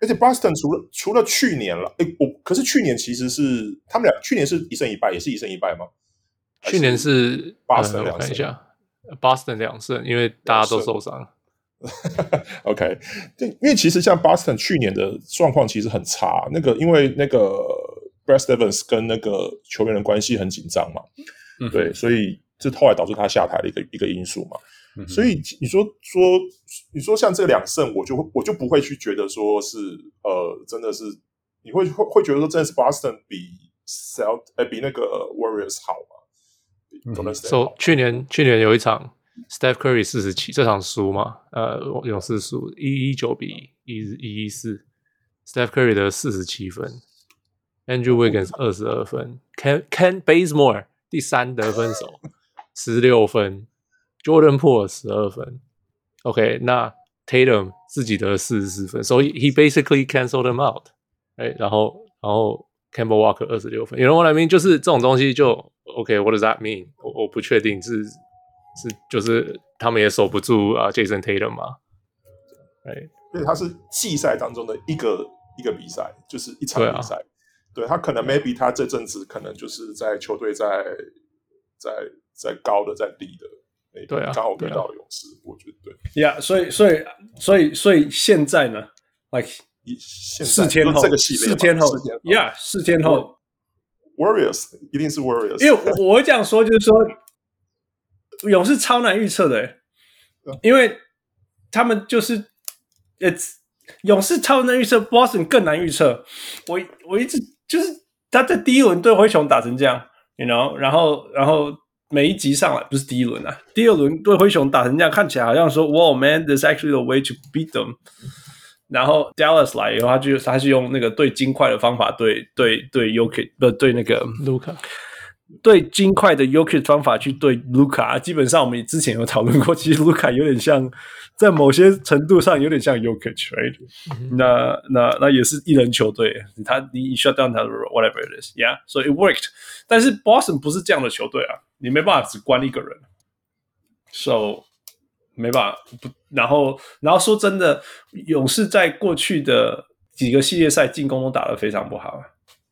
而且 Boston 除了除了去年了，哎，我可是去年其实是他们俩去年是一胜一败，也是一胜一败吗？去年是 Boston 两胜，我看一下，Boston 两胜，因为大家都受伤。OK，对，因为其实像 Boston 去年的状况其实很差，那个因为那个 Brad Stevens 跟那个球员的关系很紧张嘛，嗯、对，所以这后来导致他下台的一个一个因素嘛。嗯、所以你说说你说像这两胜，我就我就不会去觉得说是呃，真的是你会会会觉得说真的是 Boston 比 Celt 呃比那个 Warriors 好嘛？嗯，所以去年去年有一场。Steph Curry 四十七，这场输嘛？呃，勇士输一一九比一一一四。Steph Curry 得四十七分，Andrew Wiggins 二十二分，Ken Ken Bazemore 第三得分手十六分，Jordan Poole 十二分。OK，那 Tatum 自己得四十四分，所以 he basically canceled them out。哎，然后然后 Campbell Walker 二十六分。You know what I mean？就是这种东西就 OK，What does that mean？我我不确定是。是，就是他们也守不住啊，Jason Tatum 嘛，哎，所以他是季赛当中的一个一个比赛，就是一场比赛。对，啊、他可能 maybe 他这阵子可能就是在球队在在在高的在低的，对啊，刚好遇到勇士，啊、我觉得对。呀、yeah，所以所以所以所以现在呢，like 四天后，这个系列四天后呀，四天后，Warriors 一定是 Warriors，因为我我这样说就是说。勇士超难预测的，欸，因为他们就是，It's 勇士超难预测，Boston 更难预测。我我一直就是他在第一轮对灰熊打成这样，you know，然后然后每一集上来不是第一轮啊，第二轮对灰熊打成这样，看起来好像说哇，man，this actually the way to beat them。然后 Dallas 来以后，他就他是用那个对金块的方法对对对 Jokic 不对那个 Luka 对金块的 Jokic 方法去对 Luka。基本上我们之前有讨论过，其实 Luka 有点像，在某些程度上有点像 Jokic，right？、嗯、那那那也是一人球队，他你 shut down 他 whatever it is，yeah，so it worked。但是 Boston 不是这样的球队啊，你没办法只关一个人，so。没办法不，然后然后说真的，勇士在过去的几个系列赛进攻都打得非常不好，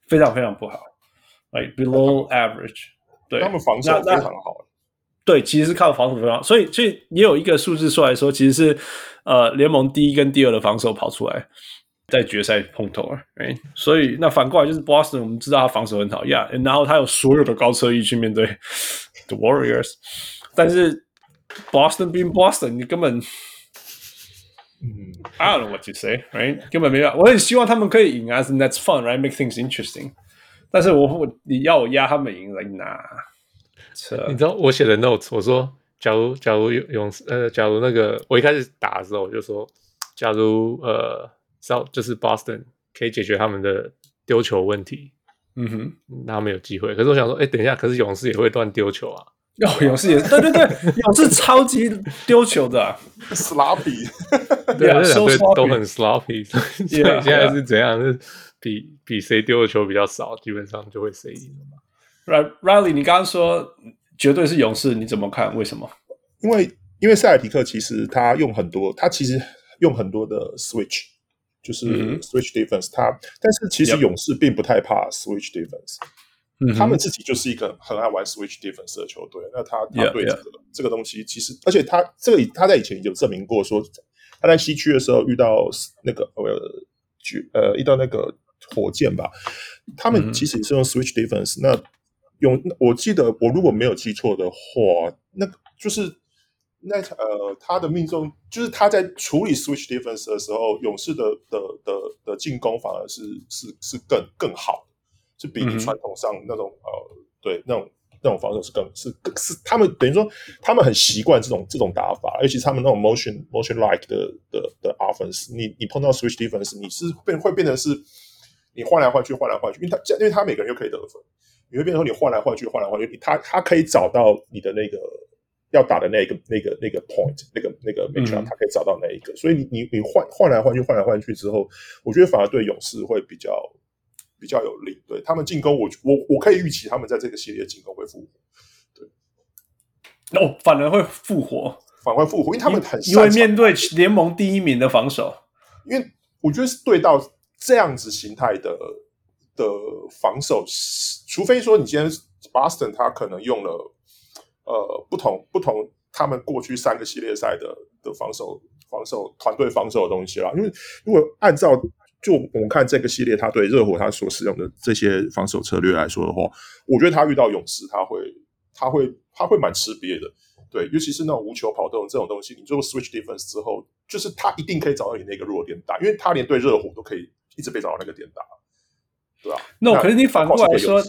非常非常不好，like below average。对，他们防守非常好。对，其实是靠防守非常好，所以所以也有一个数字出来说，其实是呃联盟第一跟第二的防守跑出来在决赛碰头了。哎，所以那反过来就是 Boston，我们知道他防守很好呀，yeah, 然后他有所有的高车翼去面对 The Warriors，但是。Boston being Boston，你根本，嗯，I don't know what to say，right？根本没有，我很希望他们可以赢啊，That's fun，right？Make things interesting。但是我我你要我压他们赢来拿，你知道我写的 notes，我说假如假如勇士呃，假如那个我一开始打的时候我就说，假如呃，就是 Boston 可以解决他们的丢球问题，嗯哼，那他们有机会。可是我想说，哎，等一下，可是勇士也会乱丢球啊。哦，勇士也是，对对对，勇士超级丢球的、啊、，sloppy，对，啊两队都很 sloppy，所以现在是怎样？是比比谁丢的球比较少，基本上就会谁赢了嘛。Riley，你刚刚说绝对是勇士，你怎么看？为什么？因为因为塞尔提克其实他用很多，他其实用很多的 switch，就是 switch defense，他、嗯、但是其实勇士并不太怕 switch defense。他们自己就是一个很爱玩 switch defense 的球队，那他他对这个 yeah, yeah. 这个东西其实，而且他这个他在以前有证明过，说他在西区的时候遇到那个呃呃遇到那个火箭吧，他们其实也是用 switch defense。那用我记得我如果没有记错的话，那就是那呃他的命中就是他在处理 switch defense 的时候，勇士的的的的进攻反而是是是更更好。是比你传统上那种、嗯、呃，对那种那种防守是更是更是他们等于说他们很习惯这种这种打法，尤其是他们那种 motion motion like 的的的 offense，你你碰到 switch defense，你是变会变成是你换来换去换来换去，因为他因为他每个人又可以得分，你会变成说你换来换去换来换去，他他可以找到你的那个要打的那个那个那个 point 那个那个 matchup，他可以找到那一个，所以你你你换换来换去换来换去之后，我觉得反而对勇士会比较。比较有利，对他们进攻我，我我我可以预期他们在这个系列进攻会复活，对，哦，反而会复活，反而会复活，因为他们很因为面对联盟第一名的防守，因为我觉得是对到这样子形态的的防守，除非说你今天 Boston 他可能用了呃不同不同他们过去三个系列赛的的防守防守团队防守的东西啦，因为如果按照就我们看这个系列，他对热火他所使用的这些防守策略来说的话，我觉得他遇到勇士，他会，他会，他会蛮吃瘪的。对，尤其是那种无球跑动这种东西，你做 switch defense 之后，就是他一定可以找到你那个弱点打，因为他连对热火都可以一直被找到那个点打，对吧？No，可是你反过来说，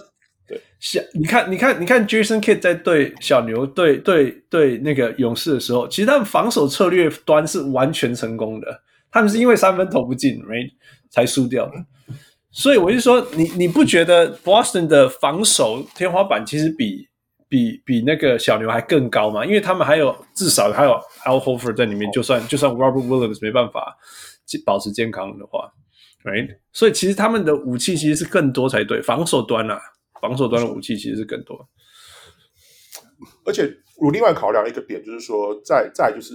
对，小你看，你看，你看，Jason Kidd 在对小牛、对对对那个勇士的时候，其实他们防守策略端是完全成功的，他们是因为三分投不进，right？才输掉的，所以我就说，你你不觉得 Boston 的防守天花板其实比比比那个小牛还更高吗？因为他们还有至少还有 Al Horford 在里面，就算就算 Robert Williams 没办法保持健康的话，right？所以其实他们的武器其实是更多才对，防守端啊，防守端的武器其实是更多。而且我另外考量一个点，就是说，在在就是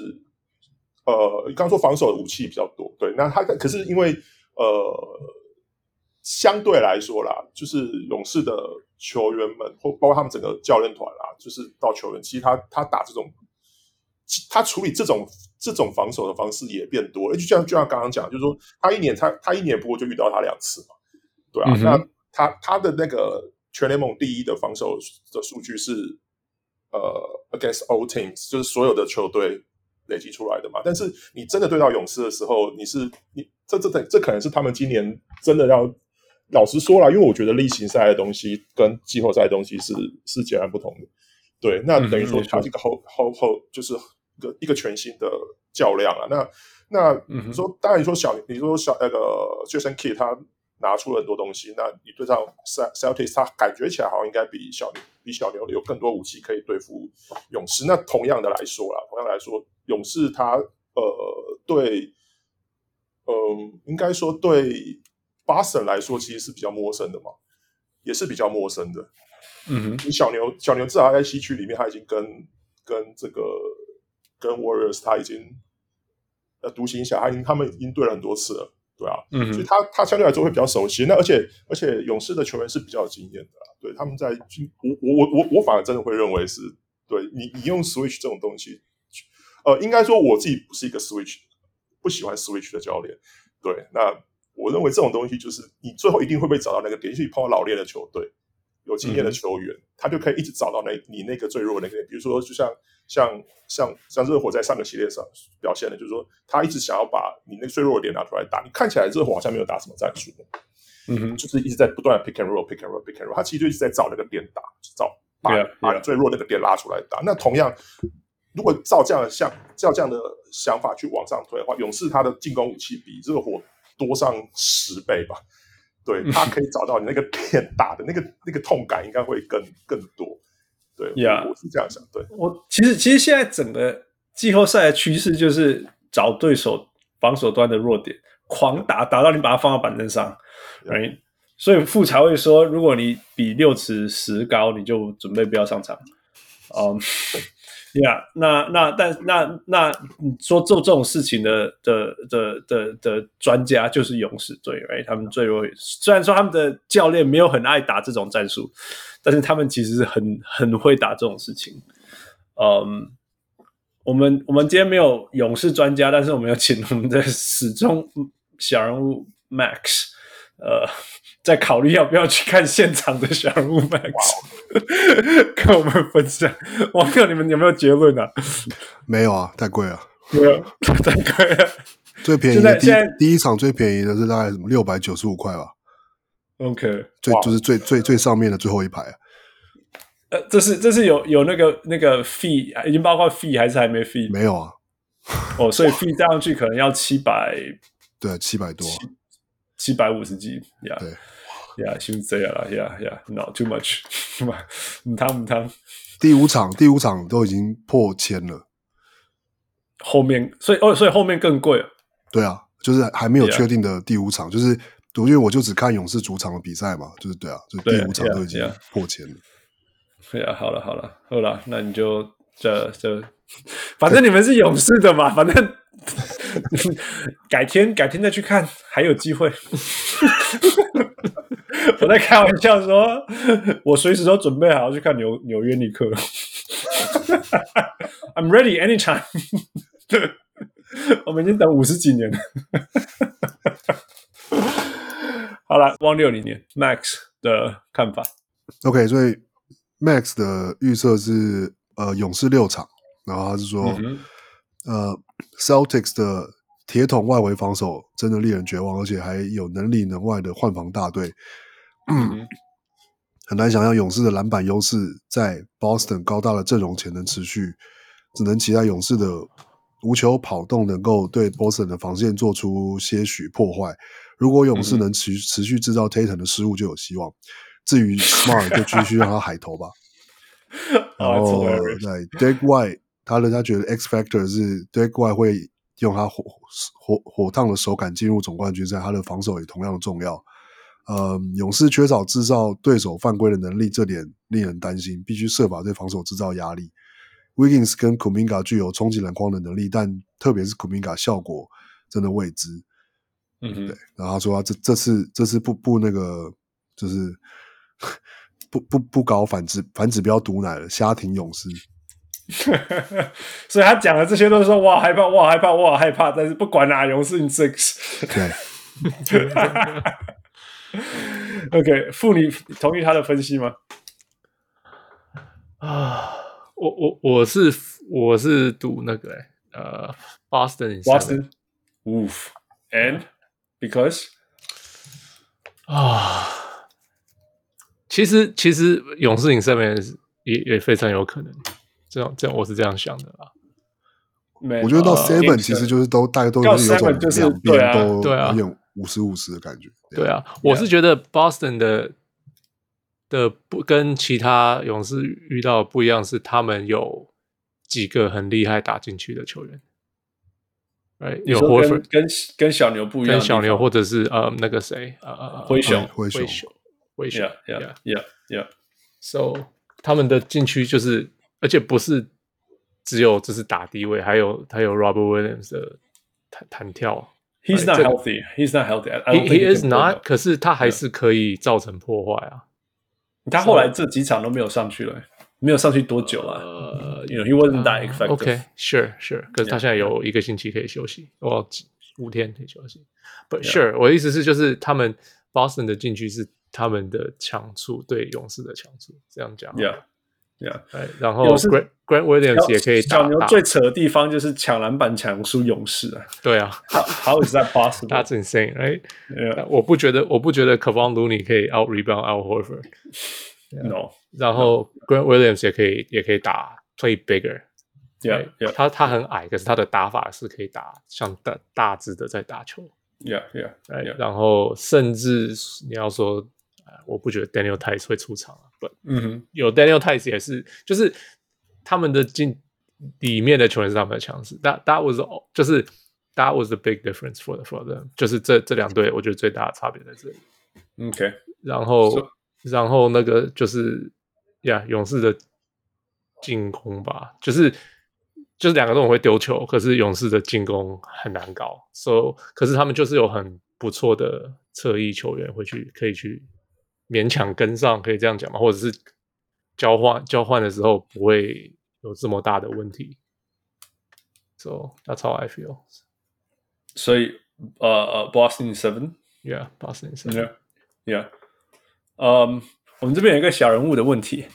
呃，刚说防守的武器比较多，对，那他可是因为。呃，相对来说啦，就是勇士的球员们，或包括他们整个教练团啦，就是到球员，其实他他打这种，他处理这种这种防守的方式也变多了。就像就像刚刚讲，就是说他一年他他一年不过就遇到他两次嘛，对啊，嗯、那他他的那个全联盟第一的防守的数据是呃 against all teams，就是所有的球队。累积出来的嘛，但是你真的对到勇士的时候，你是你这这这这可能是他们今年真的要老实说了，因为我觉得例行赛的东西跟季后赛的东西是是截然不同的。对，那等于说他这个后后后就是一个一个全新的较量啊。那那你说，嗯、当然你说小，你说小那个 Jason Kidd 他拿出了很多东西，那你对上 Celtics 他感觉起来好像应该比小比小牛有更多武器可以对付勇士。那同样的来说啦，同样来说，勇士他呃对，嗯、呃，应该说对 Boston 来说其实是比较陌生的嘛，也是比较陌生的。嗯你小牛小牛至少在西区里面，他已经跟跟这个跟 Warriors 他已经呃独行侠，他已经他们已经对了很多次了，对啊，嗯所以他他相对来说会比较熟悉。那而且而且勇士的球员是比较有经验的啦，对，他们在我我我我我反而真的会认为是对你你用 Switch 这种东西，呃，应该说我自己不是一个 Switch 不喜欢 Switch 的教练，对，那我认为这种东西就是你最后一定会被找到那个点，尤其碰到老练的球队。有经验的球员，嗯、他就可以一直找到那你那个最弱的那个点。比如说，就像像像像热火在上个系列上表现的，就是说他一直想要把你那个最弱的点拿出来打。你看起来热火好像没有打什么战术，嗯哼，就是一直在不断的 pick and roll，pick and roll，pick and roll。他其实就一直在找那个点打，找把.把最弱那个点拉出来打。那同样，如果照这样的像照这样的想法去往上推的话，勇士他的进攻武器比热火多上十倍吧。对，他可以找到你那个点打的那个 那个痛感，应该会更更多。对，Yeah. 我，是这样想。对，我其实其实现在整个季后赛的趋势就是找对手防守端的弱点，狂打打到你把它放到板凳上，Right？所以傅才会说，如果你比六尺十高，你就准备不要上场。嗯、um,。呀、yeah,，那那但那那你说做这种事情的的的的的专家就是勇士队哎他们最弱。虽然说他们的教练没有很爱打这种战术，但是他们其实是很很会打这种事情。嗯，我们我们今天没有勇士专家，但是我们有请我们的 始终小人物 Max，呃。在考虑要不要去看现场的小人物 Max，跟我们分享。网友，你们有没有结论啊？没有啊，太贵了。没有，太贵了。最便宜的第一第一场最便宜的是大概什么六百九十五块吧。OK，最就是最最最上面的最后一排。呃，这是这是有有那个那个 fee 已经包括 fee 还是还没 fee？没有啊。哦，所以 fee 加上去可能要七百。对，七百多。七百五十几呀。对。呀，先这样了呀呀，not too much，唔汤唔汤。第五场，第五场都已经破千了。后面，所以哦，所以后面更贵。对啊，就是还没有确定的第五场，就是因为我就只看勇士主场的比赛嘛，就是对啊，就第五场都已经破千了。对啊，好了好了，好了，那你就这这，反正你们是勇士的嘛，反正。改天改天再去看，还有机会。我在开玩笑说，我随时都准备好去看纽纽约尼克。I'm ready anytime。我们已经等五十几年了。好了，汪六零年 Max 的看法。OK，所以 Max 的预测是呃勇士六场，然后他是说、嗯、呃。Celtics 的铁桶外围防守真的令人绝望，而且还有能里能外的换防大队。嗯，很难想象勇士的篮板优势在 Boston 高大的阵容前能持续，只能期待勇士的无球跑动能够对 Boston 的防线做出些许破坏。如果勇士能持持续制造 Tatum 的失误，就有希望。至于 Smart 就继续让他海投吧。然后在 Derrick White。他人家觉得 X Factor 是 Derrick White 会用他火火火烫的手感进入总冠军赛，他的防守也同样重要。呃，勇士缺少制造对手犯规的能力，这点令人担心，必须设法对防守制造压力。Wiggins 跟 Kuminga 具有冲击篮筐的能力，但特别是 Kuminga 效果真的未知。嗯哼，对。然后他说他这这次这次不不那个就是 不不不搞反指反指标毒奶了，瞎挺勇士。所以他讲的这些都是说哇害怕哇害怕哇害怕，但是不管哪勇士 in six。对。OK，妇女同意他的分析吗？啊，我我我是我是赌那个哎呃 Boston Boston Woof and because 啊，其实其实勇士 in seven 也也非常有可能。这样这样，我是这样想的啦。我觉得到 seven 其实就是都大家都有种两边都对啊，有五十五十的感觉。对啊，我是觉得 Boston 的的不跟其他勇士遇到不一样，是他们有几个很厉害打进去的球员。哎，有跟跟小牛不一样，跟小牛或者是呃那个谁呃灰熊灰熊灰熊，Yeah Yeah Yeah So 他们的禁区就是，而且不是。只有就是打低位，还有还有 Robert Williams 的弹弹跳。He's not healthy. He's not healthy. He he is not. 可是他还是可以造成破坏啊。他后来这几场都没有上去了，没有上去多久啊。呃，You know, he wasn't that effective. OK, sure, sure. 可是他现在有一个星期可以休息，哦，五天可以休息。But sure，我的意思是，就是他们 Boston 的禁区是他们的强处，对勇士的强处，这样讲。Yeah. Yeah，然后 Grant Grant Williams 也可以打。小牛最扯的地方就是抢篮板抢输勇士啊。对啊，How is that possible? That's insane, right? Yeah. 我不觉得，我不觉得 Kevon Looney 可以 out rebound out Horford。No。然后 Grant Williams 也可以，也可以打 play bigger。Yeah，他他很矮，可是他的打法是可以打像大大只的在打球。Yeah，Yeah，然后甚至你要说。我不觉得 Daniel Theis 会出场啊，不，嗯哼，有 Daniel Theis 也是，就是他们的进里面的球员是他们的强势。That that was 就是 That was the big difference for the for them，就是这这两队我觉得最大的差别在这里。OK，然后 so, 然后那个就是呀，yeah, 勇士的进攻吧，就是就是两个都很会丢球，可是勇士的进攻很难搞。So，可是他们就是有很不错的侧翼球员会去可以去。勉强跟上，可以这样讲吗？或者是交换交换的时候不会有这么大的问题。So that's how I feel. 所以呃呃，Boston Seven，Yeah，Boston Seven，Yeah，Yeah。嗯，我们这边有一个小人物的问题，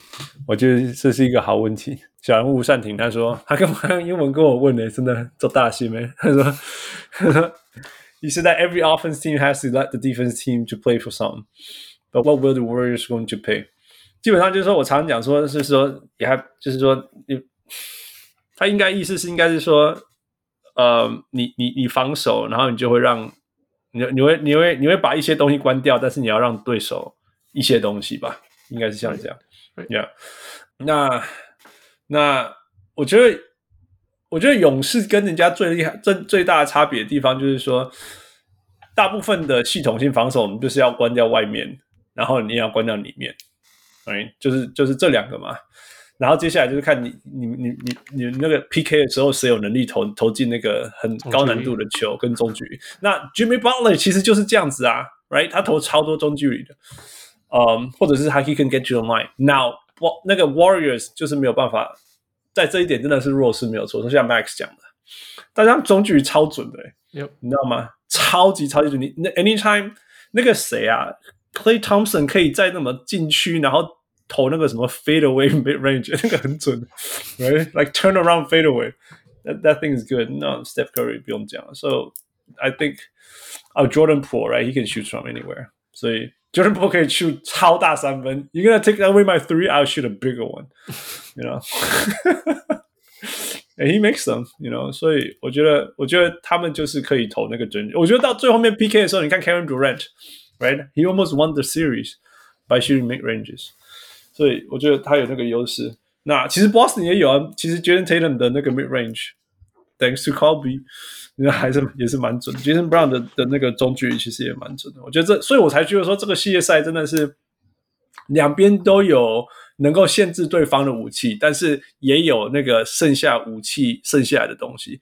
我觉得这是一个好问题。小人物善庭他说，他跟他用英文跟我问的，真的做大戏没？他说，他说，You said that every offense team has to let the defense team to play for some. But what will the Warriors going to pay？基本上就是说，我常常讲说，是说也还就是说，你他应该意思是应该是说，呃，你你你防守，然后你就会让你你会你会你会把一些东西关掉，但是你要让对手一些东西吧，应该是像这样。Yeah，那那我觉得我觉得勇士跟人家最厉害、最最大的差别的地方就是说，大部分的系统性防守，我们就是要关掉外面。然后你也要关掉里面，哎，就是就是这两个嘛。然后接下来就是看你你你你你那个 PK 的时候，谁有能力投投进那个很高难度的球跟中距离。那 Jimmy Butler 其实就是这样子啊，right？他投超多中距离的，嗯，或者是他 he can get you the line。Now，那个 Warriors 就是没有办法，在这一点真的是弱势没有错。就像 Max 讲的，但是他们中距离超准的，你知道吗？超级超级准。你那 anytime 那个谁啊 ？Klay Thompson 可以在那么禁区，然后投那个什么 fade away mid range，那个很准，right？Like turn around fade away，that that thing is good。No Steph Curry 不用讲，So I think our Jordan Poole，right？He can shoot from anywhere。所以 Jordan Poole 可以 shoot 超大三分。You're gonna take away my three，I'll shoot a bigger one，you know？And he makes them，you know？所以我觉得，我觉得他们就是可以投那个准。我觉得到最后面 PK 的时候，你看 Kevin Durant。 Right, he almost won the series by shooting mid ranges，所以我觉得他有那个优势。那其实 Boston 也有啊，其实 Jason Tatum 的那个 mid range，thanks to Kobe，那还是也是蛮准。Jason Brown 的的那个中距离其实也蛮准的。我觉得这，所以我才觉得说这个系列赛真的是两边都有能够限制对方的武器，但是也有那个剩下武器剩下来的东西。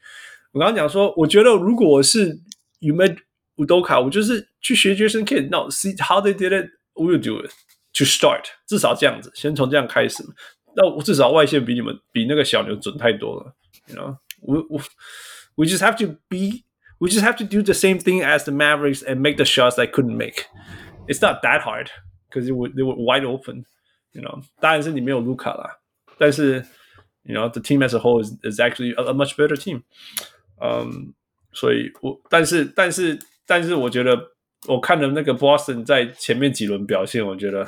我刚刚讲说，我觉得如果是 Ime Udoka，我就是去学 Jason Kidd。No, see how they did it. We will do it to start. 至少这样子，先从这样开始。那我至少外线比你们比那个小牛准太多了。You know, we we we just have to be. We just have to do the same thing as the Mavericks and make the shots I couldn't make. It's not that hard because they were they were wide open. You know，当然是你没有卢卡啦，但是 you know the team as a whole is is actually a, a much better team. Um, 所以我但是但是。 但是我觉得，我看了那个 Boston 在前面几轮表现，我觉得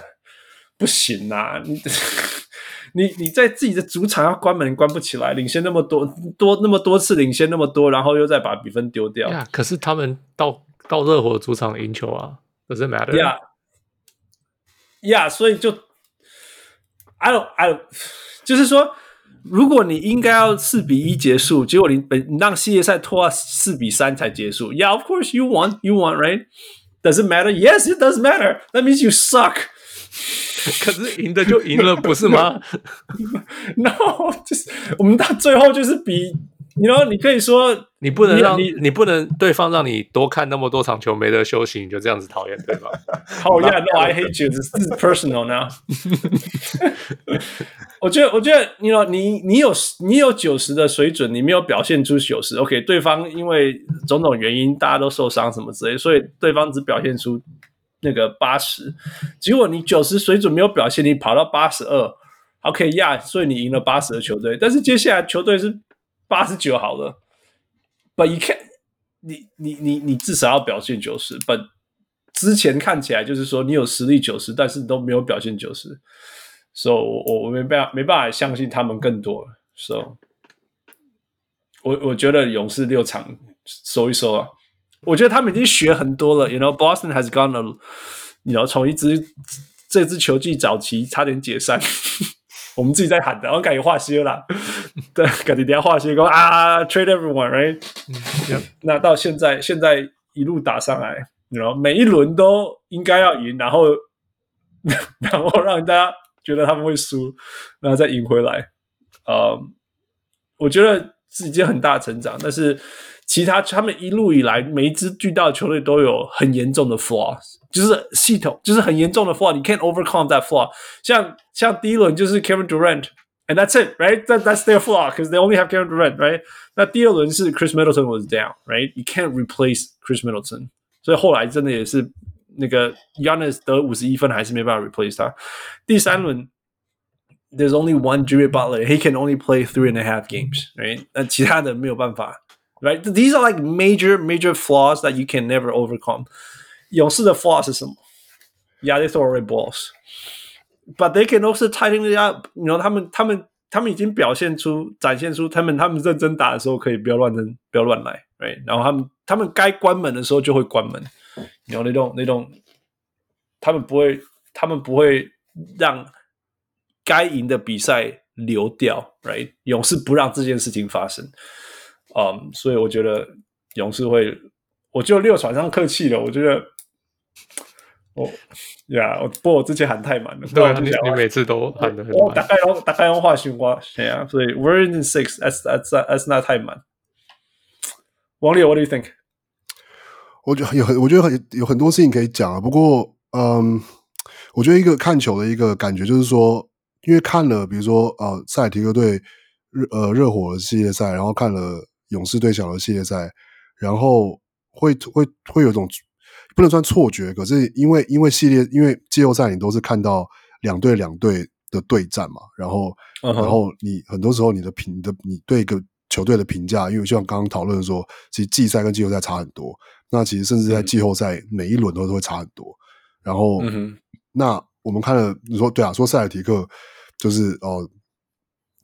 不行啊！你 你你在自己的主场要关门关不起来，领先那么多多那么多次领先那么多，然后又再把比分丢掉。呀，可是他们到到热火主场赢球啊，Does it matter？呀呀，所以就 I don't I don't，就是说，如果你应该要四比一结束，结果你本你让系列赛拖到四比三才结束。Yeah，of course you won, you won, right? Does it matter? Yes, it does matter. That means you suck. 可是赢的就赢了，不是吗？No，就是我们到最后就是比，你 know 你可以说你不能让你你不能对方让你多看那么多场球没得休息，你就这样子讨厌对方。Oh yeah, no, I hate you. This is personal now. 我觉得，我觉得，you know 你你有你有九十的水准，你没有表现出九十。OK，对方因为种种原因，大家都受伤什么之类，所以对方只表现出。那个八十，结果你九十水准没有表现，你跑到八十二，OK 呀，所以你赢了八十的球队。但是接下来球队是八十九好了，But you can，你你你你至少要表现九十。But 之前看起来就是说你有实力九十，但是都没有表现九十，So 我我我没办法没办法相信他们更多。So 我我觉得勇士六场收一收啊。我觉得他们已经学很多了，you know，Boston has gone a，you know，从一支这支球季早期差点解散，我们自己在喊的，我感觉化学了，对，感觉等下化学说啊，trade everyone，right？、嗯、那到现在，现在一路打上来，you know，每一轮都应该要赢，然后 然后让大家觉得他们会输，然后再赢回来，呃、um，我觉得是一件很大的成长，但是。其他他们一路以来，每一支巨大的球队都有很严重的 flaw，就是系统，就是很严重的 flaw，你 can't overcome that flaw。像像第一轮就是 Kevin Durant，and that's it，right？That that's their flaw，because they only have Kevin Durant，right？那第二轮是 Chris Middleton was down，right？You can't replace Chris Middleton，所以后来真的也是那个 Giannis 得五十一分，还是没办法 replace 他。第三轮 there's only one Jimmy Butler，he can only play three and a half games，right？那其他的没有办法。 Right? These are like major, major flaws that you can never overcome. 勇士的 flaw 是什么？Yeah, they throw away balls, but they can also tighten it up. You know, 他们他们他们已经表现出、展现出他们他们认真打的时候可以不要乱扔、不要乱来，Right? 然后他们他们该关门的时候就会关门。You know, 那种那种，他们不会他们不会让该赢的比赛流掉，Right? 勇士不让这件事情发生。 嗯，um, 所以我觉得勇士会，我就六船上客气了。我觉得，我呀，我不过我之前喊太满了。对，你你每次都喊的很满。我大概用大概用话训话，对啊，所以 we're in six，that's that's that's not 太满。王烈，What do you think？我觉得有很，我觉得很有很多事情可以讲啊。不过，嗯，我觉得一个看球的一个感觉就是说，因为看了，比如说呃，塞尔提克队热呃热火的系列赛，然后看了。勇士对小牛系列赛，然后会会会有种不能算错觉，可是因为因为系列因为季后赛你都是看到两队两队的对战嘛，然后、uh huh. 然后你很多时候你的评的你对一个球队的评价，因为就像刚刚讨论说，其实季赛跟季后赛差很多，那其实甚至在季后赛每一轮都都会差很多，然后、uh huh. 那我们看了你说对啊，说塞尔提克就是哦。呃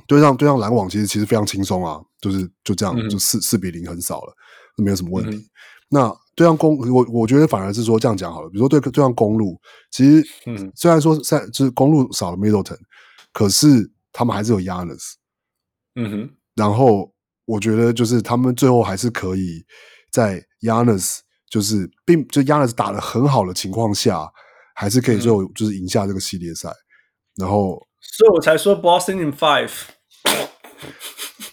对上对上篮网，其实其实非常轻松啊，就是就这样，就四四比零很少了，没有什么问题。嗯、那对上公，我我觉得反而是说这样讲好了。比如说对对上公路，其实虽然说在就是公路少了 Middleton，可是他们还是有 Giannis。嗯哼。然后我觉得就是他们最后还是可以在 Giannis 就是并就 Giannis 打得很好的情况下，还是可以最后就是赢下这个系列赛。嗯、然后，所以我才说 Boston in five。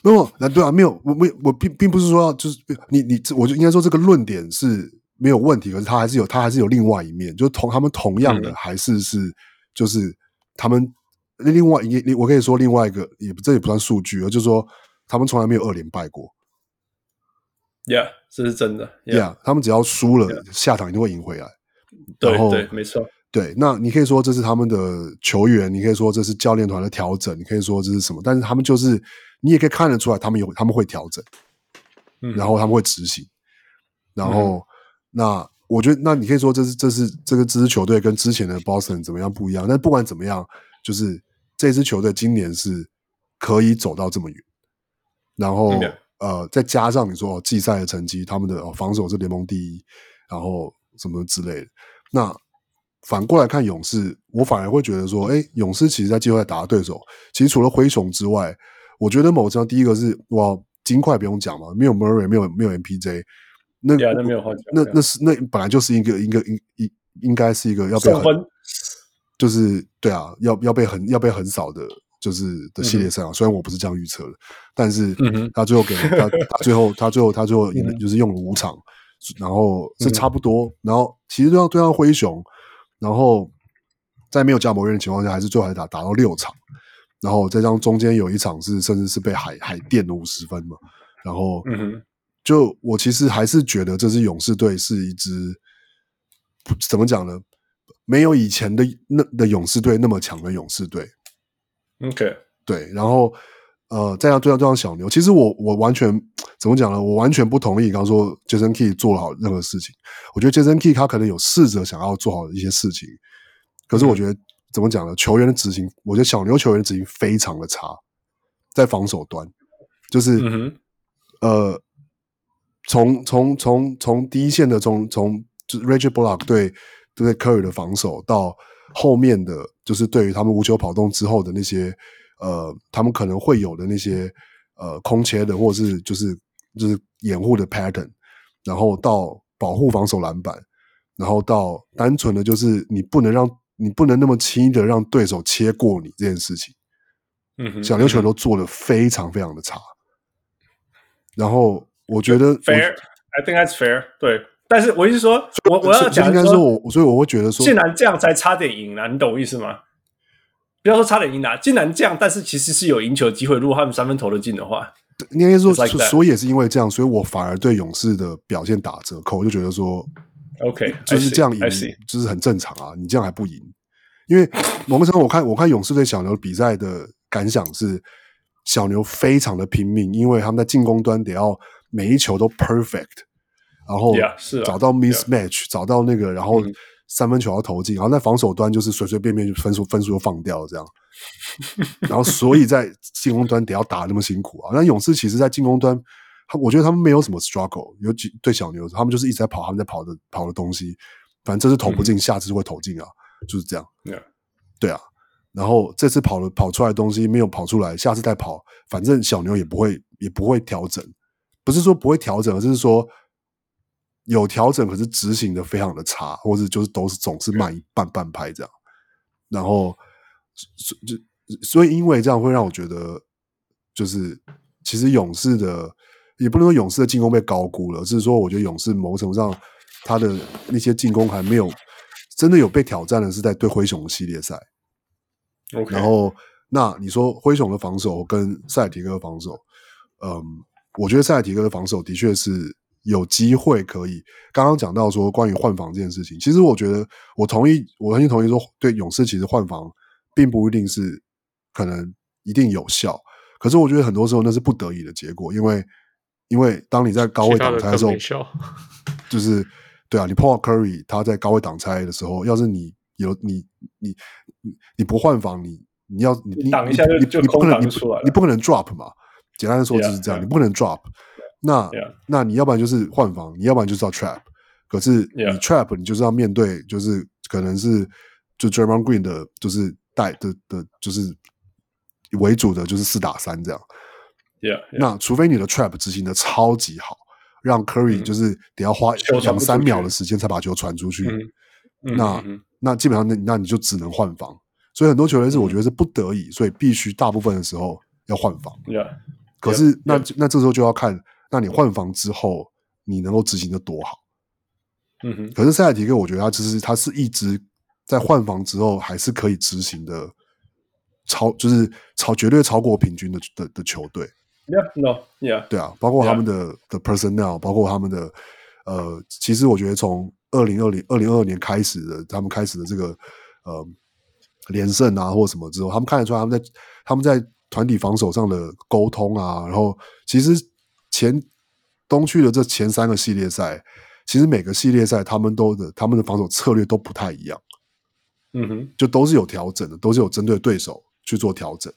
没有，那对啊，没有，我没我并并不是说要就是你你，我就应该说这个论点是没有问题，可是他还是有他还是有另外一面，就同他们同样的还是是就是他们另外一我可以说另外一个也这也不算数据，而就是说他们从来没有二连败过。Yeah，这是真的。Yeah，, yeah 他们只要输了，Yeah. 下场一定会赢回来。对对，没错。对，那你可以说这是他们的球员，你可以说这是教练团的调整，你可以说这是什么？但是他们就是，你也可以看得出来，他们有他们会调整，嗯，然后他们会执行，然后、嗯、那我觉得，那你可以说这是这是这个这支球队跟之前的 Boston 怎么样不一样？但不管怎么样，就是这支球队今年是可以走到这么远，然后、嗯、呃，再加上你说、哦、季赛的成绩，他们的、哦、防守是联盟第一，然后什么之类的。那反过来看勇士，我反而会觉得说，哎，勇士其实在季后赛打的对手，其实除了灰熊之外，我觉得某张第一个是哇，金块不用讲嘛，没有 Murray，没有没有 MPJ，那、yeah, 那没有话讲，那那是那本来就是一个一个应应应该是一个要被很就是对啊，要要被很要被很少的，就是的系列赛啊。嗯、虽然我不是这样预测的，但是他最后给他他最后他最后他最后赢了就是用了五场，嗯、然后是差不多。嗯、然后其实对上对上灰熊，然后在没有加摩瑞的情况下，还是最后还打打到六场。然后再加上中间有一场是甚至是被海海垫了五十分嘛。然后就我其实还是觉得这支勇士队是一支怎么讲呢？没有以前的那的勇士队那么强的勇士队，OK，对，然后呃，再要对上对上小牛，其实我我完全怎么讲呢？我完全不同意刚刚说 Jason Kidd 做了好任何事情。我觉得 Jason Kidd 他可能有试着想要做好的一些事情，可是我觉得、嗯、怎么讲呢？球员的执行，我觉得小牛球员的执行非常的差，在防守端，就是、嗯、呃，从从从从第一线的从从就是 Reggie Bullock 对。对 Curry 的防守到后面的，就是对于他们无球跑动之后的那些，呃，他们可能会有的那些，呃，空切的或者是就是就是掩护的 pattern，然后到保护防守篮板，然后到单纯的就是你不能让你不能那么轻易的让对手切过你这件事情，嗯哼，小牛球都做的非常非常的差，然后我觉得 fair，I think that's fair，对。但是我意思说，我我要讲，应该是我，所以我会觉得说，竟然这样才差点赢了，你懂我意思吗？不要说差点赢了，竟然这样，但是其实是有赢球机会。如果他们三分投得进的话，应该说，所以也是因为这样，所以我反而对勇士的表现打折扣，我就觉得说，OK，就是这样赢，就是很正常啊。你这样还不赢，因为某个时候我看我看勇士对小牛比赛的感想是，小牛非常的拼命，因为他们在进攻端得要每一球都 perfect。然后找到 mismatch，、yeah, 找到那个，然后三分球要投进，嗯、然后在防守端就是随随便便就分数分数就放掉了这样。然后所以在进攻端得要打那么辛苦啊。那勇士其实，在进攻端，我觉得他们没有什么 struggle，尤其对小牛，他们就是一直在跑，他们在跑的跑的东西，反正这次投不进，嗯、下次就会投进啊，就是这样。Yeah. 对啊。然后这次跑了跑出来的东西没有跑出来，下次再跑，反正小牛也不会也不会调整，不是说不会调整，而是说。有调整，可是执行的非常的差，或者就是都是总是慢一半半拍这样，然后所就所以因为这样会让我觉得，就是其实勇士的也不能说勇士的进攻被高估了，是说我觉得勇士某种程度上他的那些进攻还没有真的有被挑战的是在对灰熊的系列赛。Okay. 然后那你说灰熊的防守跟塞尔提克的防守，嗯，我觉得塞尔提克的防守的确是。有机会可以，刚刚讲到说关于换防这件事情，其实我觉得我同意，我完全同意说，对勇士其实换防并不一定是可能一定有效，可是我觉得很多时候那是不得已的结果，因为因为当你在高位挡拆的时候，就是对啊，你碰到 Curry 他在高位挡拆的时候，要是你有你你你你不换防，你你要你挡一下就就空挡出来了，你不可能 drop 嘛，简单的说就是这样，yeah, yeah. 你不可能 drop。那.那你要不然就是换防，你要不然就是要 trap。可是你 trap，你就是要面对，就是可能是就 Draymond Green 的，就是带的的，就是为主的，就是四打三这样。Yeah, yeah. 那除非你的 trap 执行的超级好，让 Curry 就是得要花两三秒的时间才把球传出去。嗯、那、嗯、那基本上那那你就只能换防。所以很多球员是我觉得是不得已，所以必须大部分的时候要换防。Yeah, 可是那.那这时候就要看。那你换防之后，你能够执行的多好？嗯哼。可是塞尔提克，我觉得他只是他是一直在换防之后还是可以执行的超，就是超绝对超过平均的的的球队。Yeah，no，yeah，对啊，包括他们的 Yeah. 的 personnel，包括他们的呃，其实我觉得从二零二零二零二二年开始的，他们开始的这个呃连胜啊，或什么之后，他们看得出来他们在他们在团体防守上的沟通啊，然后其实。前东区的这前三个系列赛，其实每个系列赛他们都的他们的防守策略都不太一样，嗯哼，就都是有调整的，都是有针对对手去做调整，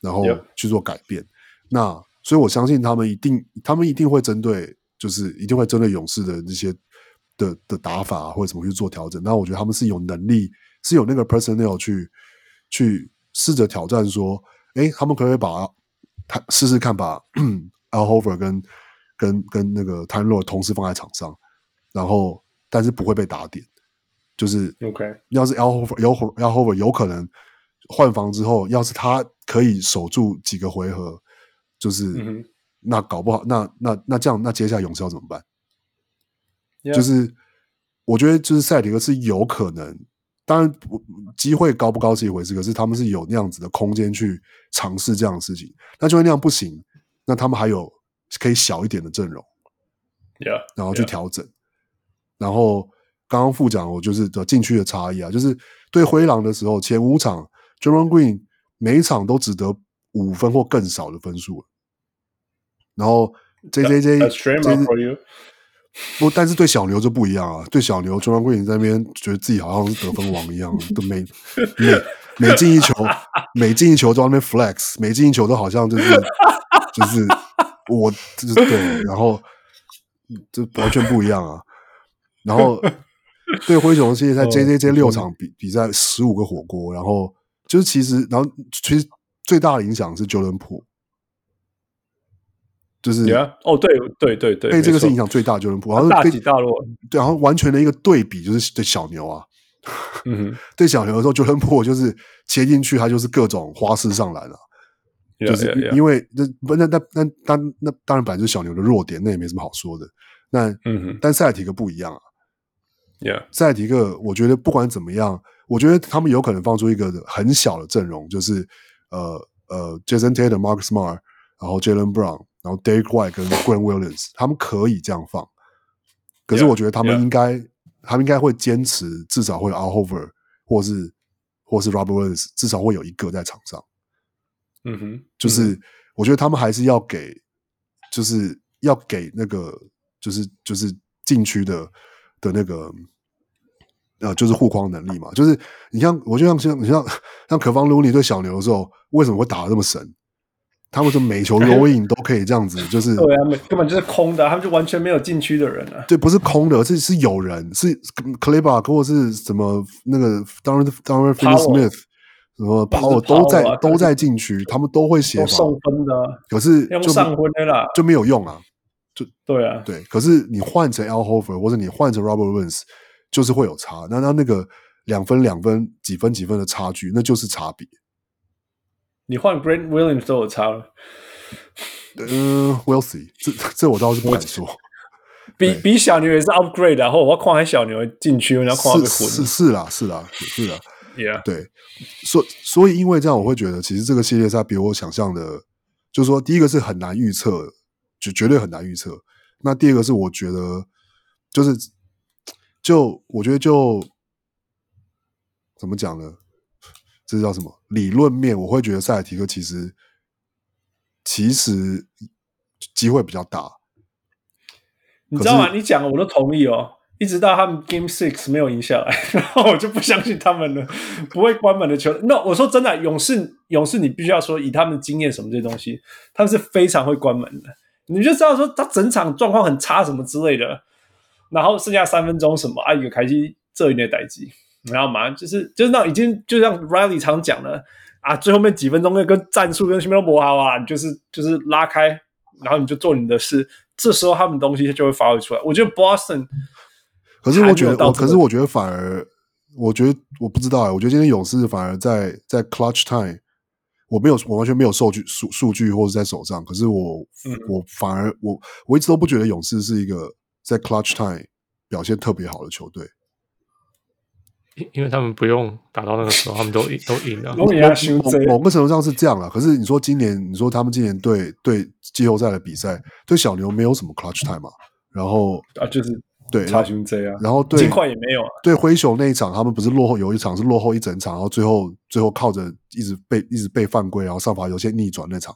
然后.去做改变。那所以我相信他们一定，他们一定会针对，就是一定会针对勇士的这些的的打法或者怎么去做调整。那我觉得他们是有能力，是有那个 personnel 去去试着挑战说，哎，他们可不可以把他试试看把 Al Horford 跟跟跟那个 Lue 同时放在场上，然后但是不会被打点。就是 OK，要是 Al Horford 有 Al Horford 有可能换防之后，要是他可以守住几个回合，就是、嗯、那搞不好，那那那这样，那接下来勇士要怎么办？Yeah. 就是我觉得，就是赛迪克是有可能，当然机会高不高是一回事，可是他们是有那样子的空间去尝试这样的事情。那就会那样不行，那他们还有可以小一点的阵容，Yeah，然后去调整，然后。刚刚副讲我就是的禁区的差异啊，就是对灰狼的时候，前五场 Draymond Green 每一场都只得五分或更少的分数，然后 J J J J 不，但是对小牛就不一样啊，对小牛 Draymond Green 在那边觉得自己好像是得分王一样，都每每每进一球，每进一球都在那边 flex，每进一球都好像就是 就是我就是对，然后这完全不一样啊，然后。对灰熊系列赛 JJJ 六场比比赛十五个火锅，然后就是其实，然后其实最大的影响是 Jordan Poole，就是哦，对对对对，被这个是影响最大 Jordan Poole，然后大起大落，对，然后完全的一个对比就是对小牛啊，嗯，对小牛的时候 Jordan Poole 就是切进去，他就是各种花式上篮啊，就是因为那不那那那当那当然本来就是小牛的弱点，那也没什么好说的，那嗯哼，但塞尔提克不一样啊。Yeah. 塞尔提克，我觉得不管怎么样，我觉得他们有可能放出一个很小的阵容，就是呃呃，Jason Tatum、Marcus Smart，然后 Jaylen Brown，然后 Derrick White 跟 Grant Williams，他们可以这样放。可是我觉得他们应该.他们应该会坚持，至少会有 Al Horford 或是或是 Robert Williams，至少会有一个在场上。嗯哼，就是我觉得他们还是要给，就是要给那个，就是就是禁区的。的那个呃，就是护框能力嘛，就是你像我就像像你像像可方卢尼对小牛的时候，为什么会打的这么神？他们说每球 roll in 都可以这样子，就是对啊，根本就是空的，他们就完全没有禁区的人啊。对，不是空的，是是有人，是 Kleber 或者是什么那个 Dorian Dorian Finney-Smith 什么 Powell 都在都在禁区，他们都会协防送分的，可是用上分的啦，就没有用啊。就对啊，对，可是你换成 Al Horford 或者你换成 Robert Williams，就是会有差。那那那个两分两分几分几分的差距，那就是差别。你换 Grant Williams 都有差了。嗯、uh,，We'll see，这这我倒是不敢说。比比小牛也是 upgrade，然后我要框在小牛进去，然后框是是是啦是啦是啦，Yeah，对。所所以因为这样，我会觉得其实这个系列赛比我想象的，就是说第一个是很难预测。就绝对很难预测。那第二个是，我觉得就是，就我觉得就怎么讲呢？这叫什么理论面？我会觉得塞尔提克其实其实机会比较大。你知道吗？你讲了我都同意哦。一直到他们 Game Six 没有赢下来，然后我就不相信他们了，不会关门的球队。那、no, 我说真的，勇士勇士，你必须要说以他们的经验什么这些东西，他们是非常会关门的。你就知道说他整场状况很差什么之类的，然后剩下三分钟什么啊一个开机这一类代机，你知道吗？就是就是那已经就像 Riley 常讲的啊，最后面几分钟那个战术跟什么都不好啊，就是就是拉开，然后你就做你的事，这时候他们东西就会发挥出来。我觉得 Boston，可是我觉得，可是我觉得反而，我觉得我不知道哎，我觉得今天勇士反而在在 Clutch Time。我没有，我完全没有数据数数据或者在手上。可是我，嗯、我反而我我一直都不觉得勇士是一个在 clutch time 表现特别好的球队，因因为他们不用打到那个时候，他们都赢都赢了。某个程度上是这样了。可是你说今年，你说他们今年对对季后赛的比赛，对小牛没有什么 clutch time 嘛？然后啊，就是。对，差距这样，然后对，金块也没有啊。对灰熊那一场，他们不是落后，有一场是落后一整场，然后最后最后靠着一直被一直被犯规，然后上罚有些逆转那场。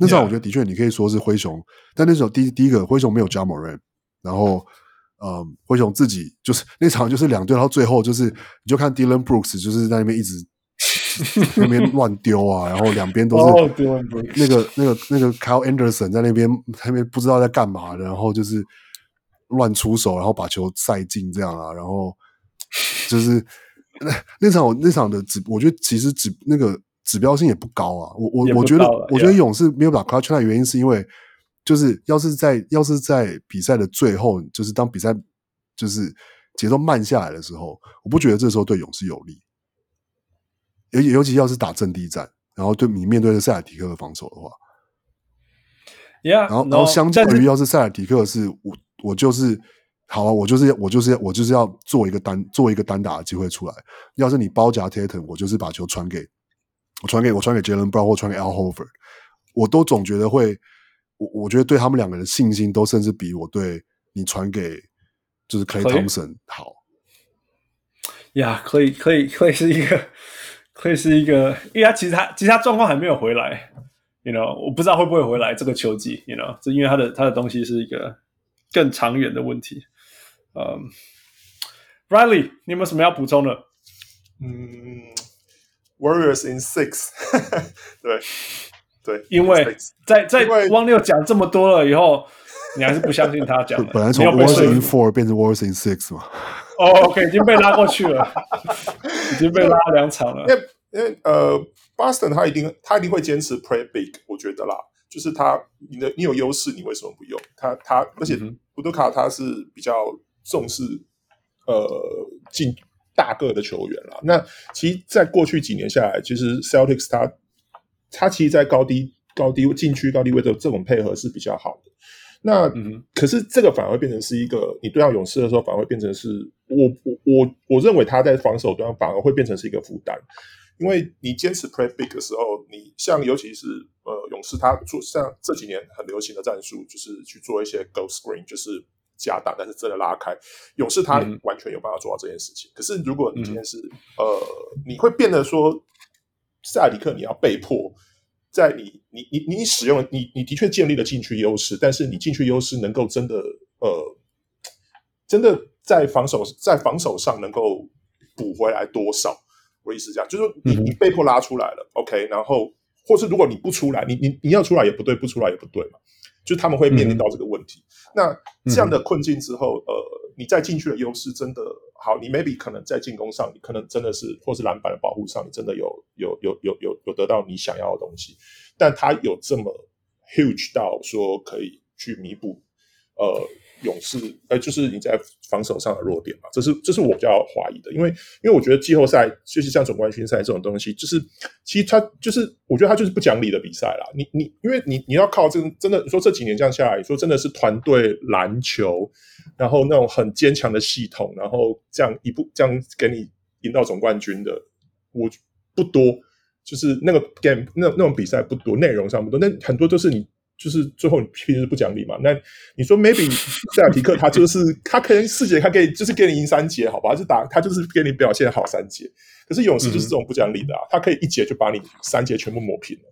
那场我觉得的确，你可以说是灰熊，Yeah. 但那时候第一第一个灰熊没有 Ja Morant，然后嗯，灰熊自己就是那场就是两队，到最后就是你就看 Dylan Brooks 就是在那边一直 那边乱丢啊，然后两边都是那个那个那个 Kyle Anderson 在那边那边不知道在干嘛的，然后就是乱出手，然后把球塞进这样啊，然后就是那 那场我那场的指，我觉得其实指那个指标性也不高啊。我我我觉得我觉得勇士没有把 clutch 的原因是因为就是要是在要是在比赛的最后，就是当比赛就是节奏慢下来的时候，我不觉得这时候对勇士有利。尤尤其要是打阵地战，然后对你面对的塞尔提克的防守的话，Yeah，然后然后相较于要是塞尔提克是我我就是好啊，我就是我就是我就是要做一个单做一个单打的机会出来。要是你包夹 Tatum，我就是把球传给我传给我传给 Jaylen Brown 或传给 Al Horford，我都总觉得会我我觉得对他们两个人的信心都甚至比我对你传给就是 Clay Thompson 好。呀，可以可以可以是一个。会是一个，因为他其实他其实他状况还没有回来，you know，我不知道会不会回来这个球季，you know，这因为他的他的东西是一个更长远的问题。嗯、um,，Riley，你有没有什么要补充的？嗯，Warriors in six，对对，因为在在汪六讲这么多了以后，你还是不相信他讲的。本来从 Warriors in four 变成 Warriors in six 嘛。哦、oh,，OK，已经被拉过去了，已经被拉两场了。因为因为呃，Boston 他一定他一定会坚持 play big，我觉得啦，就是他你的你有优势，你为什么不用他？他而且乌杜卡他是比较重视呃进大个的球员啦。那其实，在过去几年下来，其实 Celtics 他他其实，在高低高低禁区高低位的这种配合是比较好的。那、嗯、可是这个反而会变成是一个，你对上勇士的时候，反而会变成是我我我我认为他在防守端反而会变成是一个负担，因为你坚持 play big 的时候，你像尤其是呃勇士，他做像这几年很流行的战术，就是去做一些 ghost screen，就是加挡，但是真的拉开。勇士他完全有办法做到这件事情。嗯、可是如果你今天是、嗯、呃，你会变得说塞尔提克你要被迫。在你你你你使用你你的确建立了禁区优势，但是你禁区优势能够真的呃，真的在防守在防守上能够补回来多少？我意思是这样，就是说你你被迫拉出来了，OK，然后或是如果你不出来，你你你要出来也不对，不出来也不对嘛，就他们会面临到这个问题。嗯、那这样的困境之后，呃，你再进去的优势真的。好，你 maybe 可能在进攻上，你可能真的是，或是篮板的保护上，你真的有有有有有有得到你想要的东西，但他有这么 huge 到说可以去弥补，呃。勇士，呃，就是你在防守上的弱点嘛，这是这是我比较怀疑的，因为因为我觉得季后赛就是像总冠军赛这种东西，就是其实它就是我觉得它就是不讲理的比赛啦。你你因为你你要靠这个真的，你说这几年这样下来，说真的是团队篮球，然后那种很坚强的系统，然后这样一步这样给你赢到总冠军的，我不多，就是那个 game 那那种比赛不多，内容上不多，那很多都是你。就是最后你平时不讲理嘛？那你说 maybe 塞尔提克他就是他可能四节，他可以就是给你赢三节，好吧？就打他就是给你表现好三节。可是勇士就是这种不讲理的啊，他可以一节就把你三节全部抹平了，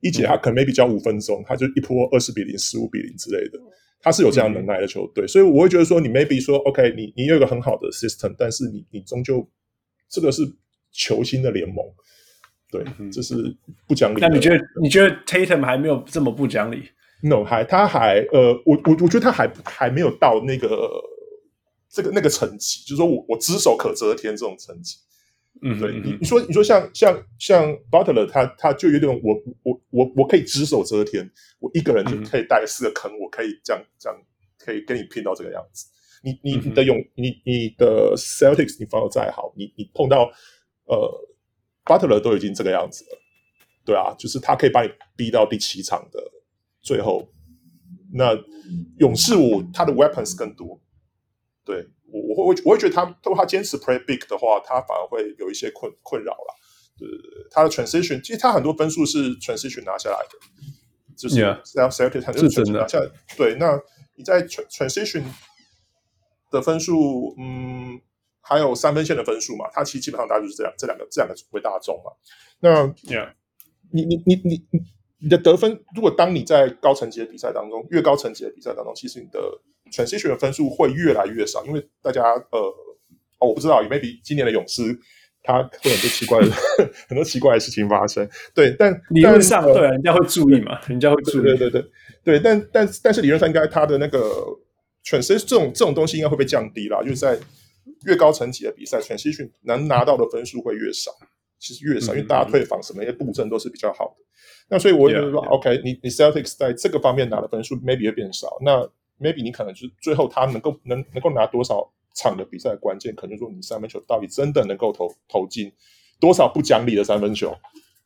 一节他可能 maybe 交五分钟，他就一波二十比零、十五比零之类的，他是有这样能耐的球队，所以我会觉得说你 maybe 说 OK，你你有一个很好的 system，但是你你终究这个是球星的联盟。对，这是不讲理。那你觉得？你觉得 Tatum 还没有这么不讲理？No，还他还呃，我我我觉得他还还没有到那个这个那个层级，就是说我我只手可遮天这种层级。嗯，对你你说你说像像像 Butler，他他就有点我我我我可以只手遮天，我一个人就可以带四个坑，我可以这样这样可以跟你拼到这个样子。你你你的勇你你的 Celtics，你防守再好，你你碰到呃。Butler 都已经这个样子了，对啊，就是他可以把你逼到第七场的最后。那勇士我他的 weapons 更多，对我我会我会觉得他如果他坚持 play big 的话，他反而会有一些困困扰了。对对对，他的 transition 其实他很多分数是 transition 拿下来的，就是然后 Celtics 他就是 transition 拿下来。对，那你在 transition 的分数，嗯。还有三分线的分数嘛，它其实基本上大概就是这样，这两个这两个为大众嘛。那.你你你你你你的得分，如果当你在高层级的比赛当中，越高层级的比赛当中，其实你的 transition 的分数会越来越少，因为大家呃，哦，我不知道，maybe 今年的勇士他会很多奇怪的 很多奇怪的事情发生。对，但理论上但对啊，人家会注意嘛，人家会注意。对对对对，但但但是理论上应该他的那个 transition 这种这种东西应该会被降低啦，就是在越高层级的比赛 transition 能拿到的分数会越少，其实越少，因为大家退防什么一些布阵都是比较好的。那所以我觉得. OK，你你 Celtics 在这个方面拿的分数 maybe 会变少，那 maybe 你可能就是最后他能够能能够拿多少场的比赛的关键，可能说你三分球到底真的能够投投进多少不讲理的三分球。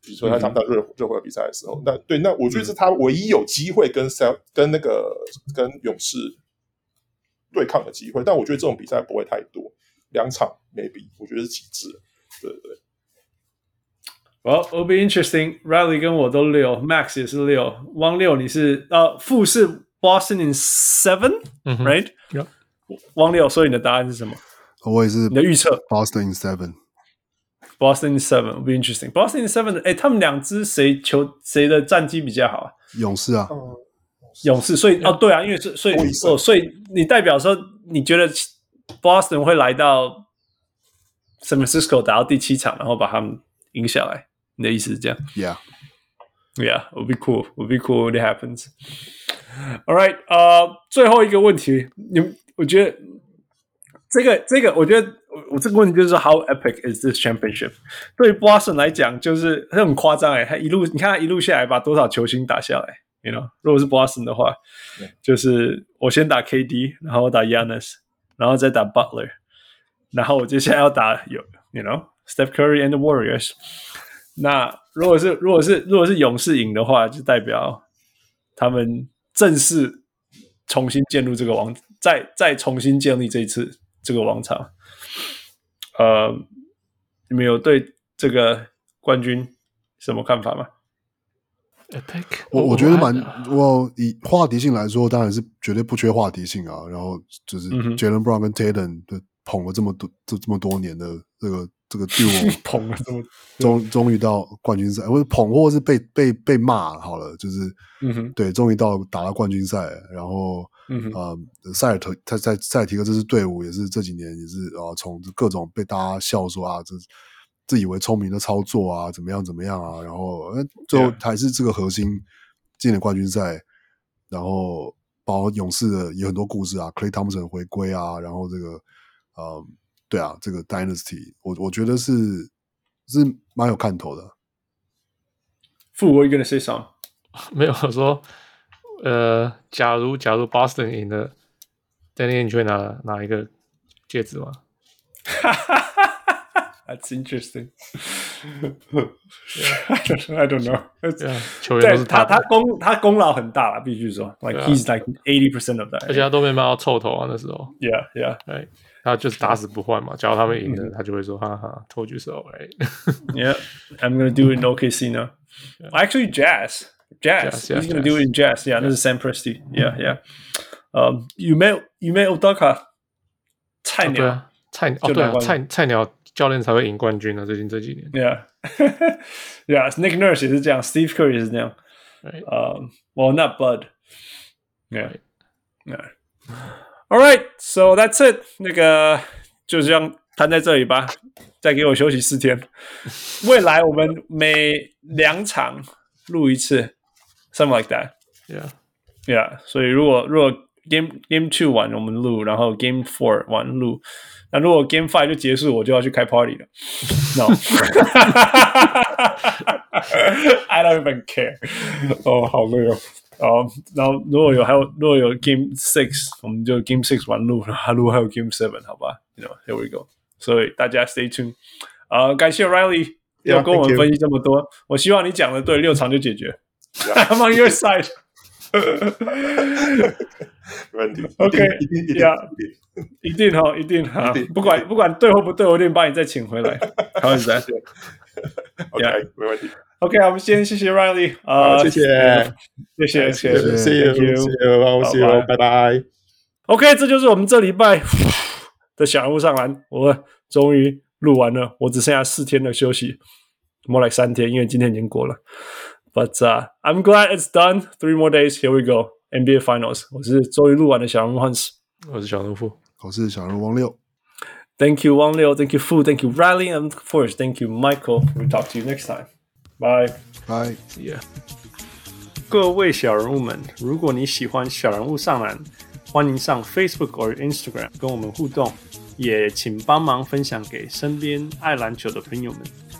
比如说他打到热热火比赛的时候，那对，那我觉得是他唯一有机会跟 Cel 跟那个跟勇士对抗的机会，但我觉得这种比赛不会太多，两场 maybe 我觉得是极致，对对对。Well, it'll be interesting. Riley 跟我都六，Max 也是六，汪六你是呃负是 Boston in seven，right？、嗯、Yep. 汪六，所以你的答案是什么？我也是你的预测 Boston in seven。Boston in seven will be interesting. Boston in seven，哎，他们两支谁球谁的战绩比较好啊？勇士啊，勇士。所以哦，对啊，因为是所以哦，所以你代表说你觉得 Boston 会来到 San Francisco 打到第七场，然后把他们赢下来？你的意思是这样？Yeah, yeah, it'll be cool. It'll be cool when it happens. All right，呃、uh,，最后一个问题，你我觉得这个这个，我觉得我我这个问题就是说，How epic is this championship？对于 Boston 来讲，就是很夸张哎，他一路你看他一路下来把多少球星打下来，You know，如果是 Boston 的话.就是我先打 KD，然后我打 Giannis，然后再打 Butler，然后我接下来要打有，You know，Steph Curry and the Warriors。那如果是如果是如果是勇士赢的话，就代表他们正式重新建立这个王，再再重新建立这一次这个王朝。呃，你们有对这个冠军什么看法吗我我觉得蛮，我以话题性来说，当然是绝对不缺话题性啊。然后就是 Jaylen Brown 跟 Tatum 的捧了这么多这这么多年的这个。这个队伍 捧了这么终终于到冠军赛，或者捧或是被被被骂好了，就是嗯哼，对，终于到打到冠军赛，然后嗯哼呃，塞尔特他在塞尔提克这支队伍也是这几年也是啊，从各种被大家笑说啊，这自以为聪明的操作啊，怎么样怎么样啊，然后最后还是这个核心进了冠军赛，然后包括勇士的有很多故事啊，Clay Thompson 回归啊，然后这个呃。对啊，这个 Dynasty，我我觉得是是蛮有看头的。傅，我 gonna say something？没有我说，呃，假如假如 Boston 赢了，Danny 你会拿拿一个戒指吗 ？That's interesting. I don't know. 球员都是他，他功他功劳很大了，必须说，like he's like eighty percent of that。而且他都没办法凑头啊，那时候。Yeah, yeah, right. 他就是打死不换嘛，假如他们赢了，他就会说：“哈哈，told you so, right? Yeah, I'm gonna do it in OKC now. Actually, Jazz, Jazz, he's gonna do it in Jazz. Yeah, 那是 Sam Presti. Yeah, yeah. 呃，有没有有没有 Udoka？菜鸟，菜哦对啊，菜菜鸟 教练才会赢冠军啊！最近这几年，Yeah, yeah. Nick Nurse 也是这样，Steve Kerr 也是这样。呃，Well, not Bud. Yeah, yeah. All right, so that's it. 那个就这样摊在这里吧，再给我休息四天。未来我们每两场录一次，something like that. Yeah, yeah. 所以如果如果 game game two 完我们录，然后 game four 完录，那如果 game five 就结束，我就要去开 party 了。No, I don't even care. 哦，好累哦。哦，然后如果有还有如果有 Game Six，我们就 Game Six 完录，然后如果还有 Game Seven，好吧？You know, here we go。所以大家 Stay tuned。啊，感谢 Riley 要跟我们分析这么多。我希望你讲的对，六场就解决。I'm on your side。没问题。OK，Yeah，一定哈，一定哈，不管不管对或不对，我一定把你再请回来。好，谢谢。OK，没问题。OK，我们先谢谢 Riley 啊，谢谢，谢谢，谢谢，See you，拜拜。OK，这就是我们这礼拜的小人物上篮，我终于录完了，我只剩下四天的休息，more like 三天，因为今天已经过了。But I'm glad it's done. Three more days. Here we go. NBA Finals。我是终于录完的小人物 Hans，我是小人物，我是小人物王六。 Thank you, Wang Liu. Thank you, Fu. Thank you, Riley. And of course, thank you, Michael. We'll talk to you next time. Bye. Bye. Yeah. 各位小人物们，如果你喜欢小人物上篮，欢迎上 Facebook 或 Instagram 跟我们互动，也请帮忙分享给身边爱篮球的朋友们。